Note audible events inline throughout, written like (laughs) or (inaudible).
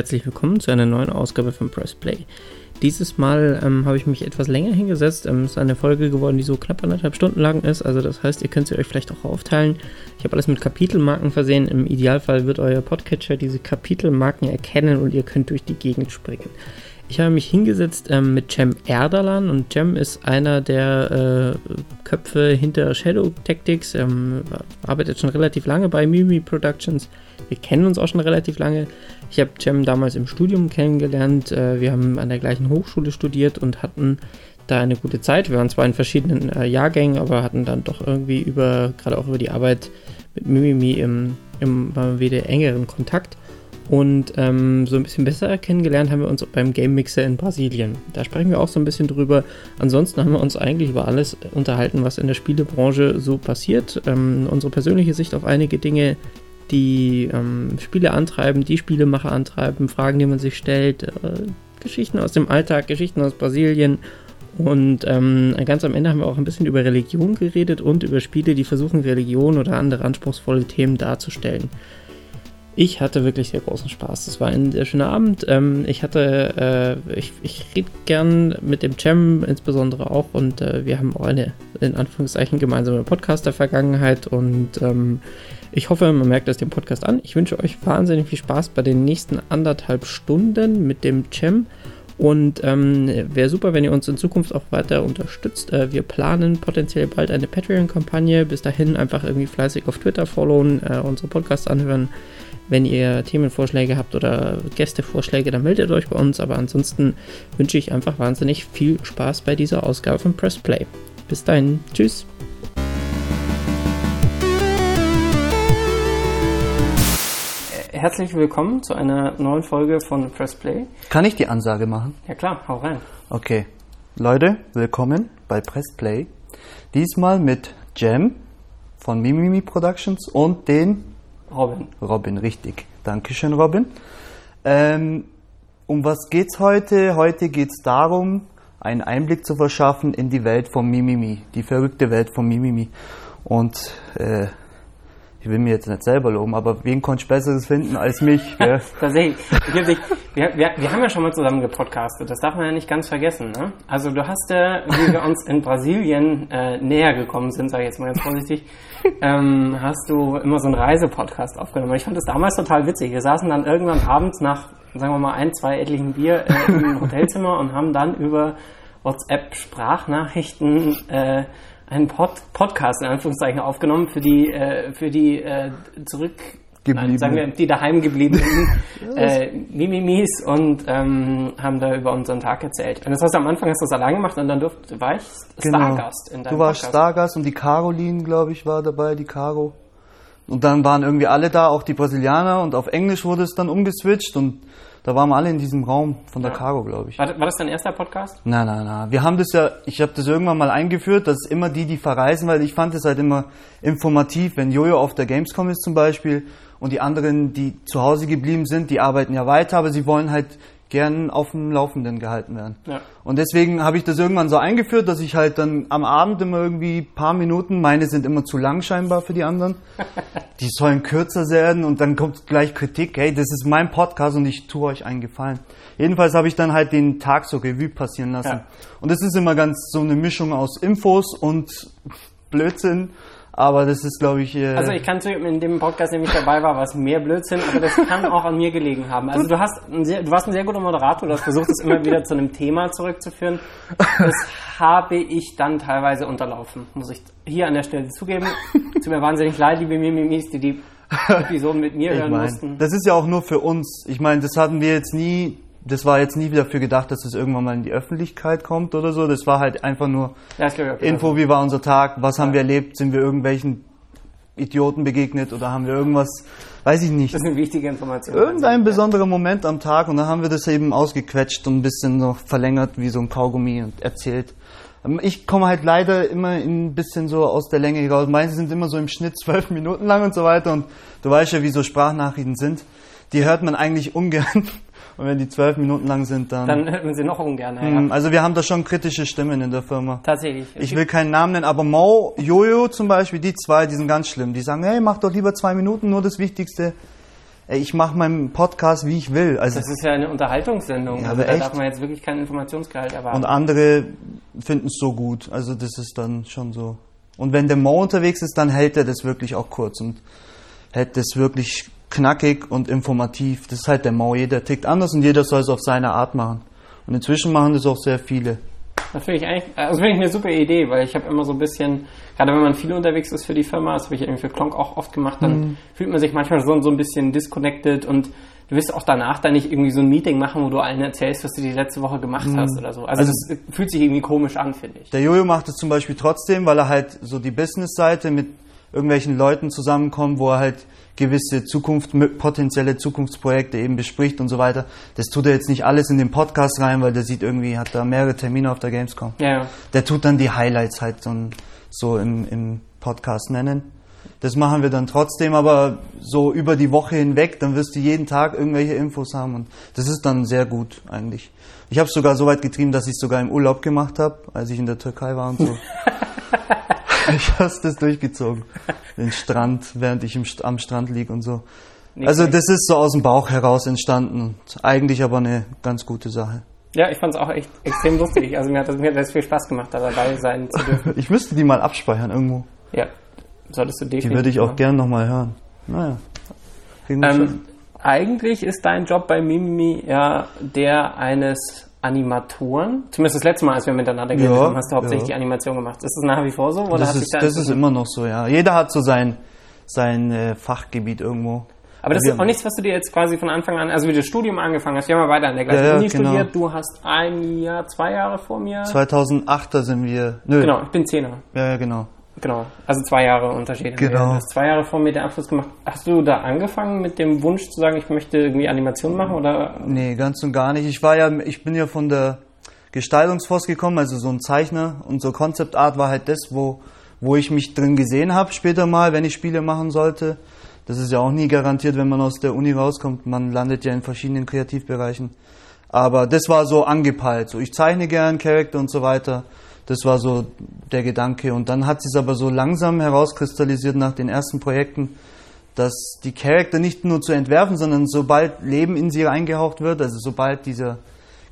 Herzlich willkommen zu einer neuen Ausgabe von Press Play. Dieses Mal ähm, habe ich mich etwas länger hingesetzt. Ähm, es ist eine Folge geworden, die so knapp anderthalb Stunden lang ist. Also das heißt, ihr könnt sie euch vielleicht auch aufteilen. Ich habe alles mit Kapitelmarken versehen. Im Idealfall wird euer Podcatcher diese Kapitelmarken erkennen und ihr könnt durch die Gegend springen. Ich habe mich hingesetzt ähm, mit Cem Erdalan und Cem ist einer der äh, Köpfe hinter Shadow Tactics, ähm, arbeitet schon relativ lange bei Mimi Productions. Wir kennen uns auch schon relativ lange. Ich habe Cem damals im Studium kennengelernt. Äh, wir haben an der gleichen Hochschule studiert und hatten da eine gute Zeit. Wir waren zwar in verschiedenen äh, Jahrgängen, aber hatten dann doch irgendwie über, gerade auch über die Arbeit mit Mimimi im, im wieder engeren Kontakt. Und ähm, so ein bisschen besser kennengelernt haben wir uns beim Game Mixer in Brasilien. Da sprechen wir auch so ein bisschen drüber. Ansonsten haben wir uns eigentlich über alles unterhalten, was in der Spielebranche so passiert. Ähm, unsere persönliche Sicht auf einige Dinge, die ähm, Spiele antreiben, die Spielemacher antreiben, Fragen, die man sich stellt, äh, Geschichten aus dem Alltag, Geschichten aus Brasilien. Und ähm, ganz am Ende haben wir auch ein bisschen über Religion geredet und über Spiele, die versuchen, Religion oder andere anspruchsvolle Themen darzustellen. Ich hatte wirklich sehr großen Spaß. Das war ein sehr schöner Abend. Ähm, ich hatte, äh, ich, ich rede gern mit dem Cem insbesondere auch und äh, wir haben auch eine, in Anführungszeichen, gemeinsame Podcaster-Vergangenheit und ähm, ich hoffe, man merkt das dem Podcast an. Ich wünsche euch wahnsinnig viel Spaß bei den nächsten anderthalb Stunden mit dem Cem. Und ähm, wäre super, wenn ihr uns in Zukunft auch weiter unterstützt. Äh, wir planen potenziell bald eine Patreon-Kampagne. Bis dahin einfach irgendwie fleißig auf Twitter followen, äh, unsere Podcasts anhören. Wenn ihr Themenvorschläge habt oder Gästevorschläge, dann meldet euch bei uns. Aber ansonsten wünsche ich einfach wahnsinnig viel Spaß bei dieser Ausgabe von Press Play. Bis dahin, tschüss. Herzlich willkommen zu einer neuen Folge von Press Play. Kann ich die Ansage machen? Ja klar, hau rein. Okay. Leute, willkommen bei Press Play. Diesmal mit Jam von Mimimi Productions und den Robin. Robin, richtig. Dankeschön, Robin. Ähm, um was geht's heute? Heute geht's darum, einen Einblick zu verschaffen in die Welt von Mimimi, die verrückte Welt von Mimimi. Und äh, ich will mir jetzt nicht selber loben, aber wen konnte ich Besseres finden als mich? (laughs) Tatsächlich. Wir, wir, wir, haben ja schon mal zusammen gepodcastet, das darf man ja nicht ganz vergessen. Ne? Also du hast ja, wie wir uns in Brasilien äh, näher gekommen sind, sage ich jetzt mal ganz vorsichtig, ähm, hast du immer so einen Reisepodcast aufgenommen. Ich fand das damals total witzig. Wir saßen dann irgendwann abends nach, sagen wir mal, ein, zwei etlichen Bier äh, im Hotelzimmer und haben dann über WhatsApp Sprachnachrichten äh, einen Pod Podcast in Anführungszeichen aufgenommen für die äh, für die äh, zurück Nein, sagen wir die daheim gebliebenen (laughs) äh, Mimimis und ähm, haben da über unseren Tag erzählt. Und das hast du am Anfang hast du das allein gemacht und dann durfte, war ich genau. Stargast in deinem Du warst Podcast. Stargast und die Caroline, glaube ich, war dabei, die Caro. Und dann waren irgendwie alle da, auch die Brasilianer und auf Englisch wurde es dann umgeswitcht und da waren wir alle in diesem Raum von der ja. Cargo, glaube ich. War, war, das dein erster Podcast? Nein, nein, nein. Wir haben das ja, ich habe das irgendwann mal eingeführt, dass immer die, die verreisen, weil ich fand es halt immer informativ, wenn Jojo auf der Gamescom ist zum Beispiel und die anderen, die zu Hause geblieben sind, die arbeiten ja weiter, aber sie wollen halt gern auf dem Laufenden gehalten werden. Ja. Und deswegen habe ich das irgendwann so eingeführt, dass ich halt dann am Abend immer irgendwie paar Minuten, meine sind immer zu lang scheinbar für die anderen, (laughs) die sollen kürzer werden und dann kommt gleich Kritik, hey, das ist mein Podcast und ich tue euch einen Gefallen. Jedenfalls habe ich dann halt den Tag so Revue passieren lassen. Ja. Und das ist immer ganz so eine Mischung aus Infos und Blödsinn aber das ist, glaube ich. Äh also ich kann zugeben, in dem Podcast, in dem ich dabei war, war es mehr Blödsinn, aber das kann auch an mir gelegen haben. Also du hast sehr, du warst ein sehr guter Moderator, du hast versucht, es immer wieder zu einem Thema zurückzuführen. Das habe ich dann teilweise unterlaufen, muss ich hier an der Stelle zugeben. Tut mir wahnsinnig leid, liebe Mimimis, die die Episoden mit mir ich hören mein, mussten. Das ist ja auch nur für uns. Ich meine, das hatten wir jetzt nie das war jetzt nie dafür gedacht, dass es irgendwann mal in die Öffentlichkeit kommt oder so. Das war halt einfach nur ja, Info, wie war unser Tag, was haben wir erlebt, sind wir irgendwelchen Idioten begegnet oder haben wir irgendwas, weiß ich nicht. Das eine wichtige Information. Irgendein besonderer Moment am Tag und dann haben wir das eben ausgequetscht und ein bisschen noch verlängert wie so ein Kaugummi und erzählt. Ähm, ich komme halt leider immer ein bisschen so aus der Länge raus. Meine sind immer so im Schnitt (laughs) zwölf Minuten lang und so weiter und du weißt ja, wie so Sprachnachrichten sind. Die hört man eigentlich ungern. Und wenn die zwölf Minuten lang sind, dann. Dann hört man sie noch ungern. Ja. Also wir haben da schon kritische Stimmen in der Firma. Tatsächlich. Ich will keinen Namen nennen, aber Mo, Jojo zum Beispiel, die zwei, die sind ganz schlimm. Die sagen, hey, mach doch lieber zwei Minuten, nur das Wichtigste. ey, ich mache meinen Podcast, wie ich will. Also Das ist ja eine Unterhaltungssendung. Ja, also da echt. darf man jetzt wirklich keinen Informationsgehalt erwarten. und andere finden es so gut. Also das ist dann schon so. Und wenn der Mo unterwegs ist, dann hält er das wirklich auch kurz und hält das wirklich knackig und informativ. Das ist halt der Mo. Jeder tickt anders und jeder soll es auf seine Art machen. Und inzwischen machen das auch sehr viele. Das finde ich eigentlich, also finde ich eine super Idee, weil ich habe immer so ein bisschen, gerade wenn man viel unterwegs ist für die Firma, das habe ich irgendwie für Klonk auch oft gemacht, dann Mhm. fühlt man sich manchmal so, so ein bisschen disconnected und du wirst auch danach dann nicht irgendwie so ein Meeting machen, wo du allen erzählst, was du die letzte Woche gemacht hast oder so. Also, Mhm. Also- das fühlt sich irgendwie komisch an, finde ich. Der Jojo macht es zum Beispiel trotzdem, weil er halt so die Business-Seite mit irgendwelchen Leuten zusammenkommt, wo er halt gewisse Zukunft, potenzielle Zukunftsprojekte eben bespricht und so weiter. Das tut er jetzt nicht alles in den Podcast rein, weil der sieht irgendwie, hat da mehrere Termine auf der Gamescom. Ja, ja. Der tut dann die Highlights halt so, so im, im Podcast nennen. Das machen wir dann trotzdem, aber so über die Woche hinweg, dann wirst du jeden Tag irgendwelche Infos haben und das ist dann sehr gut eigentlich. Ich habe es sogar so weit getrieben, dass ich es sogar im Urlaub gemacht habe, als ich in der Türkei war und so. (laughs) ich habe das durchgezogen. Den Strand, während ich St- am Strand lieg und so. Nicht Also das ist so aus dem Bauch heraus entstanden eigentlich aber eine ganz gute Sache. Ja, ich fand es auch echt extrem lustig. Also mir hat das, mir hat das viel Spaß gemacht, da dabei sein zu dürfen. (laughs) Ich müsste die mal abspeichern irgendwo. Ja, solltest du definitiv Die würde ich auch machen. gern nochmal hören. Naja. Ähm, eigentlich ist dein Job bei Mimimi ja der eines Animatoren. Zumindest das letzte Mal, als wir miteinander geredet Ja, haben, hast du hauptsächlich ja. die Animation gemacht. Ist das nach wie vor so? Oder Das ist, da das ist immer noch so, ja. Jeder hat so sein, sein äh, Fachgebiet irgendwo. Aber das ist auch nichts, was du dir jetzt quasi von Anfang an, also wie du das Studium angefangen hast, wir haben ja weiter an der gleichen Ja, ja, Uni genau. studiert, du hast ein Jahr, zwei Jahre vor mir. 2008er sind wir. Nö. Genau, ich bin Zehner. Ja, ja, genau. Genau, also zwei Jahre Unterschied. Genau. Du hast zwei Jahre vor mir den Abschluss gemacht. Hast du da angefangen mit dem Wunsch zu sagen, ich möchte irgendwie Animation machen oder? Nee, ganz und gar nicht. Ich war ja, ich bin ja von der Gestaltungsforce gekommen, also so ein Zeichner und so Concept Art war halt das, wo, wo ich mich drin gesehen habe später mal, wenn ich Spiele machen sollte. Das ist ja auch nie garantiert, wenn man aus der Uni rauskommt. Man landet ja in verschiedenen Kreativbereichen. Aber das war so angepeilt. So, ich zeichne gern Charakter und so weiter. Das war so der Gedanke. Und dann hat sich aber so langsam herauskristallisiert nach den ersten Projekten, dass die Charakter nicht nur zu entwerfen, sondern sobald Leben in sie eingehaucht wird, also sobald dieser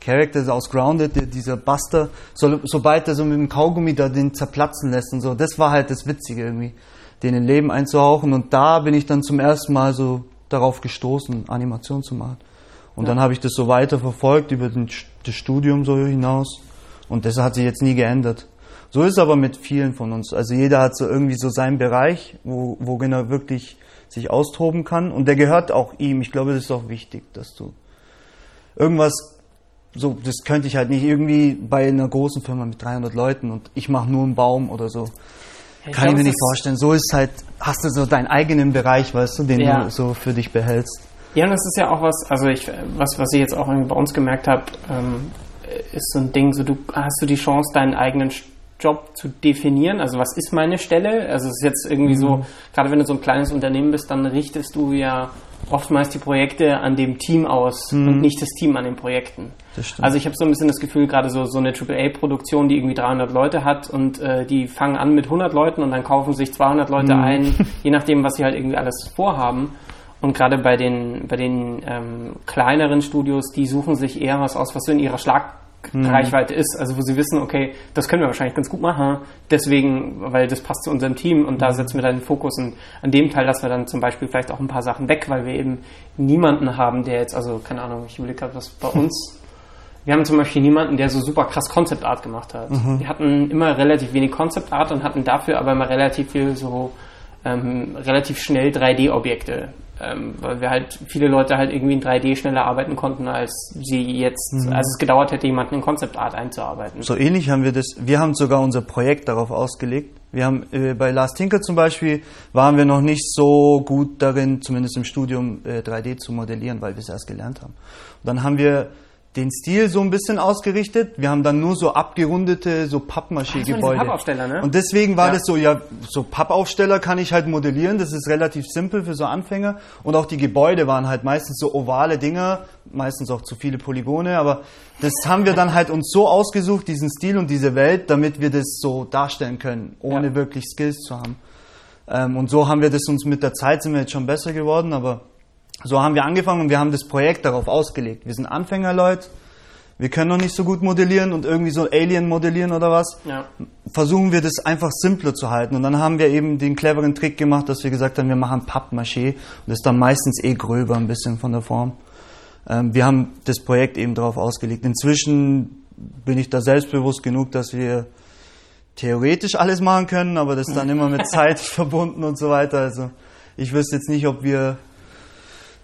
Charakter aus Grounded, dieser Buster, so, sobald er so mit dem Kaugummi da den zerplatzen lässt und so, das war halt das Witzige irgendwie, den in Leben einzuhauchen. Und da bin ich dann zum ersten Mal so darauf gestoßen, Animation zu machen. Und dann habe ich das so weiter verfolgt über den, das Studium so hinaus. Und das hat sich jetzt nie geändert. So ist es aber mit vielen von uns. Also jeder hat so irgendwie so seinen Bereich, wo, wo er wirklich sich austoben kann. Und der gehört auch ihm. Ich glaube, das ist auch wichtig, dass du irgendwas, so, das könnte ich halt nicht irgendwie bei einer großen Firma mit 300 Leuten und ich mache nur einen Baum oder so. Ich Kann ich glaub, mir nicht vorstellen. So ist halt, hast du so deinen eigenen Bereich, weißt du, den Ja. du so für dich behältst. Ja, und das ist ja auch was, also ich, was, was ich jetzt auch irgendwie bei uns gemerkt habe, ähm, ist so ein Ding, so du hast du die Chance, deinen eigenen Job zu definieren. Also was ist meine Stelle? Also es ist jetzt irgendwie Mhm. so, gerade wenn du so ein kleines Unternehmen bist, dann richtest du ja oftmals die Projekte an dem Team aus und nicht das Team an den Projekten. Mhm. Also ich habe so ein bisschen das Gefühl, gerade so, so eine AAA-Produktion, die irgendwie 300 Leute hat und äh, die fangen an mit 100 Leuten und dann kaufen sich 200 Leute Mhm. ein, (laughs) je nachdem, was sie halt irgendwie alles vorhaben. Und gerade bei den, bei den ähm, kleineren Studios, die suchen sich eher was aus, was so in ihrer Schlagreichweite ist. Also wo sie wissen, okay, das können wir wahrscheinlich ganz gut machen, deswegen, weil das passt zu unserem Team und da setzen wir dann den Fokus und an dem Teil lassen wir dann zum Beispiel vielleicht auch ein paar Sachen weg, weil wir eben niemanden haben, der jetzt, also keine Ahnung, ich überlege gerade, was bei (laughs) uns wir haben zum Beispiel niemanden, der so super krass Concept Art gemacht hat. Wir hatten immer relativ wenig Concept Art und hatten dafür aber immer relativ viel so ähm, relativ schnell 3D-Objekte. Ähm, weil wir halt viele Leute halt irgendwie in 3D schneller arbeiten konnten, als sie jetzt, als es gedauert hätte, jemanden in Concept Art einzuarbeiten. So ähnlich haben wir das, wir haben sogar unser Projekt darauf ausgelegt. Wir haben äh, bei Lars Tinker zum Beispiel waren wir noch nicht so gut darin, zumindest im Studium äh, 3D zu modellieren, weil wir es erst gelernt haben. Und dann haben wir den Stil so ein bisschen ausgerichtet. Wir haben dann nur so abgerundete, so diese Pappmaché-Gebäude. Pappaufsteller, ne? Und deswegen war Ja. das so, ja, so Pappaufsteller kann ich halt modellieren. Das ist relativ simpel für so Anfänger. Und auch die Gebäude waren halt meistens so ovale Dinger, meistens auch zu viele Polygone. Aber das haben wir dann halt uns so ausgesucht, diesen Stil und diese Welt, damit wir das so darstellen können, ohne Ja. wirklich Skills zu haben. Ähm, und so haben wir das uns mit der Zeit sind wir jetzt schon besser geworden, aber So haben wir angefangen und wir haben das Projekt darauf ausgelegt. Wir sind Anfängerleute, wir können noch nicht so gut modellieren und irgendwie so Alien modellieren oder was. Ja. Versuchen wir das einfach simpler zu halten. Und dann haben wir eben den cleveren Trick gemacht, dass wir gesagt haben, wir machen Pappmaché. Und das ist dann meistens eh gröber ein bisschen von der Form. Ähm, wir haben das Projekt eben darauf ausgelegt. Inzwischen bin ich da selbstbewusst genug, dass wir theoretisch alles machen können, aber das ist dann immer mit (laughs) Zeit verbunden und so weiter. Also ich wüsste jetzt nicht, ob wir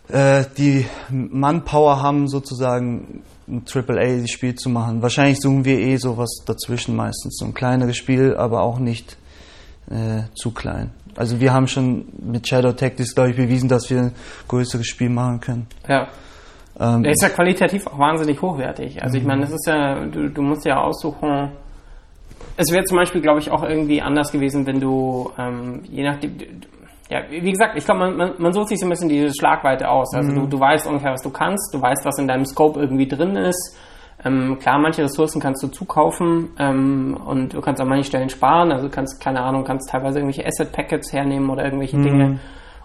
äh, die Manpower haben, sozusagen ein AAA-Spiel zu machen. Wahrscheinlich suchen wir eh sowas dazwischen meistens. So ein kleineres Spiel, aber auch nicht äh, zu klein. Also wir haben schon mit Shadow Tactics, glaube ich, bewiesen, dass wir ein größeres Spiel machen können. Ja. Ähm, der ist ja qualitativ auch wahnsinnig hochwertig. Also ich meine, das ist ja, du, du musst ja aussuchen. Es wäre zum Beispiel, glaube ich, auch irgendwie anders gewesen, wenn du, ähm, je nachdem, ja, wie gesagt, ich glaube, man, man, man, sucht sich so ein bisschen diese Schlagweite aus. Also mhm. du, du weißt ungefähr, was du kannst, du weißt, was in deinem Scope irgendwie drin ist. Ähm, klar, manche Ressourcen kannst du zukaufen ähm, und du kannst an manchen Stellen sparen. Also du kannst, keine Ahnung, kannst teilweise irgendwelche Asset-Packets hernehmen oder irgendwelche mhm. Dinge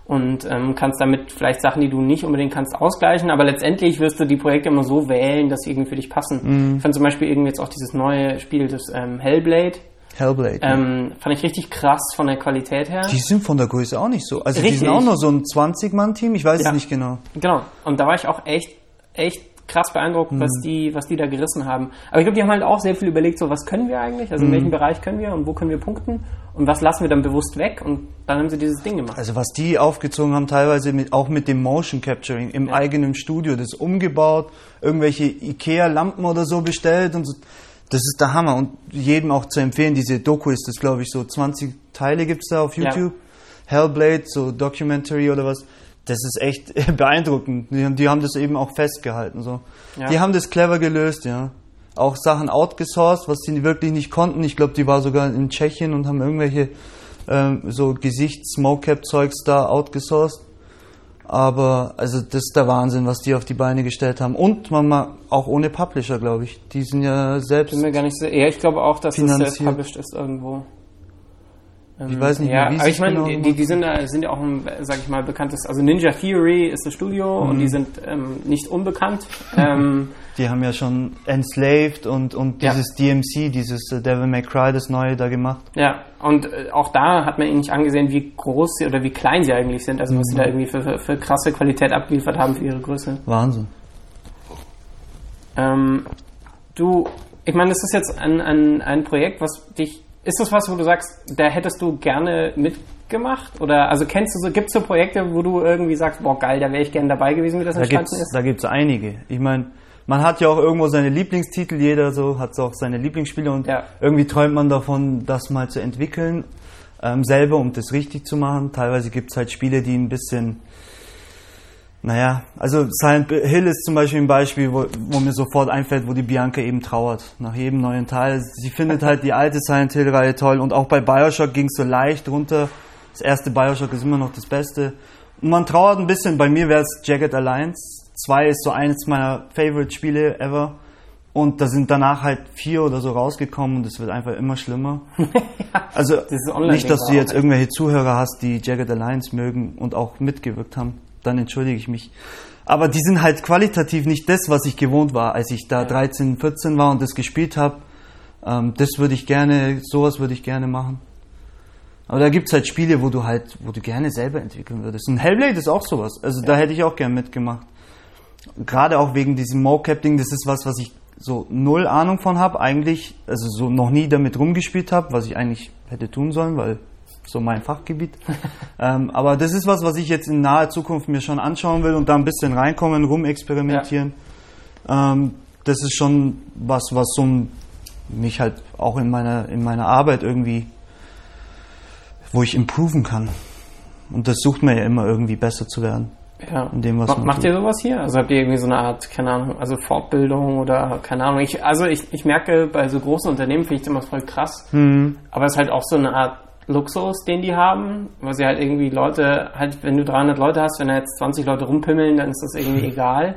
und ähm, kannst damit vielleicht Sachen, die du nicht unbedingt kannst, ausgleichen. Aber letztendlich wirst du die Projekte immer so wählen, dass sie irgendwie für dich passen. Mhm. Ich fand zum Beispiel irgendwie jetzt auch dieses neue Spiel, das ähm, Hellblade Hellblade. Ähm, fand ich richtig krass von der Qualität her. Die sind von der Größe auch nicht so. Also richtig. die sind auch nur so ein 20-Mann-Team, ich weiß ja. es nicht genau. Genau. Und da war ich auch echt, echt krass beeindruckt, mhm. was die, was die da gerissen haben. Aber ich glaube, die haben halt auch sehr viel überlegt, so was können wir eigentlich, also in mhm. welchem Bereich können wir und wo können wir punkten und was lassen wir dann bewusst weg und dann haben sie dieses Ding gemacht. Also was die aufgezogen haben, teilweise mit, auch mit dem Motion Capturing im ja. eigenen Studio, das umgebaut, irgendwelche Ikea-Lampen oder so bestellt und so das ist der Hammer und jedem auch zu empfehlen. Diese Doku ist das, glaube ich, so 20 Teile gibt es da auf YouTube. Ja. Hellblade, so Documentary oder was. Das ist echt (laughs) beeindruckend. Die, die haben das eben auch festgehalten. So. Ja. Die haben das clever gelöst, ja. Auch Sachen outgesourced, was sie wirklich nicht konnten. Ich glaube, die war sogar in Tschechien und haben irgendwelche ähm, so Gesichts-Mocap-Zeugs da outgesourced. Aber also das ist der Wahnsinn, was die auf die Beine gestellt haben. Und man mal auch ohne Publisher, glaube ich. Die sind ja selbst. Bin mir gar nicht so. Ja, ich glaube auch, dass es selbst published ist irgendwo. Ich weiß nicht, ja, wie aber ich meine, genau die, die sind, sind ja auch ein, sag ich mal, bekanntes, also Ninja Theory ist das Studio mhm. und die sind ähm, nicht unbekannt. ähm, (laughs) die haben ja schon Enslaved und, und dieses ja. DMC, dieses äh, Devil May Cry, das neue da gemacht. Ja, und äh, auch da hat man ihnen nicht angesehen, wie groß sie oder wie klein sie eigentlich sind, also was mhm. sie da irgendwie für, für, für, krasse Qualität abgeliefert haben für ihre Größe. Wahnsinn. Ähm, du, ich meine, das ist jetzt ein, ein, ein Projekt, was dich ist das was, wo du sagst, da hättest du gerne mitgemacht? Oder also kennst du so, gibt es so Projekte, wo du irgendwie sagst, boah geil, da wäre ich gerne dabei gewesen, wie das da entstanden ist? Da gibt es einige. Ich meine, man hat ja auch irgendwo seine Lieblingstitel, jeder so hat auch seine Lieblingsspiele und ja. irgendwie träumt man davon, das mal zu entwickeln, ähm, selber, um das richtig zu machen. Teilweise gibt es halt Spiele, die ein bisschen naja, also Silent Hill ist zum Beispiel ein Beispiel, wo, wo, mir sofort einfällt, wo die Bianca eben trauert. Nach jedem neuen Teil. Sie findet halt die alte Silent Hill-Reihe toll und auch bei Bioshock ging es so leicht runter. Das erste Bioshock ist immer noch das Beste. Und man trauert ein bisschen. Bei mir wäre es Jagged Alliance. Zwei ist so eines meiner Favorite-Spiele ever. Und da sind danach halt vier oder so rausgekommen und es wird einfach immer schlimmer. (laughs) also nicht, dass du jetzt irgendwelche Zuhörer hast, die Jagged Alliance mögen und auch mitgewirkt haben dann entschuldige ich mich. Aber die sind halt qualitativ nicht das, was ich gewohnt war, als ich da 13, 14 war und das gespielt habe. Ähm, das würde ich gerne, sowas würde ich gerne machen. Aber da gibt es halt Spiele, wo du halt, wo du gerne selber entwickeln würdest. Und Hellblade ist auch sowas. Also ja. da hätte ich auch gerne mitgemacht. Gerade auch wegen diesem Mocap-Ding, das ist was, was ich so null Ahnung von habe, eigentlich, also so noch nie damit rumgespielt habe, was ich eigentlich hätte tun sollen, weil so mein Fachgebiet. (laughs) ähm, aber das ist was, was ich jetzt in naher Zukunft mir schon anschauen will und da ein bisschen reinkommen, rumexperimentieren. Ja. Ähm, das ist schon was, was so mich halt auch in meiner, in meiner Arbeit irgendwie, wo ich improven kann. Und das sucht man ja immer irgendwie besser zu werden. Ja. In dem, was Ma macht tut. ihr sowas hier? Also habt ihr irgendwie so eine Art, keine Ahnung, also Fortbildung oder keine Ahnung. Ich, also ich, ich merke, bei so großen Unternehmen finde ich das immer voll krass. Mhm. Aber es ist halt auch so eine Art Luxus, den die haben, weil sie halt irgendwie Leute, halt, wenn du 300 Leute hast, wenn da jetzt 20 Leute rumpimmeln, dann ist das irgendwie (laughs) egal.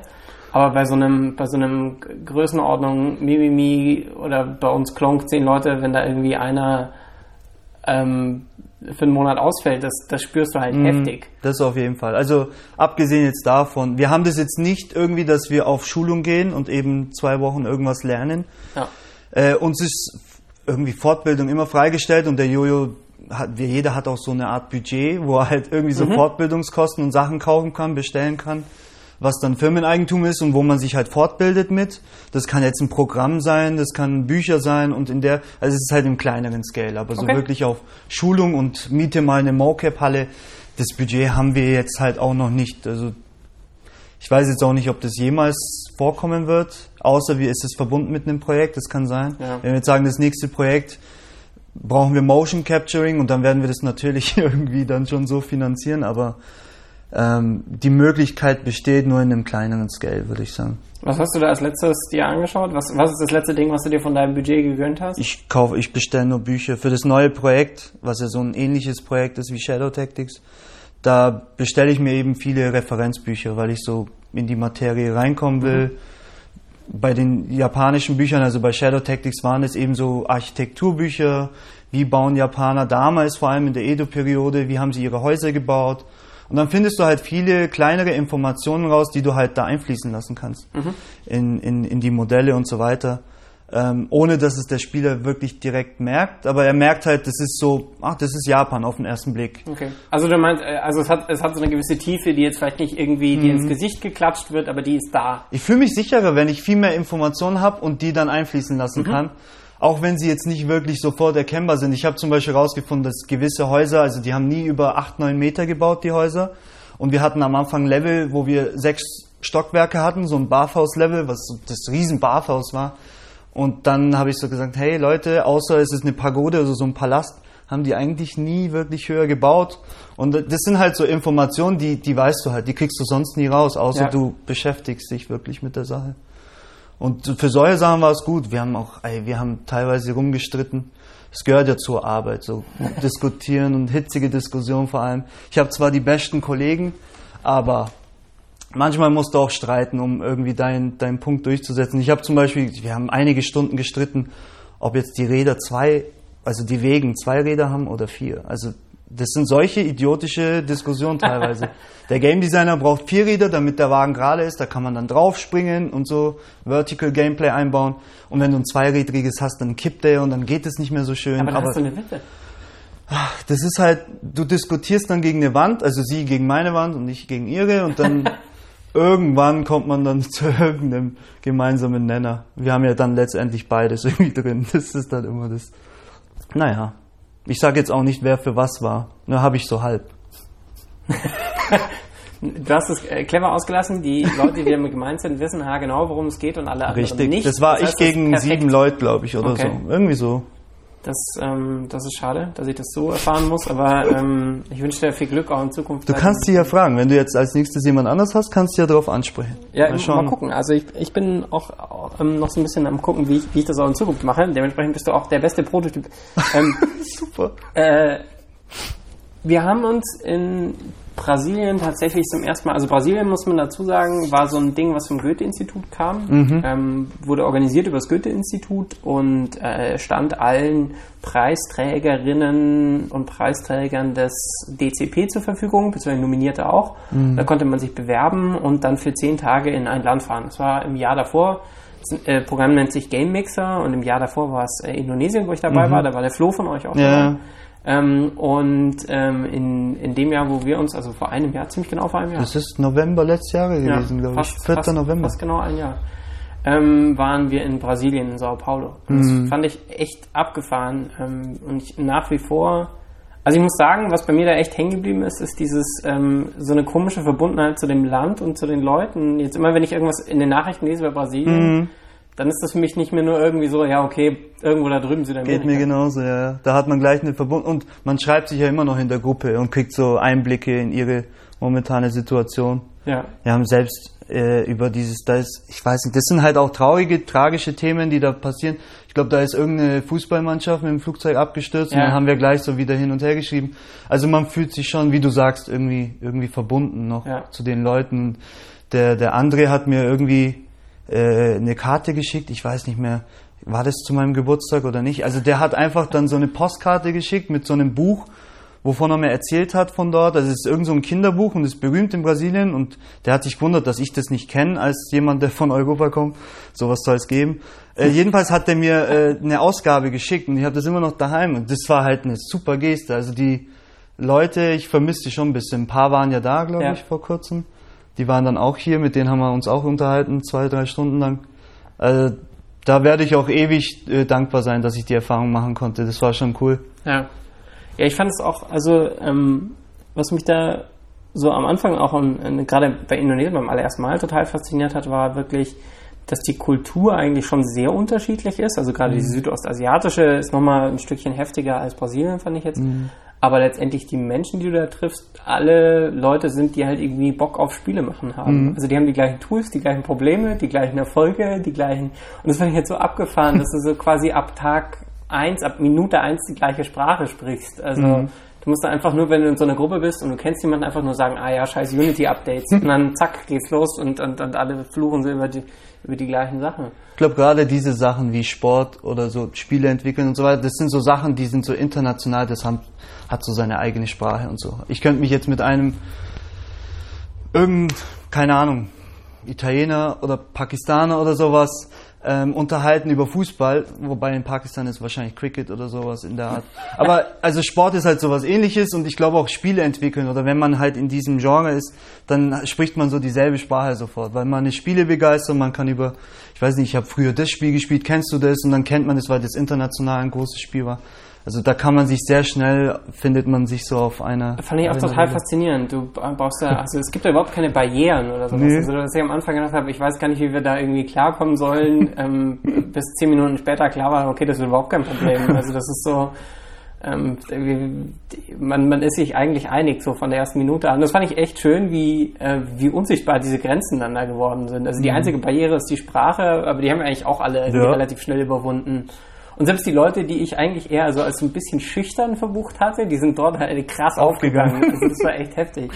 Aber bei so einem, bei so einem Größenordnung Mimimi oder bei uns Klonk 10 Leute, wenn da irgendwie einer ähm, für einen Monat ausfällt, das, das spürst du halt mhm, heftig. Das auf jeden Fall. Also abgesehen jetzt davon, wir haben das jetzt nicht irgendwie, dass wir auf Schulung gehen und eben zwei Wochen irgendwas lernen. Ja. Äh, uns ist irgendwie Fortbildung immer freigestellt und der Jojo hat, jeder hat auch so eine Art Budget, wo er halt irgendwie so mhm. Fortbildungskosten und Sachen kaufen kann, bestellen kann was dann Firmeneigentum ist und wo man sich halt fortbildet mit. Das kann jetzt ein Programm sein, das kann Bücher sein und in der, also es ist halt im kleineren Scale, aber so wirklich auf Schulung und miete mal eine MoCap-Halle, das Budget haben wir jetzt halt auch noch nicht. Also ich weiß jetzt auch nicht, ob das jemals vorkommen wird, außer wie ist es verbunden mit einem Projekt, das kann sein. Ja. Wenn wir jetzt sagen, das nächste Projekt brauchen wir Motion Capturing und dann werden wir das natürlich (laughs) irgendwie dann schon so finanzieren, aber ähm, die Möglichkeit besteht nur in einem kleineren Scale, würde ich sagen. Was hast du da als letztes dir angeschaut? Was, was ist das letzte Ding, was du dir von deinem Budget gegönnt hast? Ich kaufe, ich bestelle nur Bücher für das neue Projekt, was ja so ein ähnliches Projekt ist wie Shadow Tactics. Da bestelle ich mir eben viele Referenzbücher, weil ich so in die Materie reinkommen will. Mhm. Bei den japanischen Büchern, also bei Shadow Tactics waren es eben so Architekturbücher. Wie bauen Japaner damals, vor allem in der Edo-Periode, wie haben sie ihre Häuser gebaut? Und dann findest du halt viele kleinere Informationen raus, die du halt da einfließen lassen kannst mhm. in, in, in die Modelle und so weiter. Ähm, ohne dass es der Spieler wirklich direkt merkt, aber er merkt halt, das ist so, ach, das ist Japan auf den ersten Blick. Okay. Also du meinst, äh, also es hat, es hat so eine gewisse Tiefe, die jetzt vielleicht nicht irgendwie mhm. dir ins Gesicht geklatscht wird, aber die ist da. Ich fühle mich sicherer, wenn ich viel mehr Informationen habe und die dann einfließen lassen mhm. kann auch wenn sie jetzt nicht wirklich sofort erkennbar sind. Ich habe zum Beispiel herausgefunden, dass gewisse Häuser, also die haben nie über acht, neun Meter gebaut, die Häuser. Und wir hatten am Anfang Level, wo wir sechs Stockwerke hatten, so ein Bathhaus-Level, was das riesen Bathhaus war. Und dann habe ich so gesagt, hey Leute, außer es ist eine Pagode, also so ein Palast, haben die eigentlich nie wirklich höher gebaut. Und das sind halt so Informationen, die, die weißt du halt, die kriegst du sonst nie raus, außer ja. du beschäftigst dich wirklich mit der Sache. Und für solche Sachen war es gut. Wir haben auch, ey, wir haben teilweise rumgestritten. Es gehört ja zur Arbeit, so (laughs) diskutieren und hitzige Diskussionen vor allem. Ich habe zwar die besten Kollegen, aber manchmal musst du auch streiten, um irgendwie deinen deinen Punkt durchzusetzen. Ich habe zum Beispiel, wir haben einige Stunden gestritten, ob jetzt die Räder zwei, also die Wegen zwei Räder haben oder vier. Also das sind solche idiotische Diskussionen (laughs) teilweise. der Game Designer braucht vier Räder, damit der Wagen gerade ist. Da kann man dann draufspringen und so Vertical Gameplay einbauen. Und wenn du ein zweirädriges hast, dann kippt der und dann geht es nicht mehr so schön. Aber, Aber hast du eine Wette. Das ist halt, du diskutierst dann gegen eine Wand, also sie gegen meine Wand und ich gegen ihre und dann (laughs) irgendwann kommt man dann (laughs) zu irgendeinem gemeinsamen Nenner. Wir haben ja dann letztendlich beides (laughs) irgendwie drin. Das ist dann immer das. Naja. Ich sage jetzt auch nicht, wer für was war. Nur habe ich so halb. (laughs) du hast es äh, clever ausgelassen. Die Leute, die damit gemeint sind, wissen ja genau, worum es geht und alle anderen Richtig. nicht. Das war das heißt, ich gegen sieben Leute, glaube ich, oder okay. so. Irgendwie so. Das, ähm, das ist schade, dass ich das so erfahren muss, aber ähm, ich wünsche dir viel Glück auch in Zukunft. Du kannst sie ja fragen, wenn du jetzt als nächstes jemand anders hast, kannst du ja darauf ansprechen. Ja, mal, mal gucken. Also ich, ich bin auch, auch ähm, noch so ein bisschen am gucken, wie ich, wie ich das auch in Zukunft mache. Dementsprechend bist du auch der beste Prototyp. (laughs) Ähm, Super. Äh, wir haben uns in Brasilien tatsächlich zum ersten Mal, also Brasilien muss man dazu sagen, war so ein Ding, was vom Goethe-Institut kam, mhm. ähm, wurde organisiert über das Goethe-Institut und äh, stand allen Preisträgerinnen und Preisträgern des DCP zur Verfügung, beziehungsweise Nominierte auch. Mhm. Da konnte man sich bewerben und dann für zehn Tage in ein Land fahren. Das war im Jahr davor. Das äh, Programm nennt sich Game Mixer und im Jahr davor war es äh, Indonesien, wo ich dabei mhm. war. Da war der Flo von euch auch ja. dabei. Ähm, und ähm, in, in dem Jahr, wo wir uns, also vor einem Jahr, ziemlich genau vor einem Jahr. Das ist November letztes Jahr gewesen, ja, glaube ich. 4. Fast, November. Fast genau ein Jahr. Ähm, waren wir in Brasilien, in Sao Paulo. Das mhm. fand ich echt abgefahren. Ähm, und ich nach wie vor, also ich muss sagen, was bei mir da echt hängen geblieben ist, ist dieses, ähm, so eine komische Verbundenheit zu dem Land und zu den Leuten. Jetzt immer, wenn ich irgendwas in den Nachrichten lese über Brasilien, mhm dann ist das für mich nicht mehr nur irgendwie so, ja, okay, irgendwo da drüben sind Geht mir genauso, ja. Da hat man gleich eine Verbund und man schreibt sich ja immer noch in der Gruppe und kriegt so Einblicke in ihre momentane Situation. Ja. Wir haben selbst äh, über dieses, da ist, ich weiß nicht, das sind halt auch traurige, tragische Themen, die da passieren. Ich glaube, da ist irgendeine Fußballmannschaft mit dem Flugzeug abgestürzt ja. und dann haben wir gleich so wieder hin und her geschrieben. Also man fühlt sich schon, wie du sagst, irgendwie, irgendwie verbunden noch ja. zu den Leuten. Der, der André hat mir irgendwie äh, eine Karte geschickt, ich weiß nicht mehr, war das zu meinem Geburtstag oder nicht? Also der hat einfach dann so eine Postkarte geschickt mit so einem Buch, wovon er mir erzählt hat von dort. Das ist irgend so ein Kinderbuch und ist berühmt in Brasilien und der hat sich gewundert, dass ich das nicht kenne als jemand, der von Europa kommt. Sowas soll es geben. Äh, jedenfalls hat er mir äh, eine Ausgabe geschickt und ich habe das immer noch daheim und das war halt eine super Geste. Also die Leute, ich vermisse die schon ein bisschen. Ein paar waren ja da, glaube Ja. ich, vor kurzem. Die waren dann auch hier, mit denen haben wir uns auch unterhalten, zwei, drei Stunden lang. Also da werde ich auch ewig äh, dankbar sein, dass ich die Erfahrung machen konnte. Das war schon cool. Ja. Ja, ich fand es auch, also, ähm, was mich da so am Anfang auch gerade bei Indonesien beim allerersten Mal total fasziniert hat, war wirklich, dass die Kultur eigentlich schon sehr unterschiedlich ist. Also gerade die südostasiatische ist nochmal ein Stückchen heftiger als Brasilien, fand ich jetzt. Aber letztendlich die Menschen, die du da triffst, alle Leute sind, die halt irgendwie Bock auf Spiele machen haben. Also die haben die gleichen Tools, die gleichen Probleme, die gleichen Erfolge, die gleichen. Und das fand ich jetzt so abgefahren, dass du so quasi ab Tag eins, ab Minute eins die gleiche Sprache sprichst. Also du musst dann einfach nur, wenn du in so einer Gruppe bist und du kennst jemanden, einfach nur sagen, ah ja, scheiß Unity-Updates. (laughs) und dann zack, geht's los und, und, und alle fluchen so über die, über die gleichen Sachen. Ich glaube, gerade diese Sachen wie Sport oder so Spiele entwickeln und so weiter, das sind so Sachen, die sind so international, das haben, hat so seine eigene Sprache und so. Ich könnte mich jetzt mit einem irgend, keine Ahnung, Italiener oder Pakistaner oder sowas ähm, unterhalten über Fußball, wobei in Pakistan ist wahrscheinlich Cricket oder sowas in der Art. Aber also Sport ist halt sowas ähnliches und ich glaube auch Spiele entwickeln oder wenn man halt in diesem Genre ist, dann spricht man so dieselbe Sprache sofort, weil man ist Spiele begeistert, man kann über, ich weiß nicht, ich habe früher das Spiel gespielt, kennst du das? Und dann kennt man das, weil das international ein großes Spiel war. Also da kann man sich sehr schnell, findet man sich so auf einer... Fand ich auch total faszinierend. Du brauchst ja, also es gibt ja überhaupt keine Barrieren oder sowas. Nee. Also, dass ich am Anfang gedacht habe, ich weiß gar nicht, wie wir da irgendwie klarkommen sollen, (laughs) ähm, bis zehn Minuten später klar war, okay, das ist überhaupt kein Problem. Also das ist so, ähm, man, man ist sich eigentlich einig, so von der ersten Minute an. Das fand ich echt schön, wie, äh, wie unsichtbar diese Grenzen dann da geworden sind. Also die einzige Barriere ist die Sprache, aber die haben wir eigentlich auch alle Ja. relativ schnell überwunden. Und selbst die Leute, die ich eigentlich eher so als so ein bisschen schüchtern verbucht hatte, die sind dort halt krass aufgegangen. Aufgegangen. Das war echt heftig.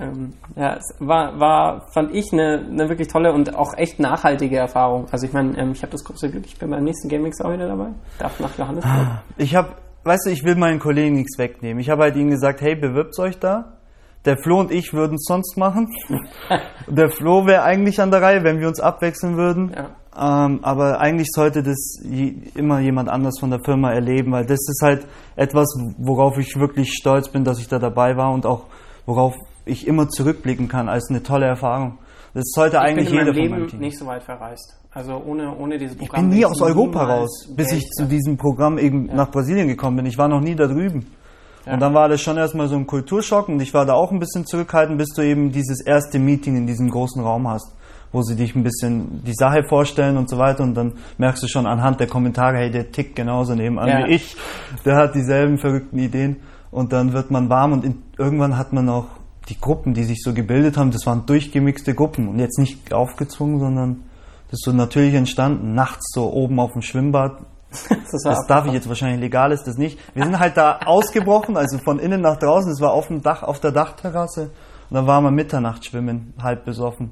Ähm, ja, es war, war, fand ich eine, eine wirklich tolle und auch echt nachhaltige Erfahrung. Also ich meine, ähm, ich habe das große Glück, ich bin beim nächsten Gaming auch wieder dabei. Darf nach Johannesburg. Ich habe, weißt du, ich will meinen Kollegen nichts wegnehmen. Ich habe halt ihnen gesagt, hey, bewirbt euch da. Der Flo und ich würden es sonst machen. (laughs) Der Flo wäre eigentlich an der Reihe, wenn wir uns abwechseln würden. Ja. Ähm, aber eigentlich sollte das immer jemand anders von der Firma erleben, weil das ist halt etwas, worauf ich wirklich stolz bin, dass ich da dabei war und auch worauf ich immer zurückblicken kann als eine tolle Erfahrung. Das sollte Ich eigentlich bin in jeder meinem von meinem Leben nicht so weit verreist. Also ohne, ohne dieses Ich Programm. bin nie aus Europa raus, bis ich zu diesem Programm eben nach Brasilien gekommen bin. Ich war noch nie da drüben. Ja. Und dann war das schon erstmal so ein Kulturschock und ich war da auch ein bisschen zurückhaltend, bis du eben dieses erste Meeting in diesem großen Raum hast, wo sie dich ein bisschen die Sache vorstellen und so weiter und dann merkst du schon anhand der Kommentare, hey, der tickt genauso nebenan Ja. wie ich, der hat dieselben verrückten Ideen und dann wird man warm und in, irgendwann hat man auch die Gruppen, die sich so gebildet haben, das waren durchgemixte Gruppen und jetzt nicht aufgezwungen, sondern das ist so natürlich entstanden, nachts so oben auf dem Schwimmbad, (laughs) Das, das darf ich jetzt wahrscheinlich, legal ist das nicht. Wir sind halt da ausgebrochen, also von innen nach draußen, es war auf dem Dach, auf der Dachterrasse. Und dann waren wir Mitternacht schwimmen, halb besoffen.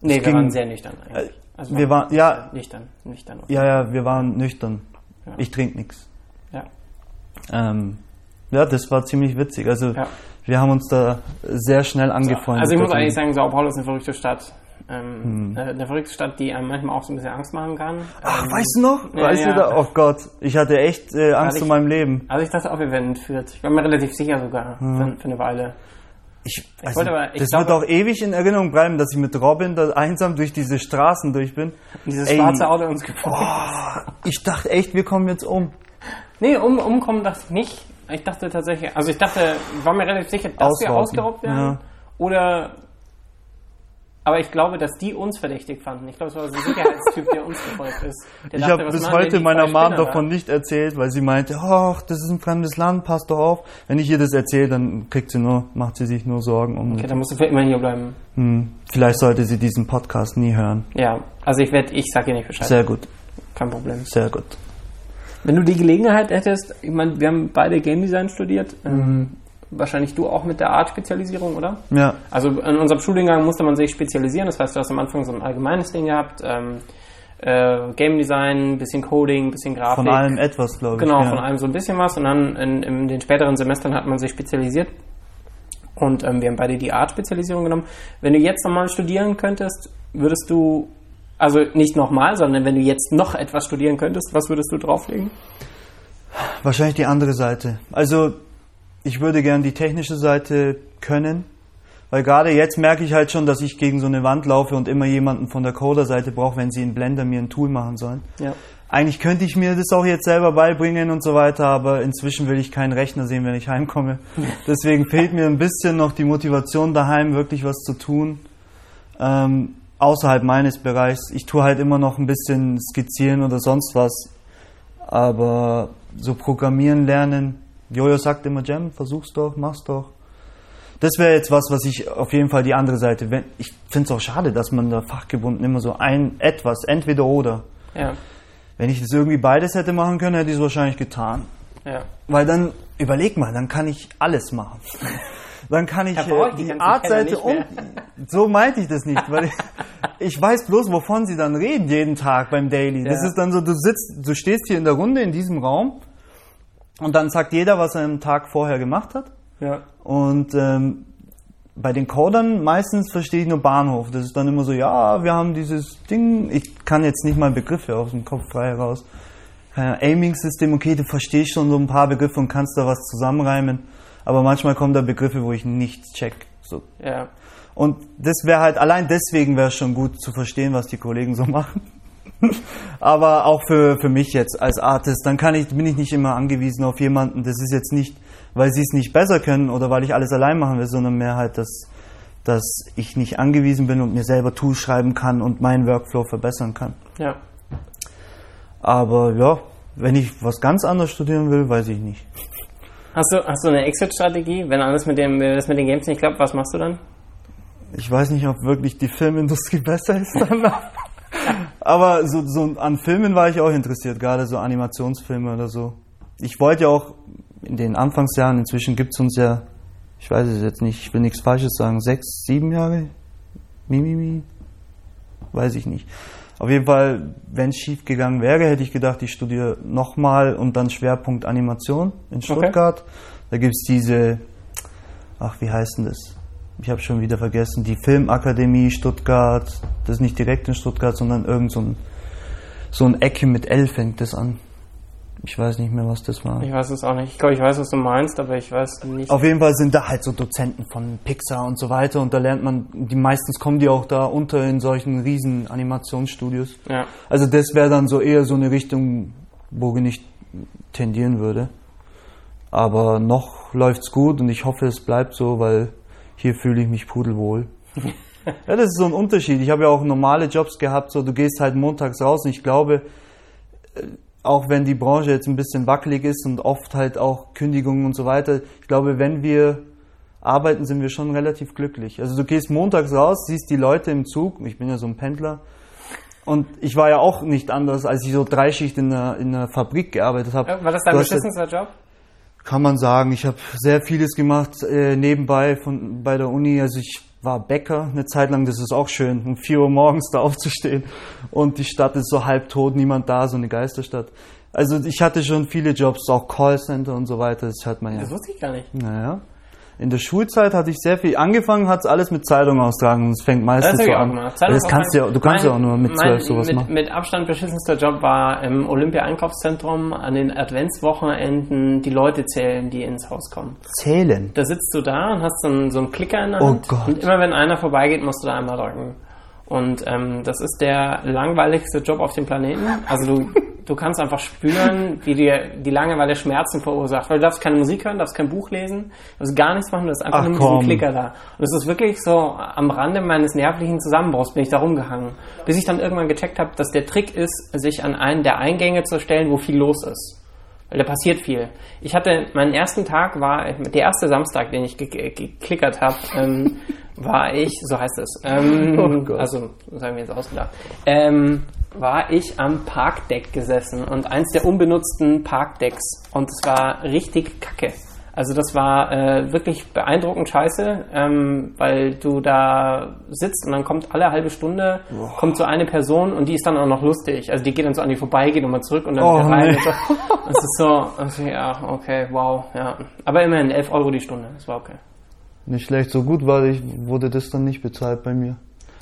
Nee, wir ging- waren sehr nüchtern eigentlich. Also wir waren- ja. Nüchtern, nüchtern. Ja, ja, wir waren nüchtern. Ja. Ich trinke nichts. Ja. Ähm, ja, das war ziemlich witzig. Also Ja. Wir haben uns da sehr schnell angefreundet. Also ich muss eigentlich sagen, Sao Paulo ist eine verrückte Stadt. Ähm, äh, Eine verrückte Stadt, die einem manchmal auch so ein bisschen Angst machen kann. Hm. Ach, Ähm, weißt du noch? ja, weißt ja. du da? Oh Gott, ich hatte echt äh, Angst ich- um mein Leben. Also ich dachte auch, wir werden entführt. Ich war mir relativ sicher sogar für, für eine Weile. Ich, also, wollte aber- ich das glaube- wird auch ewig in Erinnerung bleiben, dass ich mit Robin da einsam durch diese Straßen durch bin. Dieses Ey. schwarze Auto uns gefolgt. Ich dachte echt, wir kommen jetzt um. Nee, um, umkommen dachte ich nicht. Ich dachte tatsächlich, also ich dachte, war mir relativ sicher, dass wir Ausrauben, ausgeraubt werden. ja. Oder, aber ich glaube, dass die uns verdächtig fanden. Ich glaube, es war so ein Sicherheitstyp, der uns gefolgt ist. Der Ich habe bis heute meiner Mom Spinner da? davon nicht erzählt, weil sie meinte, ach, das ist ein fremdes Land, passt doch auf. Wenn ich ihr das erzähle, dann kriegt sie nur, macht sie sich nur Sorgen um. Okay, dann musst du für immer hier bleiben. Hm, vielleicht sollte sie diesen Podcast nie hören. Ja, also ich werde, ich sag dir nicht Bescheid. Sehr gut, Kein Problem. sehr gut. Wenn du die Gelegenheit hättest, ich meine, wir haben beide Game Design studiert. Mhm. Ähm, wahrscheinlich du auch mit der Art-Spezialisierung, oder? Ja, Also in unserem Studiengang musste man sich spezialisieren. Das heißt, du hast am Anfang so ein allgemeines Ding gehabt. Ähm, äh, Game Design, ein bisschen Coding, ein bisschen Grafik. Von allem etwas, glaube ich. Genau, ja. von allem so ein bisschen was. Und dann in, in den späteren Semestern hat man sich spezialisiert. Und ähm, wir haben beide die Art-Spezialisierung genommen. Wenn du jetzt nochmal studieren könntest, würdest du, also nicht nochmal, sondern wenn du jetzt noch etwas studieren könntest, was würdest du drauflegen? Wahrscheinlich die andere Seite. Also ich würde gern die technische Seite können, weil gerade jetzt merke ich halt schon, dass ich gegen so eine Wand laufe und immer jemanden von der Coder-Seite brauche, wenn sie in Blender mir ein Tool machen sollen. Ja. Eigentlich könnte ich mir das auch jetzt selber beibringen und so weiter, aber inzwischen will ich keinen Rechner sehen, wenn ich heimkomme. (laughs) Deswegen fehlt mir ein bisschen noch die Motivation daheim, wirklich was zu tun. Ähm, außerhalb meines Bereichs. Ich tue halt immer noch ein bisschen skizzieren oder sonst was. Aber so programmieren lernen, Jojo sagt immer, Jam, versuch's doch, mach's doch. Das wäre jetzt was, was ich auf jeden Fall die andere Seite. Wenn, ich finde es auch schade, dass man da fachgebunden immer so ein etwas, entweder oder. Ja. Wenn ich das irgendwie beides hätte machen können, hätte ich es wahrscheinlich getan. Ja. Weil dann, überleg mal, dann kann ich alles machen. (laughs) Dann kann ich Da brauche äh, die die Artseite um. So meinte ich das nicht, (laughs) weil ich, ich weiß bloß, wovon sie dann reden jeden Tag beim Daily. Das Ja. ist dann so, du sitzt, du stehst hier in der Runde in diesem Raum und dann sagt jeder, was er am Tag vorher gemacht hat. Ja. Und ähm, bei den Codern meistens verstehe ich nur Bahnhof. Das ist dann immer so, ja, wir haben dieses Ding, ich kann jetzt nicht mal Begriffe aus dem Kopf frei heraus. Ahnung, Aiming-System, okay, du verstehst schon so ein paar Begriffe und kannst da was zusammenreimen. Aber manchmal kommen da Begriffe, wo ich nichts check. So. Ja. Und das wäre halt, allein deswegen wäre es schon gut zu verstehen, was die Kollegen so (laughs) machen. Aber auch für, für mich jetzt als Artist, dann kann ich, bin ich nicht immer angewiesen auf jemanden. Das ist jetzt nicht, weil sie es nicht besser können oder weil ich alles allein machen will, sondern mehr halt, dass, dass ich nicht angewiesen bin und mir selber Tools schreiben kann und meinen Workflow verbessern kann. Ja. Aber ja, wenn ich was ganz anderes studieren will, weiß ich nicht. Hast du, hast du eine Exit-Strategie? Wenn alles mit dem, das mit den Games nicht klappt, was machst du dann? Ich weiß nicht, ob wirklich die Filmindustrie (laughs) besser ist. Aber so, so an Filmen war ich auch interessiert, gerade so Animationsfilme oder so. Ich wollte ja auch in den Anfangsjahren, inzwischen gibt es uns ja, ich weiß es jetzt nicht, ich will nichts Falsches sagen, sechs, sieben Jahre? Mimimi? Weiß ich nicht. Auf jeden Fall, wenn es schief gegangen wäre, hätte ich gedacht, ich studiere nochmal und dann Schwerpunkt Animation in Stuttgart. Da gibt es diese, ach, wie heißt denn das? Ich habe schon wieder vergessen, die Filmakademie Stuttgart. Das ist nicht direkt in Stuttgart, sondern irgend so ein, so ein Ecke mit L fängt das an. Ich weiß nicht mehr, was das war. Ich weiß es auch nicht. Ich glaube, ich weiß, was du meinst, aber ich weiß nicht. Auf jeden Fall sind da halt so Dozenten von Pixar und so weiter und da lernt man, die meistens kommen die auch da unter in solchen riesen Animationsstudios. Ja. Also das wäre dann so eher so eine Richtung, wo ich tendieren würde. Aber noch läuft's gut und ich hoffe, es bleibt so, weil hier fühle ich mich pudelwohl. (laughs) ja, das ist so ein Unterschied. Ich habe ja auch normale Jobs gehabt, so du gehst halt montags raus und ich glaube, äh, auch wenn die Branche jetzt ein bisschen wackelig ist und oft halt auch Kündigungen und so weiter, ich glaube, wenn wir arbeiten, sind wir schon relativ glücklich. Also du gehst montags raus, siehst die Leute im Zug, ich bin ja so ein Pendler, und ich war ja auch nicht anders, als ich so Dreischicht in einer, in einer Fabrik gearbeitet habe. War das dein beschissenster Job? kann man sagen. Ich habe sehr vieles gemacht äh, nebenbei von bei der Uni. Also ich war Bäcker eine Zeit lang. Das ist auch schön, um 4 Uhr morgens da aufzustehen und die Stadt ist so halb tot, niemand da, so eine Geisterstadt. Also ich hatte schon viele Jobs, auch Callcenter und so weiter. Das hat man ja. Das wusste ich gar nicht. Naja. In der Schulzeit hatte ich sehr viel. Angefangen hat es alles mit Zeitung austragen. Das fängt meistens Das so an. Das kannst du ja, du kannst ja auch nur mit mein- zwölf sowas mit, machen. Mit Abstand beschissenster Job war im Olympia-Einkaufszentrum an den Adventswochenenden die Leute zählen, die ins Haus kommen. Zählen. Da sitzt du da und hast so einen, so einen Klicker in der Oh Hand. Gott. Und immer wenn einer vorbeigeht, musst du da einmal drücken. Und ähm, das ist der langweiligste Job auf dem Planeten. Also du, du kannst einfach spüren, wie dir die Langeweile Schmerzen verursacht. Weil du darfst keine Musik hören, darfst kein Buch lesen, du darfst gar nichts machen, du hast einfach Ach, nur diesen komm. Klicker da. Und es ist wirklich so, am Rande meines nervlichen Zusammenbruchs bin ich da rumgehangen. Bis ich dann irgendwann gecheckt habe, dass der Trick ist, sich an einen der Eingänge zu stellen, wo viel los ist. Weil da passiert viel. Ich hatte, meinen ersten Tag war, der erste Samstag, den ich ge geklickert habe, ähm, (laughs) war ich, so heißt es, ähm, Oh also, das haben wir jetzt ausgedacht, ähm, war ich am Parkdeck gesessen und eins der unbenutzten Parkdecks und es war richtig kacke. Also das war äh, wirklich beeindruckend scheiße, ähm, weil du da sitzt und dann kommt alle halbe Stunde Boah. kommt so eine Person und die ist dann auch noch lustig. Also die geht dann so an die vorbei, geht nochmal zurück und dann Oh, rein. nee. Und so. Das ist so, also, ja, okay, wow, ja. Aber immerhin 11 Euro die Stunde, das war okay. Nicht schlecht, so gut war ich, wurde das dann nicht bezahlt bei mir.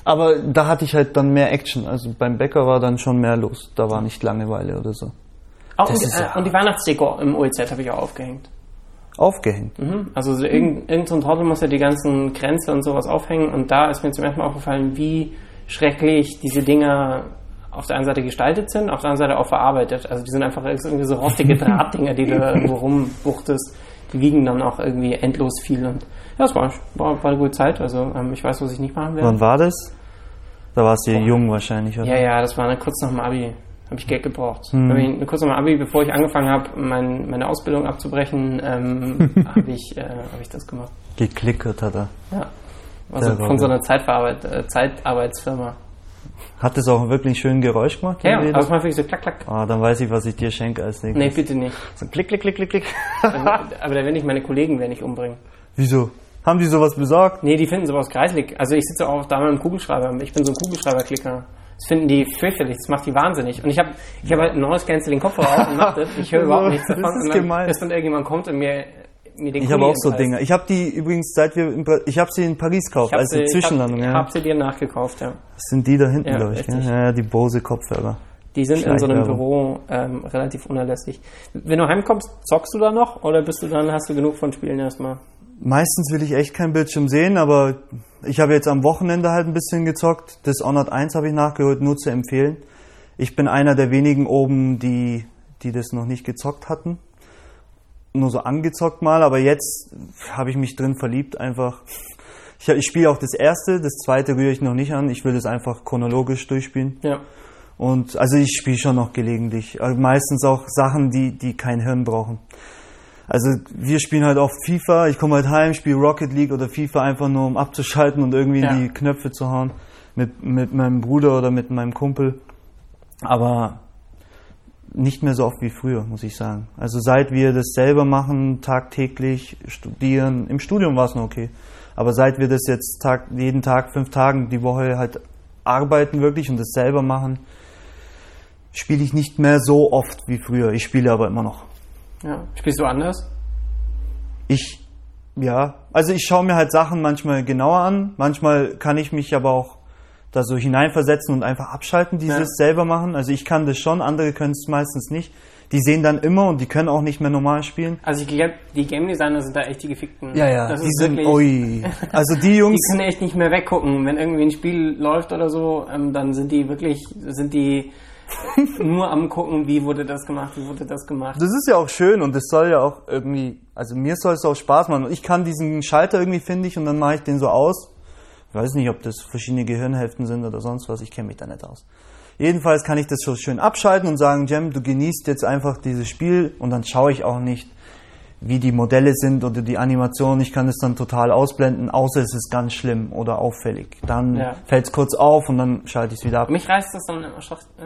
Aber da hatte ich halt dann mehr Action. Also beim Bäcker war dann schon mehr los. Da war nicht Langeweile oder so. Auch und, äh, ja- und die Weihnachtsdeko im OEZ habe ich auch aufgehängt. Aufgehängt. Mhm. Also so irgend, irgend so Trottel muss ja die ganzen Grenze und sowas aufhängen und da ist mir zum ersten Mal aufgefallen, wie schrecklich diese Dinger auf der einen Seite gestaltet sind, auf der anderen Seite auch verarbeitet. Also die sind einfach irgendwie so rostige (laughs) Drahtdinger, die du da irgendwo rumbuchtest. Die wiegen dann auch irgendwie endlos viel und ja, es war, war, war eine gute Zeit. Also ähm, ich weiß, was ich nicht machen werde. Wann war das? Da warst du jung wahrscheinlich, oder? Ja, ja, das war dann kurz nach dem Abi. Habe ich Geld gebraucht. Hm. Hab ich, kurz nach Abi, bevor ich angefangen habe, mein, meine Ausbildung abzubrechen, ähm, (laughs) habe ich, äh, hab ich das gemacht. Geklickert hat er. Ja. Also von so einer Zeitverarbeit, äh, Zeitarbeitsfirma. Hat das auch wirklich schön Geräusch gemacht? Ja, redest? es macht wirklich so klack, klack. Ah, dann weiß ich, was ich dir schenke als nächstes. Nee, bitte nicht. So klick, klick, klick, klick, klick. Aber da werden ich meine Kollegen werden ich umbringen. Wieso? Haben die sowas besorgt? Nee, die finden sowas kreislig. Also ich sitze auch da mit einem Kugelschreiber. Ich bin so ein Kugelschreiber-Klicker. Das finden die fürchterlich, das macht die wahnsinnig. Und ich habe ich hab halt ein neues Canceling Kopfhörer auf und mach das. Ich höre (laughs) überhaupt nichts Das davon. ist und dann, gemein. Bis dann irgendjemand kommt und mir, Ich habe auch so. Dinger. Ich habe die übrigens, seit wir in, ich habe sie in Paris gekauft, habe als ich hab, Zwischenlandung. ich ja. hab sie dir nachgekauft, ja. Das sind die da hinten, Ja, glaube ich. Gell? Ja, die Bose Kopfhörer. Die sind in so einem. Büro ähm, relativ unerlässlich. Wenn du heimkommst, zockst du da noch oder bist du dann, hast du genug von Spielen erstmal? Meistens will ich echt kein Bildschirm sehen, aber ich habe jetzt am Wochenende halt ein bisschen gezockt. Dishonored 1 habe ich nachgeholt, nur zu empfehlen. Ich bin einer der wenigen oben, die, die das noch nicht gezockt hatten. Nur so angezockt mal, aber jetzt habe ich mich drin verliebt einfach. Ich, ich spiele auch das erste, das zweite rühre ich noch nicht an. Ich will das einfach chronologisch durchspielen. Ja. Und also ich spiele schon noch gelegentlich. Also meistens auch Sachen, die, die kein Hirn brauchen. Also wir spielen halt oft FIFA, ich komme halt heim, spiele Rocket League oder FIFA einfach nur um abzuschalten und irgendwie Ja. in die Knöpfe zu hauen. Mit, mit meinem Bruder oder mit meinem Kumpel. Aber nicht mehr so oft wie früher, muss ich sagen. Also seit wir das selber machen, tagtäglich studieren, im Studium war es noch okay. Aber seit wir das jetzt Tag, jeden Tag, fünf Tagen die Woche halt arbeiten wirklich und das selber machen, spiele ich nicht mehr so oft wie früher. Ich spiele aber immer noch. Ja. Spielst du anders? Ich, ja, also ich schaue mir halt Sachen manchmal genauer an. Manchmal kann ich mich aber auch da so hineinversetzen und einfach abschalten, dieses Ja. selber machen. Also ich kann das schon, andere können es meistens nicht. Die sehen dann immer und die können auch nicht mehr normal spielen. Also ich glaube, die Game Designer sind da echt die gefickten. Das die ist sind, wirklich, ui. (laughs) Also die Die Jungs, können echt nicht mehr weggucken. Wenn irgendwie ein Spiel läuft oder so, ähm, dann sind die wirklich, sind die (laughs) nur am gucken, wie wurde das gemacht, wie wurde das gemacht. das ist ja auch schön und das soll ja auch irgendwie, also mir soll es auch Spaß machen. Ich kann diesen Schalter irgendwie, finde ich, und dann mache ich den so aus. Ich weiß nicht, ob das verschiedene Gehirnhälften sind oder sonst was, ich kenne mich da nicht aus. Jedenfalls kann ich das so schön abschalten und sagen, Jem, du genießt jetzt einfach dieses Spiel und dann schaue ich auch nicht, wie die Modelle sind oder die Animation. Ich kann es dann total ausblenden, außer es ist ganz schlimm oder auffällig. Dann Ja. fällt es kurz auf und dann schalte ich es wieder ab. Mich reißt das dann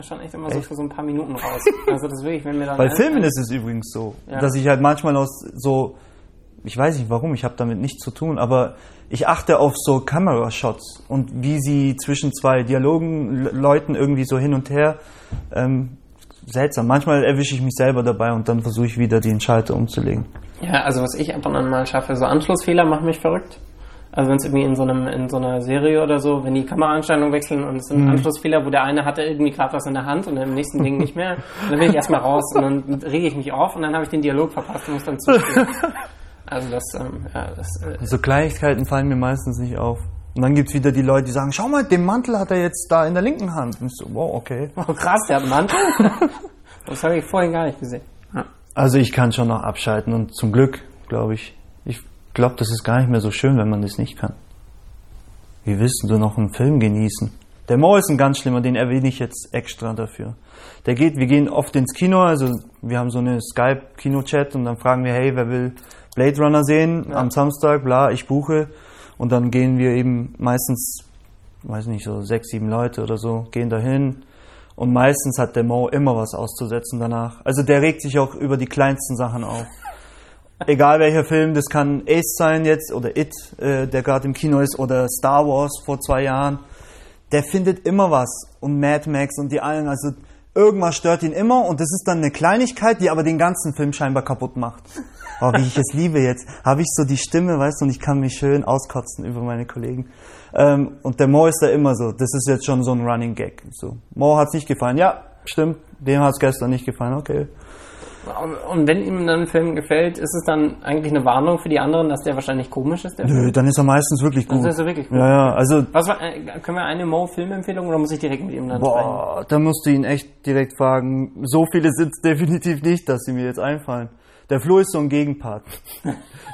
schon, echt immer so für so ein paar Minuten raus. (laughs) Also das wirklich, wenn mir dann Bei Filmen ist es übrigens so, Ja. dass ich halt manchmal aus so, ich weiß nicht warum, ich habe damit nichts zu tun, aber ich achte auf so Kamerashots und wie sie zwischen zwei Dialogen Le- Leuten irgendwie so hin und her. Ähm, seltsam. Manchmal erwische ich mich selber dabei und dann versuche ich wieder den Schalter umzulegen. Ja, also was ich ab und an mal schaffe, so Anschlussfehler machen mich verrückt. Also wenn es irgendwie in so einem in so einer Serie oder so, wenn die Kameraeinstellungen wechseln und es sind Mhm. Anschlussfehler, wo der eine hatte irgendwie gerade was in der Hand und im nächsten Ding nicht mehr, dann bin ich erstmal raus und dann rege ich mich auf und dann habe ich den Dialog verpasst und muss dann zustimmen. (laughs) Also das, ähm, ja, das äh, So Kleinigkeiten fallen mir meistens nicht auf. Und dann gibt's wieder die Leute, die sagen, schau mal, den Mantel hat er jetzt da in der linken Hand. Und ich so, wow, okay. oh, krass, der hat einen Mantel. (laughs) Das habe ich vorhin gar nicht gesehen. Ja. Also ich kann schon noch abschalten und zum Glück, glaube ich. Ich glaube, das ist gar nicht mehr so schön, wenn man das nicht kann. Wie willst du noch einen Film genießen? Der Mo ist ein ganz schlimmer, den erwähne ich jetzt extra dafür. Der geht, wir gehen oft ins Kino, also wir haben so eine Skype-Kino-Chat und dann fragen wir, hey, wer will Blade Runner sehen am Samstag, bla, ich buche. Und dann gehen wir eben meistens, weiß nicht, so sechs, sieben Leute oder so, gehen dahin. Und meistens hat der Mo immer was auszusetzen danach. Also der regt sich auch über die kleinsten Sachen auf. Egal welcher Film, das kann Ace sein jetzt oder It, äh, der gerade im Kino ist, oder Star Wars vor zwei Jahren. Der findet immer was. Und Mad Max und die allen, also irgendwas stört ihn immer und das ist dann eine Kleinigkeit, die aber den ganzen Film scheinbar kaputt macht. Oh, wie ich es liebe jetzt. Habe ich so die Stimme, weißt du, und ich kann mich schön auskotzen über meine Kollegen. Ähm, und der Mo ist da immer so. Das ist jetzt schon so ein Running Gag. So, Mo hat's nicht gefallen. Ja, stimmt. Dem hat's gestern nicht gefallen. Okay. Und wenn ihm dann ein Film gefällt, ist es dann eigentlich eine Warnung für die anderen, dass der wahrscheinlich komisch ist? Nö, Film? dann ist er meistens wirklich gut. Dann ist er wirklich gut. Ja, ja, also. Was war, äh, können wir eine Mo-Filmempfehlung oder muss ich direkt mit ihm dann Boah, sprechen? da musst du ihn echt direkt fragen. So viele sind es definitiv nicht, dass sie mir jetzt einfallen. Der Flo ist so ein Gegenpart.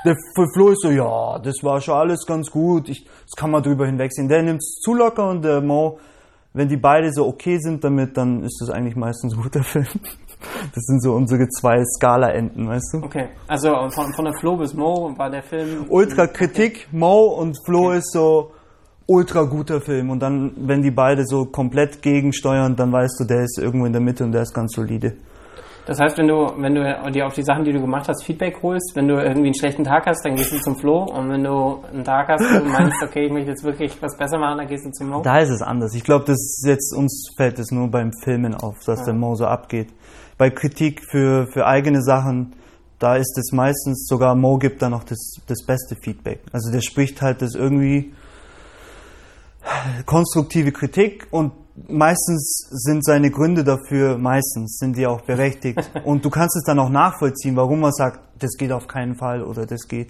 Der Flo ist so, ja, das war schon alles ganz gut, ich, das kann man drüber hinwegsehen. Der nimmt es zu locker und der Mo, wenn die beide so okay sind damit, dann ist das eigentlich meistens ein guter (laughs) Film. Das sind so unsere zwei Skala-Enden, weißt du? Okay, also von, von der Flo bis Mo war der Film. Ultra Kritik, Mo und Flo okay. ist so ultra guter Film. Und dann, wenn die beide so komplett gegensteuern, dann weißt du, der ist irgendwo in der Mitte und der ist ganz solide. Das heißt, wenn du, wenn du dir auf die Sachen, die du gemacht hast, Feedback holst, wenn du irgendwie einen schlechten Tag hast, dann gehst du zum Flo. Und wenn du einen Tag hast und meinst, (laughs) okay, ich möchte jetzt wirklich was besser machen, dann gehst du zum Mo. Da ist es anders. Ich glaube, das jetzt, uns fällt es nur beim Filmen auf, dass ja. der Mo so abgeht bei Kritik für, für eigene Sachen, da ist es meistens, sogar Mo gibt da noch das, das beste Feedback. Also der spricht halt das irgendwie konstruktive Kritik und meistens sind seine Gründe dafür, meistens sind die auch berechtigt. (laughs) und du kannst es dann auch nachvollziehen, warum er sagt, das geht auf keinen Fall oder das geht.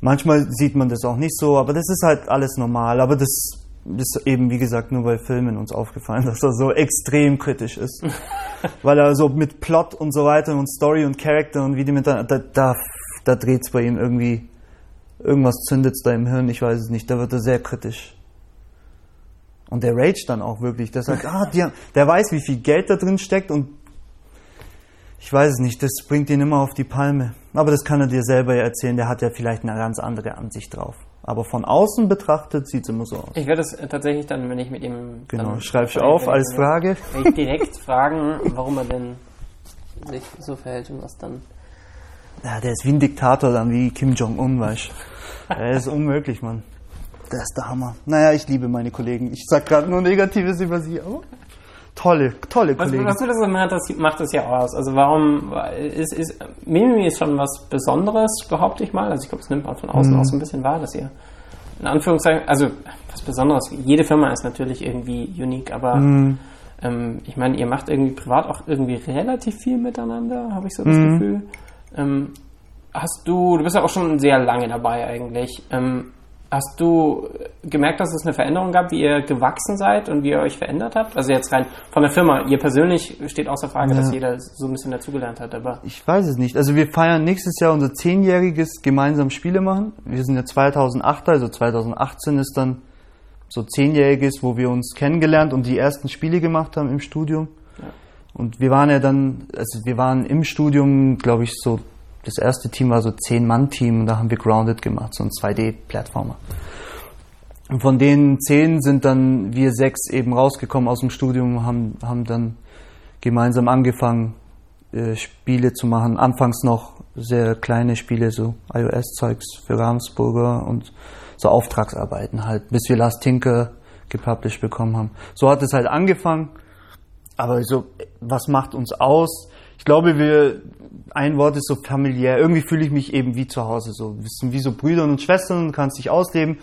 Manchmal sieht man das auch nicht so, aber das ist halt alles normal. Aber das ist eben, wie gesagt, nur bei Filmen uns aufgefallen, (laughs) dass er so extrem kritisch ist. (laughs) Weil er so mit Plot und so weiter und Story und Charakter und wie die miteinander, da, da, da dreht es bei ihm irgendwie, irgendwas zündet da im Hirn, ich weiß es nicht, da wird er sehr kritisch. Und der rage dann auch wirklich, der sagt, ah, die, der weiß, wie viel Geld da drin steckt und ich weiß es nicht, das bringt ihn immer auf die Palme. Aber das kann er dir selber erzählen, der hat ja vielleicht eine ganz andere Ansicht drauf. Aber von außen betrachtet sieht es immer so aus. Ich werde es tatsächlich dann, wenn ich mit ihm. Genau, schreibe ich auf als Frage. ich direkt (laughs) fragen, warum er denn sich so verhält und was dann. Ja, der ist wie ein Diktator dann, wie Kim Jong-un, weißt du. (laughs) Der ist unmöglich, Mann. Der ist der Hammer. Naja, ich liebe meine Kollegen. Ich sag gerade nur Negatives über sie, aber tolle, tolle Kollegen. Was, was das macht, das macht das ja aus. Also warum ist, ist Mimimi ist schon was Besonderes, behaupte ich mal. Also ich glaube, es nimmt man von außen mhm. auch so ein bisschen wahr, dass ihr in Anführungszeichen, also was Besonderes. Jede Firma ist natürlich irgendwie unique, aber mhm. ähm, ich meine, ihr macht irgendwie privat auch irgendwie relativ viel miteinander, habe ich so das mhm. Gefühl. Ähm, hast du, du bist ja auch schon sehr lange dabei eigentlich. Ähm, Hast du gemerkt, dass es eine Veränderung gab, wie ihr gewachsen seid und wie ihr euch verändert habt? Also jetzt rein von der Firma. Ihr persönlich steht außer Frage, ja. dass jeder so ein bisschen dazugelernt hat, aber. Ich weiß es nicht. Also wir feiern nächstes Jahr unser zehnjähriges gemeinsam Spiele machen. Wir sind ja 2008, also 2018 ist dann so zehnjähriges, wo wir uns kennengelernt und die ersten Spiele gemacht haben im Studium. Ja. Und wir waren ja dann, also wir waren im Studium, glaube ich, so das erste Team war so ein Zehn-Mann-Team und da haben wir Grounded gemacht, so ein 2D-Plattformer. Und von den zehn sind dann wir sechs eben rausgekommen aus dem Studium, haben, haben dann gemeinsam angefangen, äh, Spiele zu machen. Anfangs noch sehr kleine Spiele, so iOS-Zeugs für Ravensburger und so Auftragsarbeiten halt, bis wir Last Tinker gepublished bekommen haben. So hat es halt angefangen. Aber so, was macht uns aus? Ich glaube, wir, ein Wort ist so familiär. Irgendwie fühle ich mich eben wie zu Hause. So, wir sind wie so Brüder und Schwestern, kannst dich ausleben.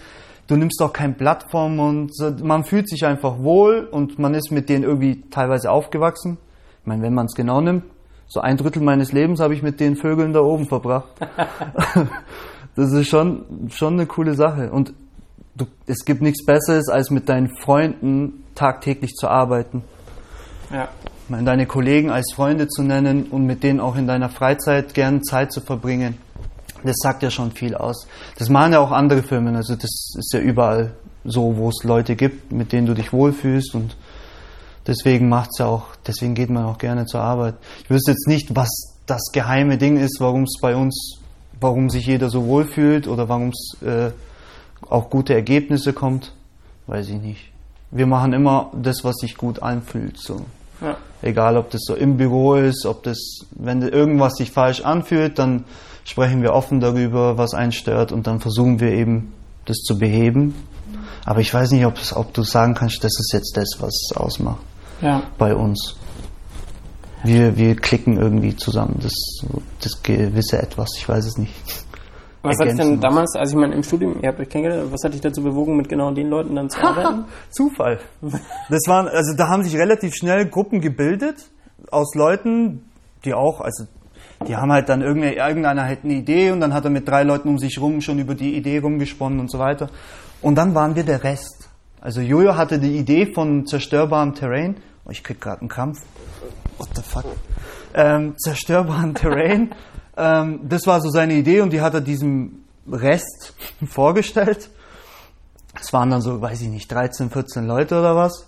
Du nimmst auch kein Blatt vom und man fühlt sich einfach wohl und man ist mit denen irgendwie teilweise aufgewachsen. Ich meine, wenn man es genau nimmt, so ein Drittel meines Lebens habe ich mit den Vögeln da oben verbracht. (laughs) das ist schon, schon eine coole Sache. Und du, es gibt nichts Besseres, als mit deinen Freunden tagtäglich zu arbeiten. Ja deine Kollegen als Freunde zu nennen und mit denen auch in deiner Freizeit gern Zeit zu verbringen. Das sagt ja schon viel aus. Das machen ja auch andere Firmen. Also das ist ja überall so, wo es Leute gibt, mit denen du dich wohlfühlst und deswegen macht's ja auch, deswegen geht man auch gerne zur Arbeit. Ich wüsste jetzt nicht, was das geheime Ding ist, warum es bei uns, warum sich jeder so wohlfühlt oder warum es äh, auch gute Ergebnisse kommt, weiß ich nicht. Wir machen immer das, was sich gut anfühlt. So. Ja. Egal, ob das so im Büro ist, ob das, wenn irgendwas sich falsch anfühlt, dann sprechen wir offen darüber, was einen stört und dann versuchen wir eben, das zu beheben. Aber ich weiß nicht, ob, ob du sagen kannst, das ist jetzt das, was es ausmacht Ja. bei uns. Wir, wir klicken irgendwie zusammen, das, das gewisse Etwas, ich weiß es nicht. Was hat dich denn damals, also ich meine, im Studium, ihr habt euch kennengelernt, was hat dich dazu bewogen, mit genau den Leuten dann zu arbeiten? (laughs) Zufall. Das waren, also da haben sich relativ schnell Gruppen gebildet aus Leuten, die auch, also die haben halt dann irgendeine, irgendeiner hat eine Idee und dann hat er mit drei Leuten um sich rum schon über die Idee rumgesponnen und so weiter. Und dann waren wir der Rest. Also Jojo hatte die Idee von zerstörbarem Terrain. Oh, ich krieg gerade einen Krampf. What the fuck? Ähm, zerstörbarem Terrain. Ähm, das war so seine Idee und die hat er diesem Rest (laughs) vorgestellt. Es waren dann so, weiß ich nicht, 13, 14 Leute oder was.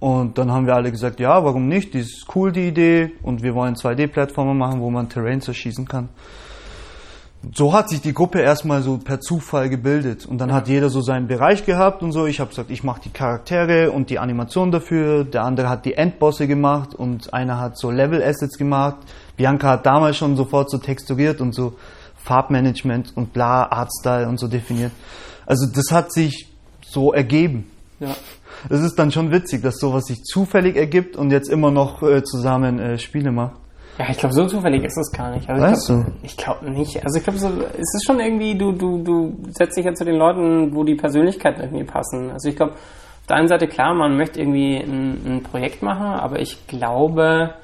Und dann haben wir alle gesagt, ja, warum nicht? Die ist cool, die Idee. Und wir wollen 2D-Plattformer machen, wo man Terrain zerschießen kann. So hat sich die Gruppe erstmal so per Zufall gebildet. Und dann hat jeder so seinen Bereich gehabt und so. Ich habe gesagt, ich mache die Charaktere und die Animation dafür. Der andere hat die Endbosse gemacht und einer hat so Level-Assets gemacht. Bianca hat damals schon sofort so texturiert und so Farbmanagement und bla, Artstyle und so definiert. Also das hat sich so ergeben. Ja. Es ist dann schon witzig, dass sowas sich zufällig ergibt und jetzt immer noch äh, zusammen äh, Spiele macht. Ja, ich glaube, so zufällig ist es gar nicht. Also Weißt ich glaube ich glaub nicht. Also ich glaube, so, es ist schon irgendwie, du, du, du setzt dich ja zu den Leuten, wo die Persönlichkeiten irgendwie passen. Also ich glaube, auf der einen Seite klar, man möchte irgendwie ein, ein Projekt machen, aber ich glaube,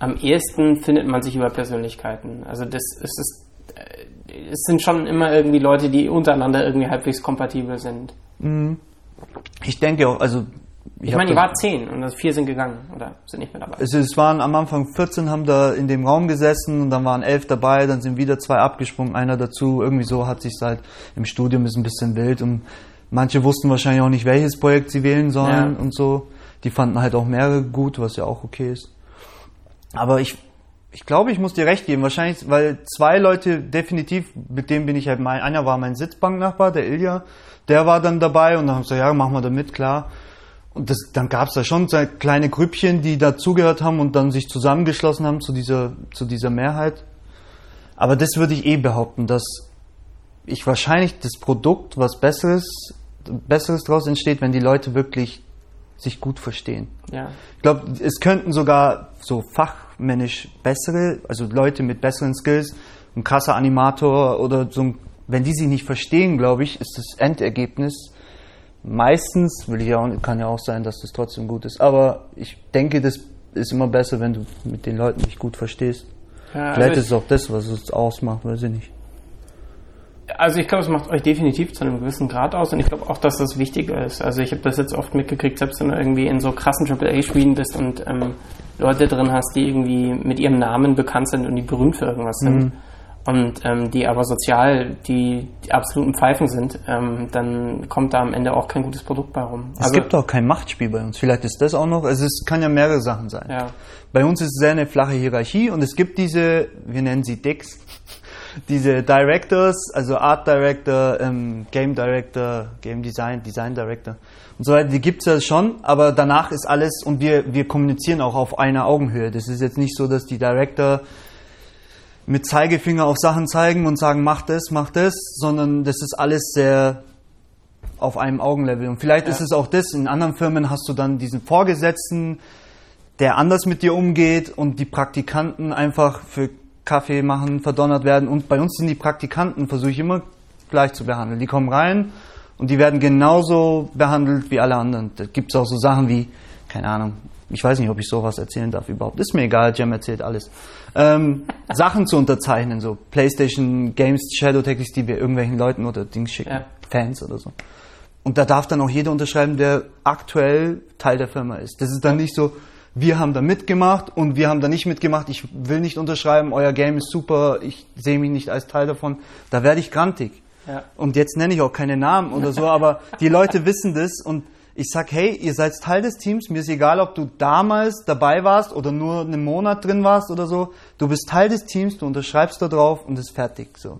am ehesten findet man sich über Persönlichkeiten. Also das es ist, äh, es sind schon immer irgendwie Leute, die untereinander irgendwie halbwegs kompatibel sind. Ich denke auch, also Ich, hab meine, ihr wart zehn und vier sind gegangen oder sind nicht mehr dabei. es, es waren am Anfang 14 haben da in dem Raum gesessen und dann waren elf dabei, dann sind wieder zwei abgesprungen, einer dazu. Irgendwie so hat sich halt im Studium ist ein bisschen wild und manche wussten wahrscheinlich auch nicht, welches Projekt sie wählen sollen Ja. und so. Die fanden halt auch mehrere gut, was ja auch okay ist. Aber ich, ich glaube, ich muss dir recht geben. Wahrscheinlich, weil zwei Leute definitiv, mit denen bin ich halt mein, einer war mein Sitzbanknachbar, der Ilja, der war dann dabei und dann haben sie gesagt, ja, machen wir da mit, klar. Und das, dann gab es da schon kleine Grüppchen, die dazugehört haben und dann sich zusammengeschlossen haben zu dieser, zu dieser Mehrheit. Aber das würde ich eh behaupten, dass ich wahrscheinlich das Produkt, was Besseres, Besseres daraus entsteht, wenn die Leute wirklich sich gut verstehen. Ja. Ich glaube, es könnten sogar so fachmännisch bessere, also Leute mit besseren Skills, ein krasser Animator oder so, ein, wenn die sich nicht verstehen, glaube ich, ist das Endergebnis meistens, will ich ja auch, kann ja auch sein, dass das trotzdem gut ist, aber ich denke, das ist immer besser, wenn du mit den Leuten dich gut verstehst. Ja, Vielleicht also ist es auch das, was es ausmacht, weiß ich nicht. Also ich glaube, es macht euch definitiv zu einem gewissen Grad aus und ich glaube auch, dass das wichtig ist. Also ich habe das jetzt oft mitgekriegt, selbst wenn du irgendwie in so krassen AAA-Spielen bist und ähm, Leute drin hast, die irgendwie mit ihrem Namen bekannt sind und die berühmt für irgendwas sind und ähm, die aber sozial die, die absoluten Pfeifen sind, ähm, dann kommt da am Ende auch kein gutes Produkt bei rum. Es gibt auch kein Machtspiel bei uns. Vielleicht ist das auch noch. Also es kann ja mehrere Sachen sein. Ja. Bei uns ist es sehr eine flache Hierarchie und es gibt diese, wir nennen sie Dicks, (laughs) diese Directors, also Art Director, ähm, Game Director, Game Design, Design Director und so weiter. Die gibt's ja schon, aber danach ist alles und wir wir kommunizieren auch auf einer Augenhöhe. Das ist jetzt nicht so, dass die Director mit Zeigefinger auf Sachen zeigen und sagen, mach das, mach das, sondern das ist alles sehr auf einem Augenlevel. Und vielleicht Ja. ist es auch das, in anderen Firmen hast du dann diesen Vorgesetzten, der anders mit dir umgeht und die Praktikanten einfach für Kaffee machen, verdonnert werden. Und bei uns sind die Praktikanten, versuche ich immer gleich zu behandeln. Die kommen rein und die werden genauso behandelt wie alle anderen. Da gibt es auch so Sachen wie, keine Ahnung, ich weiß nicht, ob ich sowas erzählen darf überhaupt. Ist mir egal, Jam erzählt alles. Ähm, Sachen zu unterzeichnen, so PlayStation Games, Shadow Tactics, die wir irgendwelchen Leuten oder Dings schicken, Ja. Fans oder so. Und da darf dann auch jeder unterschreiben, der aktuell Teil der Firma ist. Das ist dann nicht so, wir haben da mitgemacht und wir haben da nicht mitgemacht. Ich will nicht unterschreiben, euer Game ist super, ich sehe mich nicht als Teil davon. Da werde ich grantig. Ja. Und jetzt nenne ich auch keine Namen oder so, aber die Leute wissen das und ich sag, hey, ihr seid Teil des Teams, mir ist egal, ob du damals dabei warst oder nur einen Monat drin warst oder so. Du bist Teil des Teams, du unterschreibst da drauf und ist fertig. So.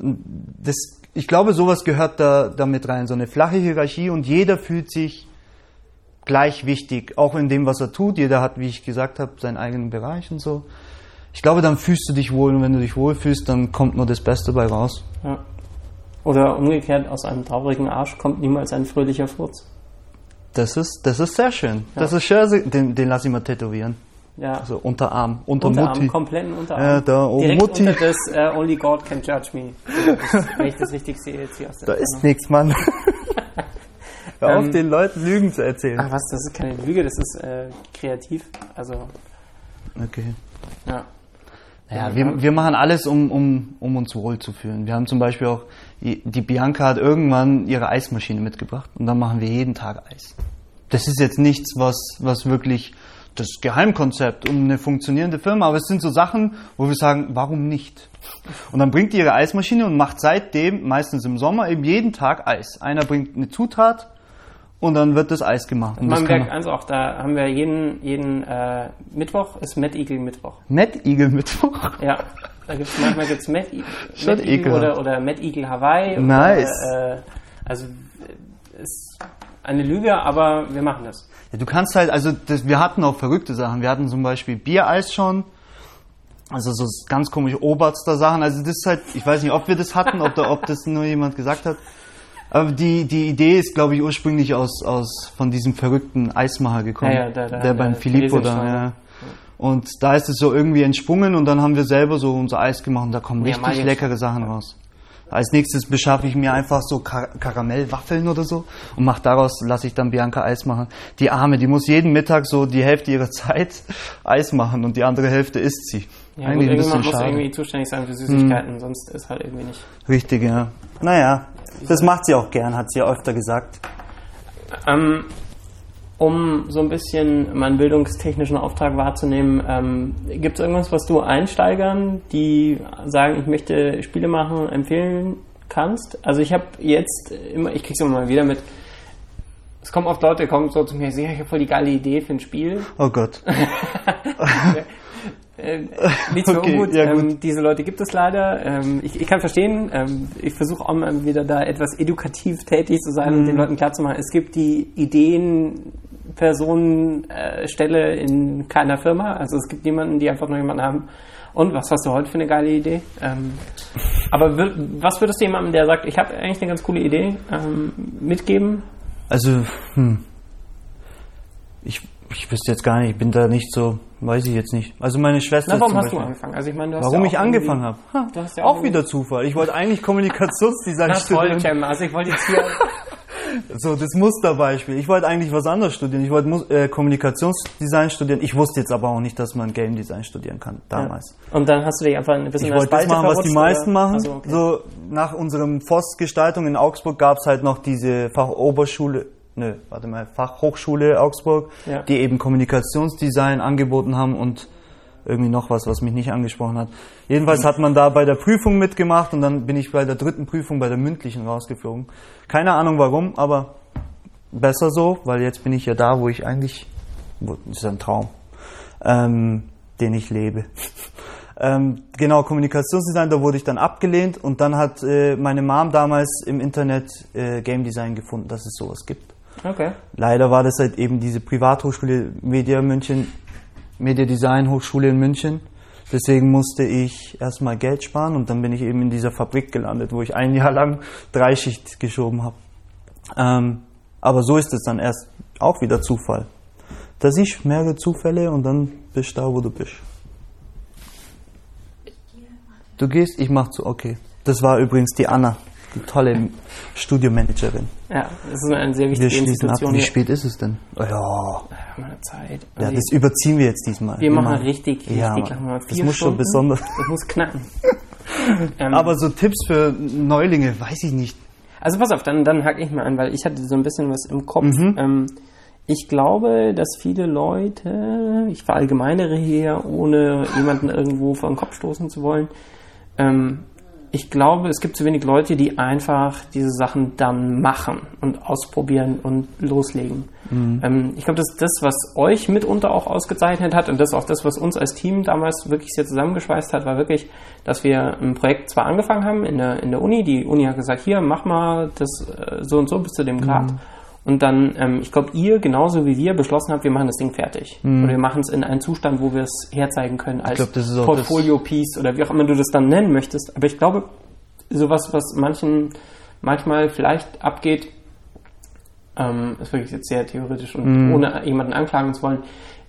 Das, ich glaube, sowas gehört da damit rein, so eine flache Hierarchie und jeder fühlt sich gleich wichtig, auch in dem, was er tut. Jeder hat, wie ich gesagt habe, seinen eigenen Bereich und so. ich glaube, dann fühlst du dich wohl und wenn du dich wohl fühlst, dann kommt nur das Beste bei raus. Ja. Oder umgekehrt, aus einem traurigen Arsch kommt niemals ein fröhlicher Furz. Das ist, das ist sehr schön. Ja. Das ist schön, den, den lasse ich mal tätowieren. Ja. Also Unterarm, unter Unterarm, Mutti. kompletten Unterarm. Ja, da oben Direkt Mutti. unter das äh, Only God can judge me. Das, wenn ich das richtig sehe jetzt hier aus der Da ist nichts, Mann. (laughs) Hör auf, Ähm, den Leuten Lügen zu erzählen. Ach was, das ist keine Lüge, das ist äh, kreativ. Also, Okay. ja. Ja, wir, wir machen alles, um, um, um uns wohl zu fühlen. Wir haben zum Beispiel auch, die Bianca hat irgendwann ihre Eismaschine mitgebracht und dann machen wir jeden Tag Eis. Das ist jetzt nichts, was, was wirklich das Geheimkonzept um eine funktionierende Firma, aber es sind so Sachen, wo wir sagen, warum nicht? Und dann bringt die ihre Eismaschine und macht seitdem, meistens im Sommer, eben jeden Tag Eis. Einer bringt eine Zutat und dann wird das Eis gemacht. Und Beim kann Werk 1 auch, da haben wir jeden, jeden äh, Mittwoch, ist Mad Eagle Mittwoch. Eagle Mittwoch. Ja, da gibt's manchmal gibt's Mad, E- Schon Mad Eagle oder, oder Mad Eagle Hawaii. Nice. Oder, äh, also ist eine Lüge, aber wir machen das. Ja, du kannst halt, also das, wir hatten auch verrückte Sachen. Wir hatten zum Beispiel Biereis schon. Also so ganz komische Oberster Sachen. Also das ist halt, ich weiß nicht, ob wir das hatten, ob, da, ob das nur jemand gesagt hat. Aber die, die Idee ist, glaube ich, ursprünglich aus, aus von diesem verrückten Eismacher gekommen. Ja, ja, da- da- der beim Filippo da, ja. Und da ist es so irgendwie entsprungen und dann haben wir selber so unser Eis gemacht und da kommen Ja, richtig leckere Sachen raus. Als nächstes beschaffe ich mir einfach so Kar Karamellwaffeln oder so und mach daraus, lasse ich dann Bianca Eis machen. Die Arme, die muss jeden Mittag so die Hälfte ihrer (laughs) Zeit Eis machen und die andere Hälfte isst sie. Ja, gut, Eigentlich ein bisschen muss schade. Hm. irgendwie zuständig sein für Süßigkeiten, sonst ist halt irgendwie nicht. Richtig, ja. Naja, das macht sie auch gern, hat sie ja öfter gesagt. Ähm, um so ein bisschen meinen bildungstechnischen Auftrag wahrzunehmen, ähm, gibt es irgendwas, was du Einsteigern, die sagen, ich möchte Spiele machen, empfehlen kannst? Also ich habe jetzt immer, ich krieg's immer mal wieder mit, es kommen oft Leute, die kommen so zu mir, ich habe voll die geile Idee für ein Spiel. Oh Gott. (laughs) Äh, nichts (laughs) für Okay, ungut. ja, gut. ähm, diese Leute gibt es leider. Ähm, ich, ich kann verstehen. Ähm, ich versuche auch mal wieder da etwas edukativ tätig zu sein und Mhm. den Leuten klarzumachen, es gibt die Ideen, Personen, äh, in keiner Firma. Also es gibt niemanden, die einfach nur jemanden haben. Und was hast du heute für eine geile Idee? Ähm, aber was würdest du jemandem, der sagt, ich habe eigentlich eine ganz coole Idee, ähm, mitgeben? Also, hm. Ich, ich wüsste jetzt gar nicht, ich bin da nicht so, weiß ich jetzt nicht. Also meine Schwester Na, warum hast du Beispiel- angefangen? Also ich meine, du hast Warum ja ich angefangen habe? Du hast ja auch wieder Zufall. Ich wollte eigentlich Kommunikationsdesign (laughs) studieren. Also ich wollte jetzt hier (laughs) So, das Musterbeispiel. Ich wollte eigentlich was anderes studieren. Ich wollte äh, Kommunikationsdesign studieren. Ich wusste jetzt aber auch nicht, dass man Game Design studieren kann, damals. Und dann hast du dich einfach ein bisschen Ich wollte das machen, was die meisten oder? machen. Ach so, okay. So nach unserem Forstgestaltung in Augsburg gab es halt noch diese Fachoberschule, nö, warte mal, Fachhochschule Augsburg, Ja. die eben Kommunikationsdesign angeboten haben und irgendwie noch was, was mich nicht angesprochen hat. Jedenfalls hat man da bei der Prüfung mitgemacht und dann bin ich bei der dritten Prüfung, bei der mündlichen rausgeflogen. Keine Ahnung warum, aber besser so, weil jetzt bin ich ja da, wo ich eigentlich, das ist ein Traum, ähm, den ich lebe. (laughs) ähm, genau, Kommunikationsdesign, da wurde ich dann abgelehnt und dann hat äh, meine Mom damals im Internet äh, Game Design gefunden, dass es sowas gibt. Okay. Leider war das halt eben diese Privathochschule Media München, Media Design Hochschule in München. Deswegen musste ich erstmal Geld sparen und dann bin ich eben in dieser Fabrik gelandet, wo ich ein Jahr lang Dreischicht geschoben habe. Ähm, aber so ist es dann erst auch wieder Zufall. Da siehst du mehrere Zufälle und dann bist du da, wo du bist. Du gehst, ich mach zu, okay. Das war übrigens die Anna, die tolle Studiomanagerin. Ja, das ist eine sehr Wir wichtige ab. Institution Wie hier. spät ist es denn? Oh ja, Ja, meine Zeit. ja, Also das überziehen wir jetzt diesmal. wir machen richtig, richtig ja, lang. Das muss schon Stunden. besonders. Das muss knacken. (laughs) ähm, Aber so Tipps für Neulinge, weiß ich nicht. Also pass auf, dann, dann hack ich mal an, weil ich hatte so ein bisschen was im Kopf. Mhm. Ähm, ich glaube, dass viele Leute, ich verallgemeinere hier, ohne jemanden irgendwo vor den Kopf stoßen zu wollen, ähm, ich glaube, es gibt zu wenig Leute, die einfach diese Sachen dann machen und ausprobieren und loslegen. Ähm, ich glaube, das ist das, was euch mitunter auch ausgezeichnet hat und das ist auch das, was uns als Team damals wirklich sehr zusammengeschweißt hat, war wirklich, dass wir ein Projekt zwar angefangen haben in der, in der Uni, die Uni hat gesagt, hier, mach mal das äh, so und so bis zu dem Grad. Und dann, ähm, ich glaube, ihr genauso wie wir beschlossen habt, wir machen das Ding fertig. Mhm. Oder wir machen es in einen Zustand, wo wir es herzeigen können als Portfolio-Piece oder wie auch immer du das dann nennen möchtest. Aber ich glaube, sowas, was manchen manchmal vielleicht abgeht, ähm, ist wirklich jetzt sehr theoretisch und mhm. ohne jemanden anklagen zu wollen.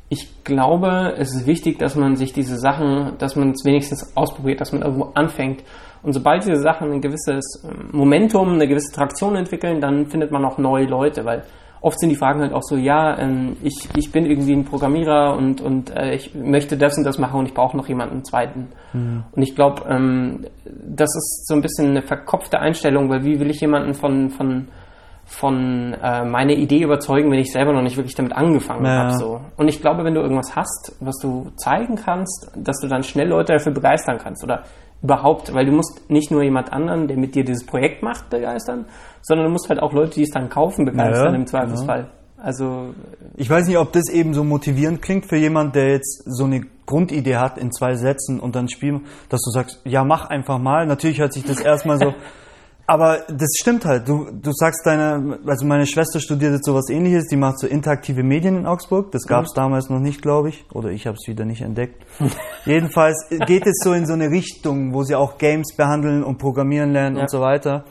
Ich glaube, es ist wichtig, dass man sich diese Sachen, dass man es wenigstens ausprobiert, dass man irgendwo anfängt. Und sobald diese Sachen ein gewisses ähm, Momentum, eine gewisse Traktion entwickeln, dann findet man auch neue Leute, weil oft sind die Fragen halt auch so, ja, ähm, ich, ich bin irgendwie ein Programmierer und, und äh, ich möchte das und das machen und ich brauche noch jemanden zweiten. Mhm. Und ich glaube, ähm, das ist so ein bisschen eine verkopfte Einstellung, weil wie will ich jemanden von, von von äh, meiner Idee überzeugen, wenn ich selber noch nicht wirklich damit angefangen ja. habe. So. Und ich glaube, wenn du irgendwas hast, was du zeigen kannst, dass du dann schnell Leute dafür begeistern kannst oder überhaupt, weil du musst nicht nur jemand anderen, der mit dir dieses Projekt macht, begeistern, sondern du musst halt auch Leute, die es dann kaufen, begeistern ja, im Zweifelsfall. Ja. Also ich weiß nicht, ob das eben so motivierend klingt für jemand, der jetzt so eine Grundidee hat in zwei Sätzen und dann spielen, dass du sagst, ja mach einfach mal. Natürlich hört sich das erstmal so (laughs) Aber das stimmt halt. Du, du sagst deine, also meine Schwester studiert jetzt sowas ähnliches, die macht so interaktive Medien in Augsburg. Das gab es mhm. damals noch nicht, glaube ich. Oder ich habe es wieder nicht entdeckt. (laughs) Jedenfalls geht es so in so eine Richtung, wo sie auch Games behandeln und programmieren lernen ja. und so weiter.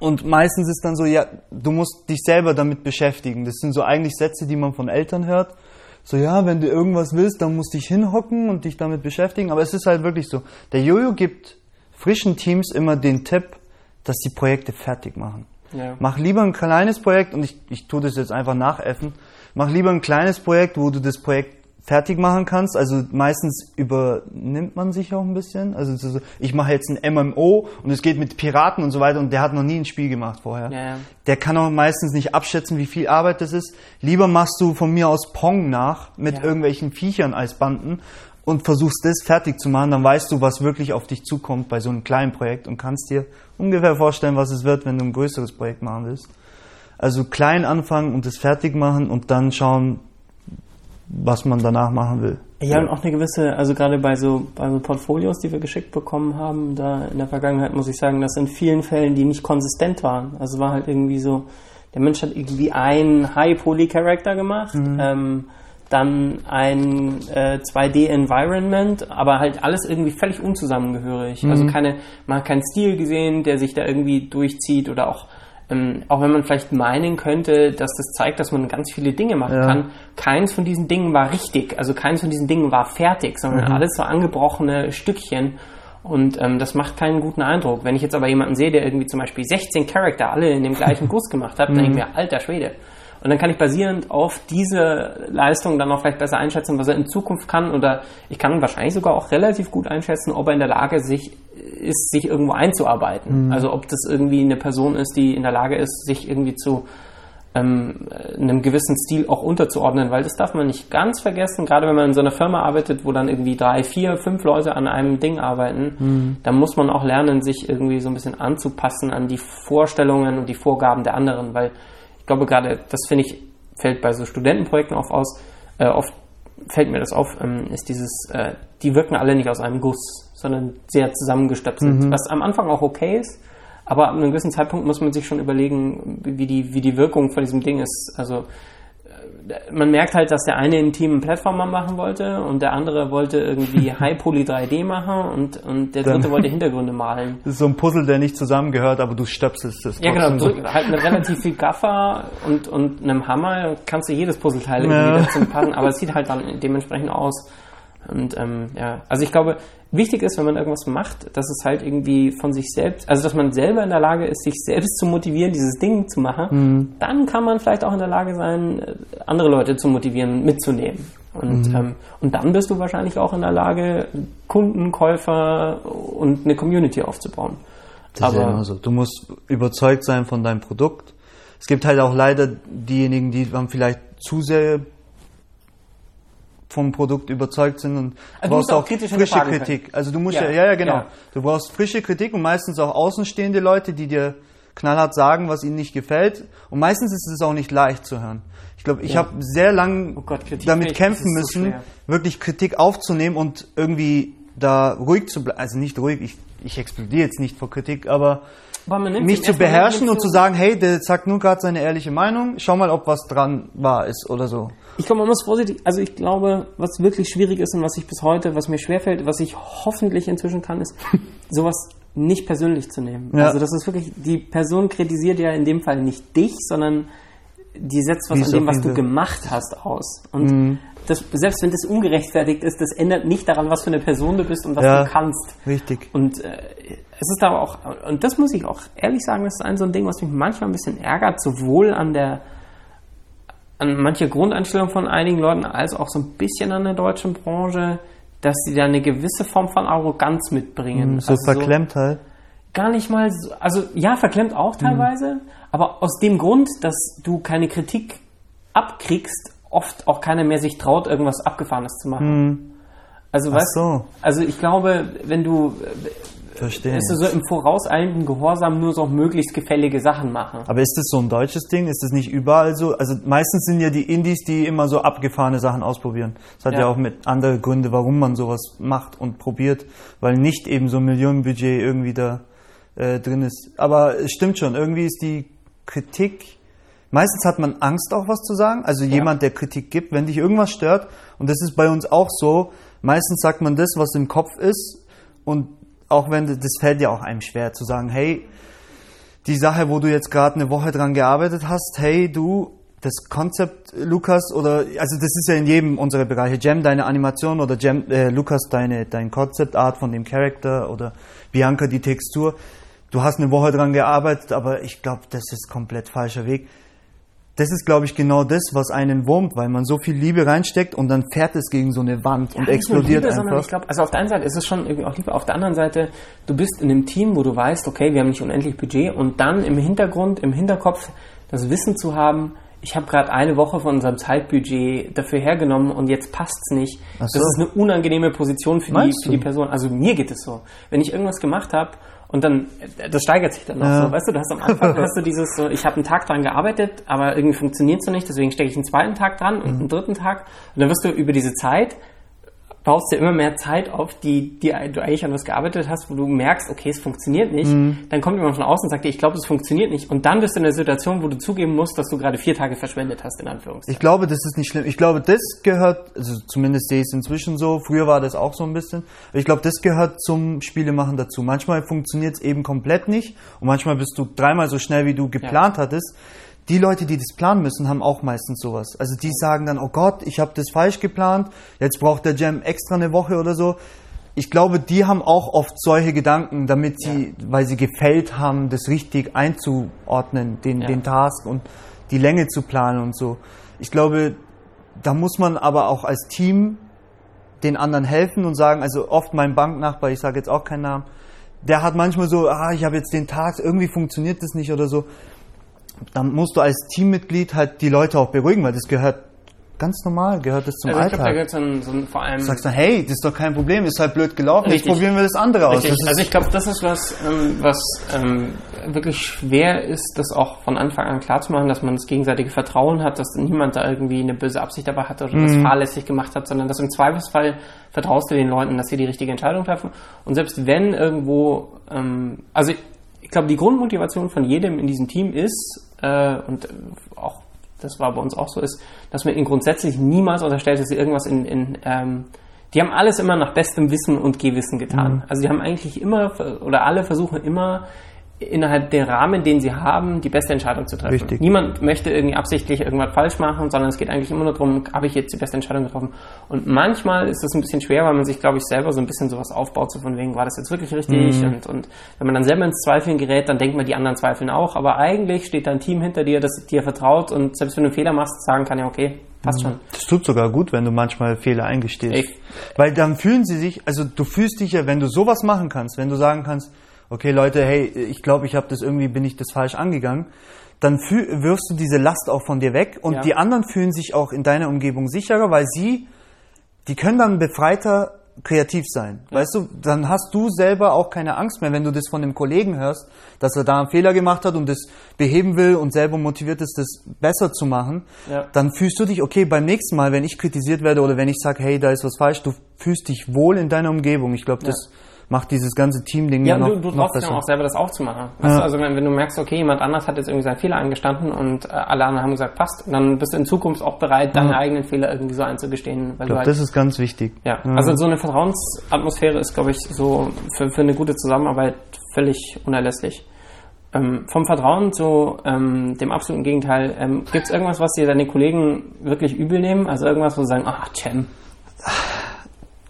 Und meistens ist dann so, ja, du musst dich selber damit beschäftigen. Das sind so eigentlich Sätze, die man von Eltern hört. So, ja, wenn du irgendwas willst, dann musst du dich hinhocken und dich damit beschäftigen. Aber es ist halt wirklich so. Der Jojo gibt frischen Teams immer den Tipp, dass die Projekte fertig machen. Ja. Mach lieber ein kleines Projekt, und ich, ich tue das jetzt einfach nachäffen, mach lieber ein kleines Projekt, wo du das Projekt fertig machen kannst. Also meistens übernimmt man sich auch ein bisschen. Also ich mache jetzt ein MMO und es geht mit Piraten und so weiter und der hat noch nie ein Spiel gemacht vorher. Ja, ja. Der kann auch meistens nicht abschätzen, wie viel Arbeit das ist. Lieber machst du von mir aus Pong nach mit ja. irgendwelchen Viechern als Banden und versuchst das fertig zu machen, dann weißt du, was wirklich auf dich zukommt bei so einem kleinen Projekt und kannst dir ungefähr vorstellen, was es wird, wenn du ein größeres Projekt machen willst. Also klein anfangen und das fertig machen und dann schauen, was man danach machen will. Ja, und auch eine gewisse, also gerade bei so, bei so Portfolios, die wir geschickt bekommen haben, da in der Vergangenheit muss ich sagen, dass in vielen Fällen die nicht konsistent waren. Also war halt irgendwie so, der Mensch hat irgendwie einen High-Poly-Character gemacht, mhm. ähm, dann ein äh, 2D-Environment, aber halt alles irgendwie völlig unzusammengehörig. Mhm. Also keine, man hat keinen Stil gesehen, der sich da irgendwie durchzieht oder auch ähm, auch wenn man vielleicht meinen könnte, dass das zeigt, dass man ganz viele Dinge machen ja. kann, keins von diesen Dingen war richtig, also keins von diesen Dingen war fertig, sondern mhm. alles so angebrochene Stückchen. Und ähm, das macht keinen guten Eindruck. Wenn ich jetzt aber jemanden sehe, der irgendwie zum Beispiel 16 Charakter alle in dem gleichen (laughs) Guss gemacht hat, dann denke ich mhm. mir, alter Schwede, und dann kann ich basierend auf diese Leistung dann auch vielleicht besser einschätzen, was er in Zukunft kann. Oder ich kann wahrscheinlich sogar auch relativ gut einschätzen, ob er in der Lage sich, ist, sich irgendwo einzuarbeiten. Mhm. Also ob das irgendwie eine Person ist, die in der Lage ist, sich irgendwie zu ähm, einem gewissen Stil auch unterzuordnen, weil das darf man nicht ganz vergessen, gerade wenn man in so einer Firma arbeitet, wo dann irgendwie drei, vier, fünf Leute an einem Ding arbeiten, mhm. dann muss man auch lernen, sich irgendwie so ein bisschen anzupassen an die Vorstellungen und die Vorgaben der anderen, weil glaube gerade, das finde ich, fällt bei so Studentenprojekten oft aus, äh, oft fällt mir das auf, ähm, ist dieses, äh, die wirken alle nicht aus einem Guss, sondern sehr zusammengestöpselt, mhm. was am Anfang auch okay ist, aber ab einem gewissen Zeitpunkt muss man sich schon überlegen, wie die, wie die Wirkung von diesem Ding ist. Also man merkt halt, dass der eine einen Plattformer machen wollte und der andere wollte irgendwie (laughs) High Poly 3D machen und, und der dritte wollte (laughs) Hintergründe malen. Das ist so ein Puzzle, der nicht zusammengehört, aber du stöpselst es. Ja, genau. So. Halt mit relativ viel Gaffer und, und einem Hammer kannst du jedes Puzzleteil irgendwie ja. dazu packen, aber es sieht halt dann dementsprechend aus. Und ähm, ja, also ich glaube, wichtig ist, wenn man irgendwas macht, dass es halt irgendwie von sich selbst, also dass man selber in der Lage ist, sich selbst zu motivieren, dieses Ding zu machen, mhm. dann kann man vielleicht auch in der Lage sein, andere Leute zu motivieren, mitzunehmen. Und, mhm. ähm, und dann bist du wahrscheinlich auch in der Lage, Kunden, Käufer und eine Community aufzubauen. Das Aber ja so. Du musst überzeugt sein von deinem Produkt. Es gibt halt auch leider diejenigen, die haben vielleicht zu sehr vom Produkt überzeugt sind und also du brauchst auch frische Kritik. Können. Also du musst ja, ja, ja, genau. Ja. Du brauchst frische Kritik und meistens auch außenstehende Leute, die dir knallhart sagen, was ihnen nicht gefällt. Und meistens ist es auch nicht leicht zu hören. Ich glaube, ich ja. habe sehr lang oh damit kämpfen müssen, so wirklich Kritik aufzunehmen und irgendwie da ruhig zu bleiben, also nicht ruhig, ich, ich explodiere jetzt nicht vor Kritik, aber mich zu beherrschen und zu sagen, hey, der sagt nur gerade seine ehrliche Meinung, schau mal, ob was dran wahr ist oder so. Ich glaube, man muss vorsichtig, also ich glaube, was wirklich schwierig ist und was ich bis heute, was mir schwerfällt, was ich hoffentlich inzwischen kann, ist, (laughs) sowas nicht persönlich zu nehmen. Ja. Also das ist wirklich, die Person kritisiert ja in dem Fall nicht dich, sondern die setzt was Wie an dem, was du. Mhm. gemacht hast, aus. Und das, selbst wenn das ungerechtfertigt ist, das ändert nicht daran, was für eine Person du bist und was Ja. du kannst. Richtig. Und äh, es ist aber auch, und das muss ich auch ehrlich sagen, das ist ein so ein Ding, was mich manchmal ein bisschen ärgert, sowohl an der, an manche Grundeinstellung von einigen Leuten, als auch so ein bisschen an der deutschen Branche, dass sie da eine gewisse Form von Arroganz mitbringen. So Also verklemmt halt. gar nicht mal so, also ja, verklemmt auch teilweise, aber aus dem Grund, dass du keine Kritik abkriegst, oft auch keiner mehr sich traut, irgendwas Abgefahrenes zu machen. Also, weißt so. also ich glaube, wenn du, Verstehe. es ist so im vorauseilenden Gehorsam nur so möglichst gefällige Sachen machen. Aber ist das so ein deutsches Ding? Ist das nicht überall so? Also meistens sind ja die Indies, die immer so abgefahrene Sachen ausprobieren. Das hat ja, Ja. auch mit anderen Gründe, warum man sowas macht und probiert, weil nicht eben so ein Millionenbudget irgendwie da äh, drin ist. Aber es stimmt schon, irgendwie ist die Kritik. Meistens hat man Angst auch was zu sagen. Also jemand, der Kritik gibt, wenn dich irgendwas stört, und das ist bei uns auch so, meistens sagt man das, was im Kopf ist, und auch wenn das fällt ja auch einem schwer zu sagen, hey, die Sache, wo du jetzt gerade eine Woche dran gearbeitet hast, hey du, das Konzept, Lukas, oder also das ist ja in jedem unserer Bereiche, Jam deine Animation oder Jam, äh, Lukas deine dein Konzeptart von dem Charakter oder Bianca die Textur. Du hast eine Woche dran gearbeitet, aber ich glaube, das ist komplett falscher Weg. Das ist, glaube ich, genau das, was einen wurmt, weil man so viel Liebe reinsteckt und dann fährt es gegen so eine Wand und Ja, nur explodiert Liebe, einfach. Ich glaube, also auf der einen Seite ist es schon irgendwie auch Liebe, auf der anderen Seite, du bist in einem Team, wo du weißt, okay, wir haben nicht unendlich Budget und dann im Hintergrund, im Hinterkopf das Wissen zu haben, ich habe gerade eine Woche von unserem Zeitbudget dafür hergenommen und jetzt passt's nicht. Ach Das so. ist eine unangenehme Position für die, für die? Person. Also mir geht es so. Wenn ich irgendwas gemacht habe und dann, das steigert sich dann noch Ja. so, weißt du, du hast am Anfang (laughs) hast du dieses so, ich habe einen Tag dran gearbeitet, aber irgendwie funktioniert es so nicht, deswegen stecke ich einen zweiten Tag dran und Mhm. einen dritten Tag und dann wirst du über diese Zeit baust dir immer mehr Zeit auf, die, die du eigentlich an was gearbeitet hast, wo du merkst, okay, es funktioniert nicht. Mhm. Dann kommt jemand von außen und sagt dir, ich glaube, es funktioniert nicht. Und dann bist du in der Situation, wo du zugeben musst, dass du gerade vier Tage verschwendet hast, in Anführungszeichen. Ich glaube, das ist nicht schlimm. Ich glaube, das gehört, also zumindest sehe ich es inzwischen so, früher war das auch so ein bisschen, ich glaube, das gehört zum Spielemachen dazu. Manchmal funktioniert es eben komplett nicht und manchmal bist du dreimal so schnell, wie du geplant hattest. Die Leute, die das planen müssen, haben auch meistens sowas. Also die sagen dann, oh Gott, ich habe das falsch geplant, jetzt braucht der Jam extra eine Woche oder so. Ich glaube, die haben auch oft solche Gedanken, damit sie, weil sie gefällt haben, das richtig einzuordnen, den, Ja. den Task und die Länge zu planen und so. Ich glaube, da muss man aber auch als Team den anderen helfen und sagen, also oft mein Banknachbar, ich sage jetzt auch keinen Namen, der hat manchmal so, ah, ich habe jetzt den Tag, irgendwie funktioniert das nicht oder so. Dann musst du als Teammitglied halt die Leute auch beruhigen, weil das gehört ganz normal, gehört das zum also ich glaube, da Alltag. gehört so ein, so ein vor allem... Du sagst dann, hey, das ist doch kein Problem, ist halt blöd gelaufen, Richtig. jetzt probieren wir das andere aus. Das Also ich glaube, das ist was, ähm, was ähm, wirklich schwer ist, das auch von Anfang an klarzumachen, dass man das gegenseitige Vertrauen hat, dass niemand da irgendwie eine böse Absicht dabei hat oder Mhm. das fahrlässig gemacht hat, sondern dass im Zweifelsfall vertraust du den Leuten, dass sie die richtige Entscheidung treffen. Und selbst wenn irgendwo, ähm, also ich, glaube, die Grundmotivation von jedem in diesem Team ist, äh, und auch das war bei uns auch so ist, dass man ihnen grundsätzlich niemals unterstellt, dass sie irgendwas in, in ähm, die haben alles immer nach bestem Wissen und Gewissen getan. Mhm. Also die haben eigentlich immer oder alle versuchen immer innerhalb der Rahmen, den sie haben, die beste Entscheidung zu treffen. Richtig. Niemand möchte irgendwie absichtlich irgendwas falsch machen, sondern es geht eigentlich immer nur darum, habe ich jetzt die beste Entscheidung getroffen. Und manchmal ist das ein bisschen schwer, weil man sich, glaube ich, selber so ein bisschen sowas aufbaut, so von wegen, war das jetzt wirklich richtig? Mhm. Und, und wenn man dann selber ins Zweifeln gerät, dann denkt man, die anderen zweifeln auch. Aber eigentlich steht da ein Team hinter dir, das dir vertraut und selbst wenn du einen Fehler machst, sagen kann, ja, okay, passt schon. das tut sogar gut, wenn du manchmal Fehler eingestehst. Ich- Weil dann fühlen sie sich, also du fühlst dich ja, wenn du sowas machen kannst, wenn du sagen kannst, okay Leute, hey, ich glaube, ich habe das irgendwie, bin ich das falsch angegangen, dann wirfst du diese Last auch von dir weg und Ja. die anderen fühlen sich auch in deiner Umgebung sicherer, weil sie, die können dann befreiter kreativ sein. Weißt du, dann hast du selber auch keine Angst mehr, wenn du das von einem Kollegen hörst, dass er da einen Fehler gemacht hat und das beheben will und selber motiviert ist, das besser zu machen. Ja. Dann fühlst du dich, okay, beim nächsten Mal, wenn ich kritisiert werde oder wenn ich sage, hey, da ist was falsch, du fühlst dich wohl in deiner Umgebung. Ich glaube, das macht dieses ganze Team-Ding Ja, noch, und du, du noch besser. auch selber das aufzumachen. Ja. du, also wenn, wenn du merkst, okay, jemand anders hat jetzt irgendwie seinen Fehler eingestanden und äh, alle anderen haben gesagt, passt, dann bist du in Zukunft auch bereit, deine Ja. eigenen Fehler irgendwie so einzugestehen. Weil Ich du glaube, halt, das ist ganz wichtig. ja, also so eine Vertrauensatmosphäre ist, glaube ich, so für, für eine gute Zusammenarbeit völlig unerlässlich. Ähm, vom Vertrauen zu ähm, dem absoluten Gegenteil, ähm, gibt es irgendwas, was dir deine Kollegen wirklich übel nehmen? Also irgendwas, wo sie sagen, ach, Cem, (sighs)